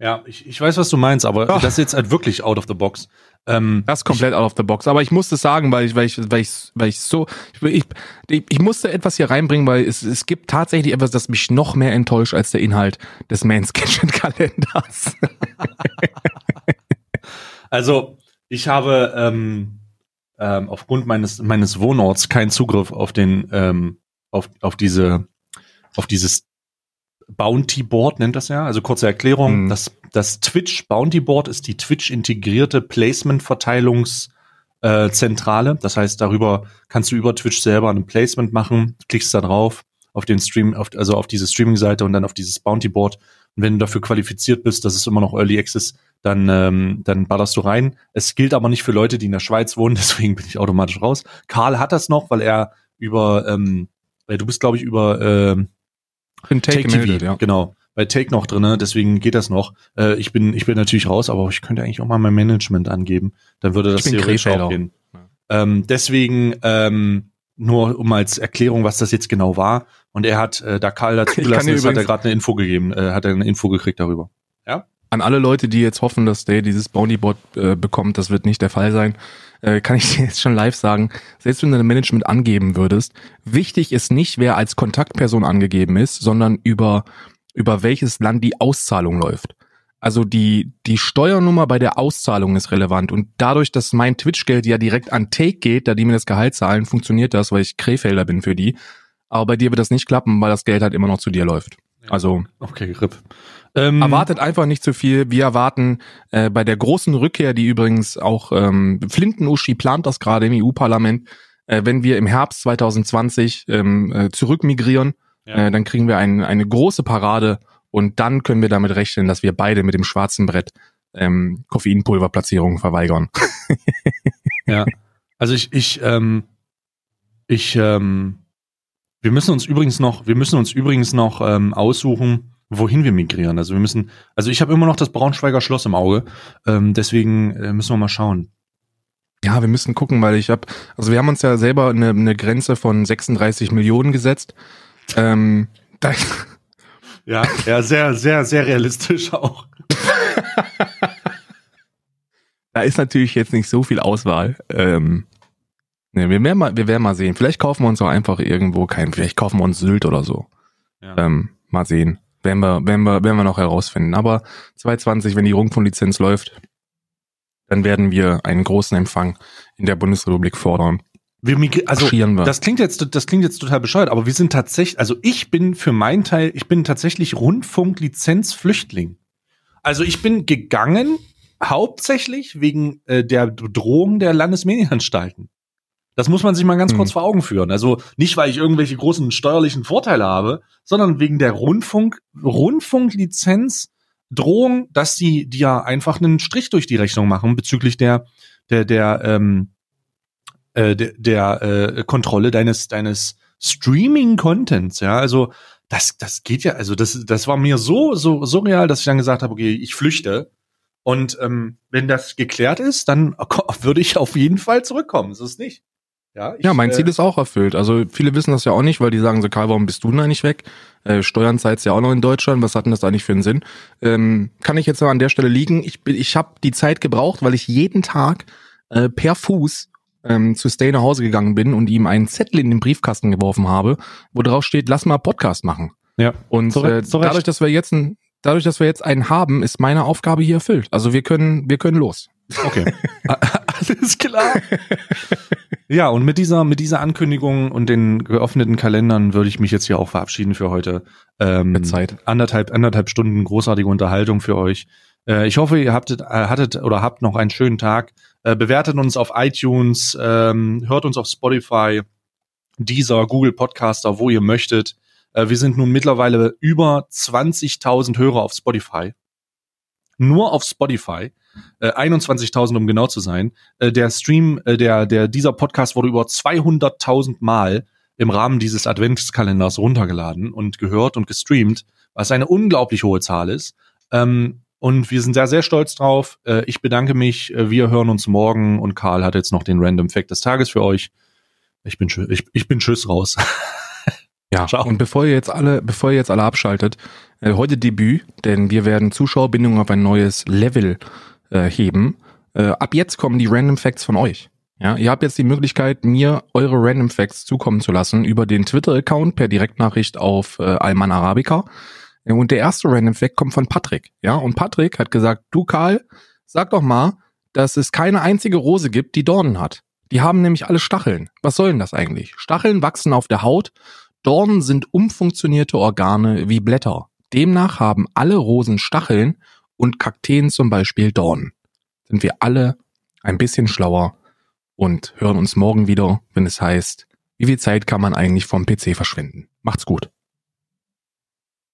A: Ja, ich, ich weiß, was du meinst, aber Ach. das ist jetzt halt wirklich out of the box.
B: Ähm, das ist komplett ich, out of the box. Aber ich musste sagen, weil ich, weil ich, weil ich, weil ich so, ich, ich, ich musste etwas hier reinbringen, weil es, es gibt tatsächlich etwas, das mich noch mehr enttäuscht als der Inhalt des Man's Kitchen Kalenders. [laughs]
A: also, ich habe ähm, ähm, aufgrund meines meines Wohnorts keinen Zugriff auf den ähm, auf, auf diese, auf dieses Bounty Board nennt das ja. Also kurze Erklärung. Mhm. Das, das Twitch Bounty Board ist die Twitch integrierte Placement Verteilungszentrale. Äh, das heißt, darüber kannst du über Twitch selber ein Placement machen, klickst da drauf auf den Stream, auf, also auf diese Streaming-Seite und dann auf dieses Bounty Board. Und wenn du dafür qualifiziert bist, das ist immer noch Early Access, dann, ähm, dann ballerst du rein. Es gilt aber nicht für Leute, die in der Schweiz wohnen, [laughs] deswegen bin ich automatisch raus. Karl hat das noch, weil er über ähm, weil du bist, glaube ich, über äh,
B: Take, Take gemeldet,
A: TV, ja. genau, bei Take noch drinne, deswegen geht das noch. Äh, ich bin, ich bin natürlich raus, aber ich könnte eigentlich auch mal mein Management angeben, dann würde das theoretisch auch gehen. Ja. Ähm, deswegen ähm, nur um als Erklärung, was das jetzt genau war. Und er hat, äh, da Karl dazu gelassen ist, hat er gerade eine Info gegeben, äh, hat er eine Info gekriegt darüber. Ja?
B: An alle Leute, die jetzt hoffen, dass der dieses Bountyboard äh, bekommt, das wird nicht der Fall sein äh, kann ich [laughs] dir jetzt schon live sagen, selbst wenn du dein Management angeben würdest, wichtig ist nicht, wer als Kontaktperson angegeben ist, sondern über, über welches Land die Auszahlung läuft. Also die, die Steuernummer bei der Auszahlung ist relevant und dadurch, dass mein Twitch-Geld ja direkt an Take geht, da die mir das Gehalt zahlen, funktioniert das, weil ich Krefelder bin für die. Aber bei dir wird das nicht klappen, weil das Geld halt immer noch zu dir läuft. Also.
A: Okay, RIP.
B: Ähm, erwartet einfach nicht zu viel. Wir erwarten äh, bei der großen Rückkehr, die übrigens auch ähm, Flinten-Uschi plant das gerade im EU-Parlament, äh, wenn wir im Herbst 2020 ähm, äh, zurückmigrieren Ja. Äh, dann kriegen wir ein, eine große Parade und dann können wir damit rechnen, dass wir beide mit dem schwarzen Brett ähm, Koffeinpulverplatzierungen verweigern. [laughs]
A: ja. Also ich, ich, ähm, ich, ähm, wir müssen uns übrigens noch, wir müssen uns übrigens noch ähm, aussuchen, wohin wir migrieren. Also wir müssen, also ich habe immer noch das Braunschweiger Schloss im Auge, ähm, deswegen äh, müssen wir mal schauen.
B: Ja, wir müssen gucken, weil ich habe, also wir haben uns ja selber eine, eine Grenze von 36 Millionen gesetzt. Ähm, [laughs]
A: da ja, ja, sehr, sehr, sehr realistisch auch.
B: da ist natürlich jetzt nicht so viel Auswahl. Ähm, ne, wir werden mal, wir werden mal sehen. Vielleicht kaufen wir uns auch einfach irgendwo keinen. Vielleicht kaufen wir uns Sylt oder so. Ja. Ähm, mal sehen. Werden wir, werden wir, werden wir noch herausfinden. Aber 2020, wenn die Rundfunklizenz läuft, dann werden wir einen großen Empfang in der Bundesrepublik fordern.
A: Wir also wir. das klingt jetzt das klingt jetzt total bescheuert, aber wir sind tatsächlich, also ich bin für meinen Teil, ich bin tatsächlich Rundfunklizenzflüchtling. Also ich bin gegangen hauptsächlich wegen äh, der Drohung der Landesmedienanstalten. Das muss man sich mal ganz hm. kurz vor Augen führen. Also nicht, weil ich irgendwelche großen steuerlichen Vorteile habe, sondern wegen der Rundfunk, Rundfunklizenz Drohung, dass sie dir einfach einen Strich durch die Rechnung machen bezüglich der, der, der, ähm, äh, der, der äh, Kontrolle deines, deines Streaming-Contents, ja. Also das, das geht ja, also das, das war mir so, so, so real, dass ich dann gesagt habe, okay, ich flüchte. Und ähm, wenn das geklärt ist, dann [laughs] würde ich auf jeden Fall zurückkommen. So ist nicht.
B: Ja, ich, ja, mein äh, Ziel ist auch erfüllt. Also viele wissen das ja auch nicht, weil die sagen so, Karl, warum bist du denn eigentlich weg? Äh, Steuern zahlst ja auch noch in Deutschland. Was hat denn das eigentlich für einen Sinn? Ähm, kann ich jetzt noch an der Stelle liegen? Ich, bin, ich habe die Zeit gebraucht, weil ich jeden Tag äh, per Fuß ähm, zu Stay nach Hause gegangen bin und ihm einen Zettel in den Briefkasten geworfen habe, wo drauf steht, lass mal Podcast machen.
A: Ja.
B: Und zurecht, äh, zurecht. dadurch, dass wir jetzt ein, dadurch, dass wir jetzt einen haben, ist meine Aufgabe hier erfüllt. Also wir können, wir können los.
A: Okay. [laughs] Alles klar. ja, und mit dieser, mit dieser Ankündigung und den geöffneten Kalendern würde ich mich jetzt hier auch verabschieden für heute.
B: Ähm, mit Zeit.
A: Anderthalb, anderthalb Stunden großartige Unterhaltung für euch. Äh, ich hoffe, ihr habtet, äh, hattet oder habt noch einen schönen Tag. Äh, bewertet uns auf iTunes, ähm, hört uns auf Spotify, dieser Google Podcaster, wo ihr möchtet. Äh, wir sind nun mittlerweile über 20.000 Hörer auf Spotify. Nur auf Spotify äh, 21.000 um genau zu sein. Äh, der Stream, äh, der, der, dieser Podcast wurde über 200.000 Mal im Rahmen dieses Adventskalenders runtergeladen und gehört und gestreamt, was eine unglaublich hohe Zahl ist. Ähm, und wir sind sehr, sehr stolz drauf. Äh, ich bedanke mich. Äh, wir hören uns morgen und Karl hat jetzt noch den Random Fact des Tages für euch. Ich bin, ich, ich bin tschüss raus. [laughs]
B: Ja, Ciao. und bevor ihr jetzt alle, bevor ihr jetzt alle abschaltet, äh, heute Debüt, denn wir werden Zuschauerbindung auf ein neues Level äh, heben. Äh, ab jetzt kommen die Random Facts von euch. Ja, ihr habt jetzt die Möglichkeit, mir eure Random Facts zukommen zu lassen über den Twitter-Account per Direktnachricht auf äh, Alman Arabica. Und der erste Random Fact kommt von Patrick. Ja, und Patrick hat gesagt, du Karl, sag doch mal, dass es keine einzige Rose gibt, die Dornen hat. Die haben nämlich alle Stacheln. Was soll denn das eigentlich? Stacheln wachsen auf der Haut. Dornen sind umfunktionierte Organe wie Blätter. Demnach haben alle Rosen Stacheln und Kakteen zum Beispiel Dorn. Sind wir alle ein bisschen schlauer und hören uns morgen wieder, wenn es heißt, wie viel Zeit kann man eigentlich vom PC verschwenden. Macht's gut.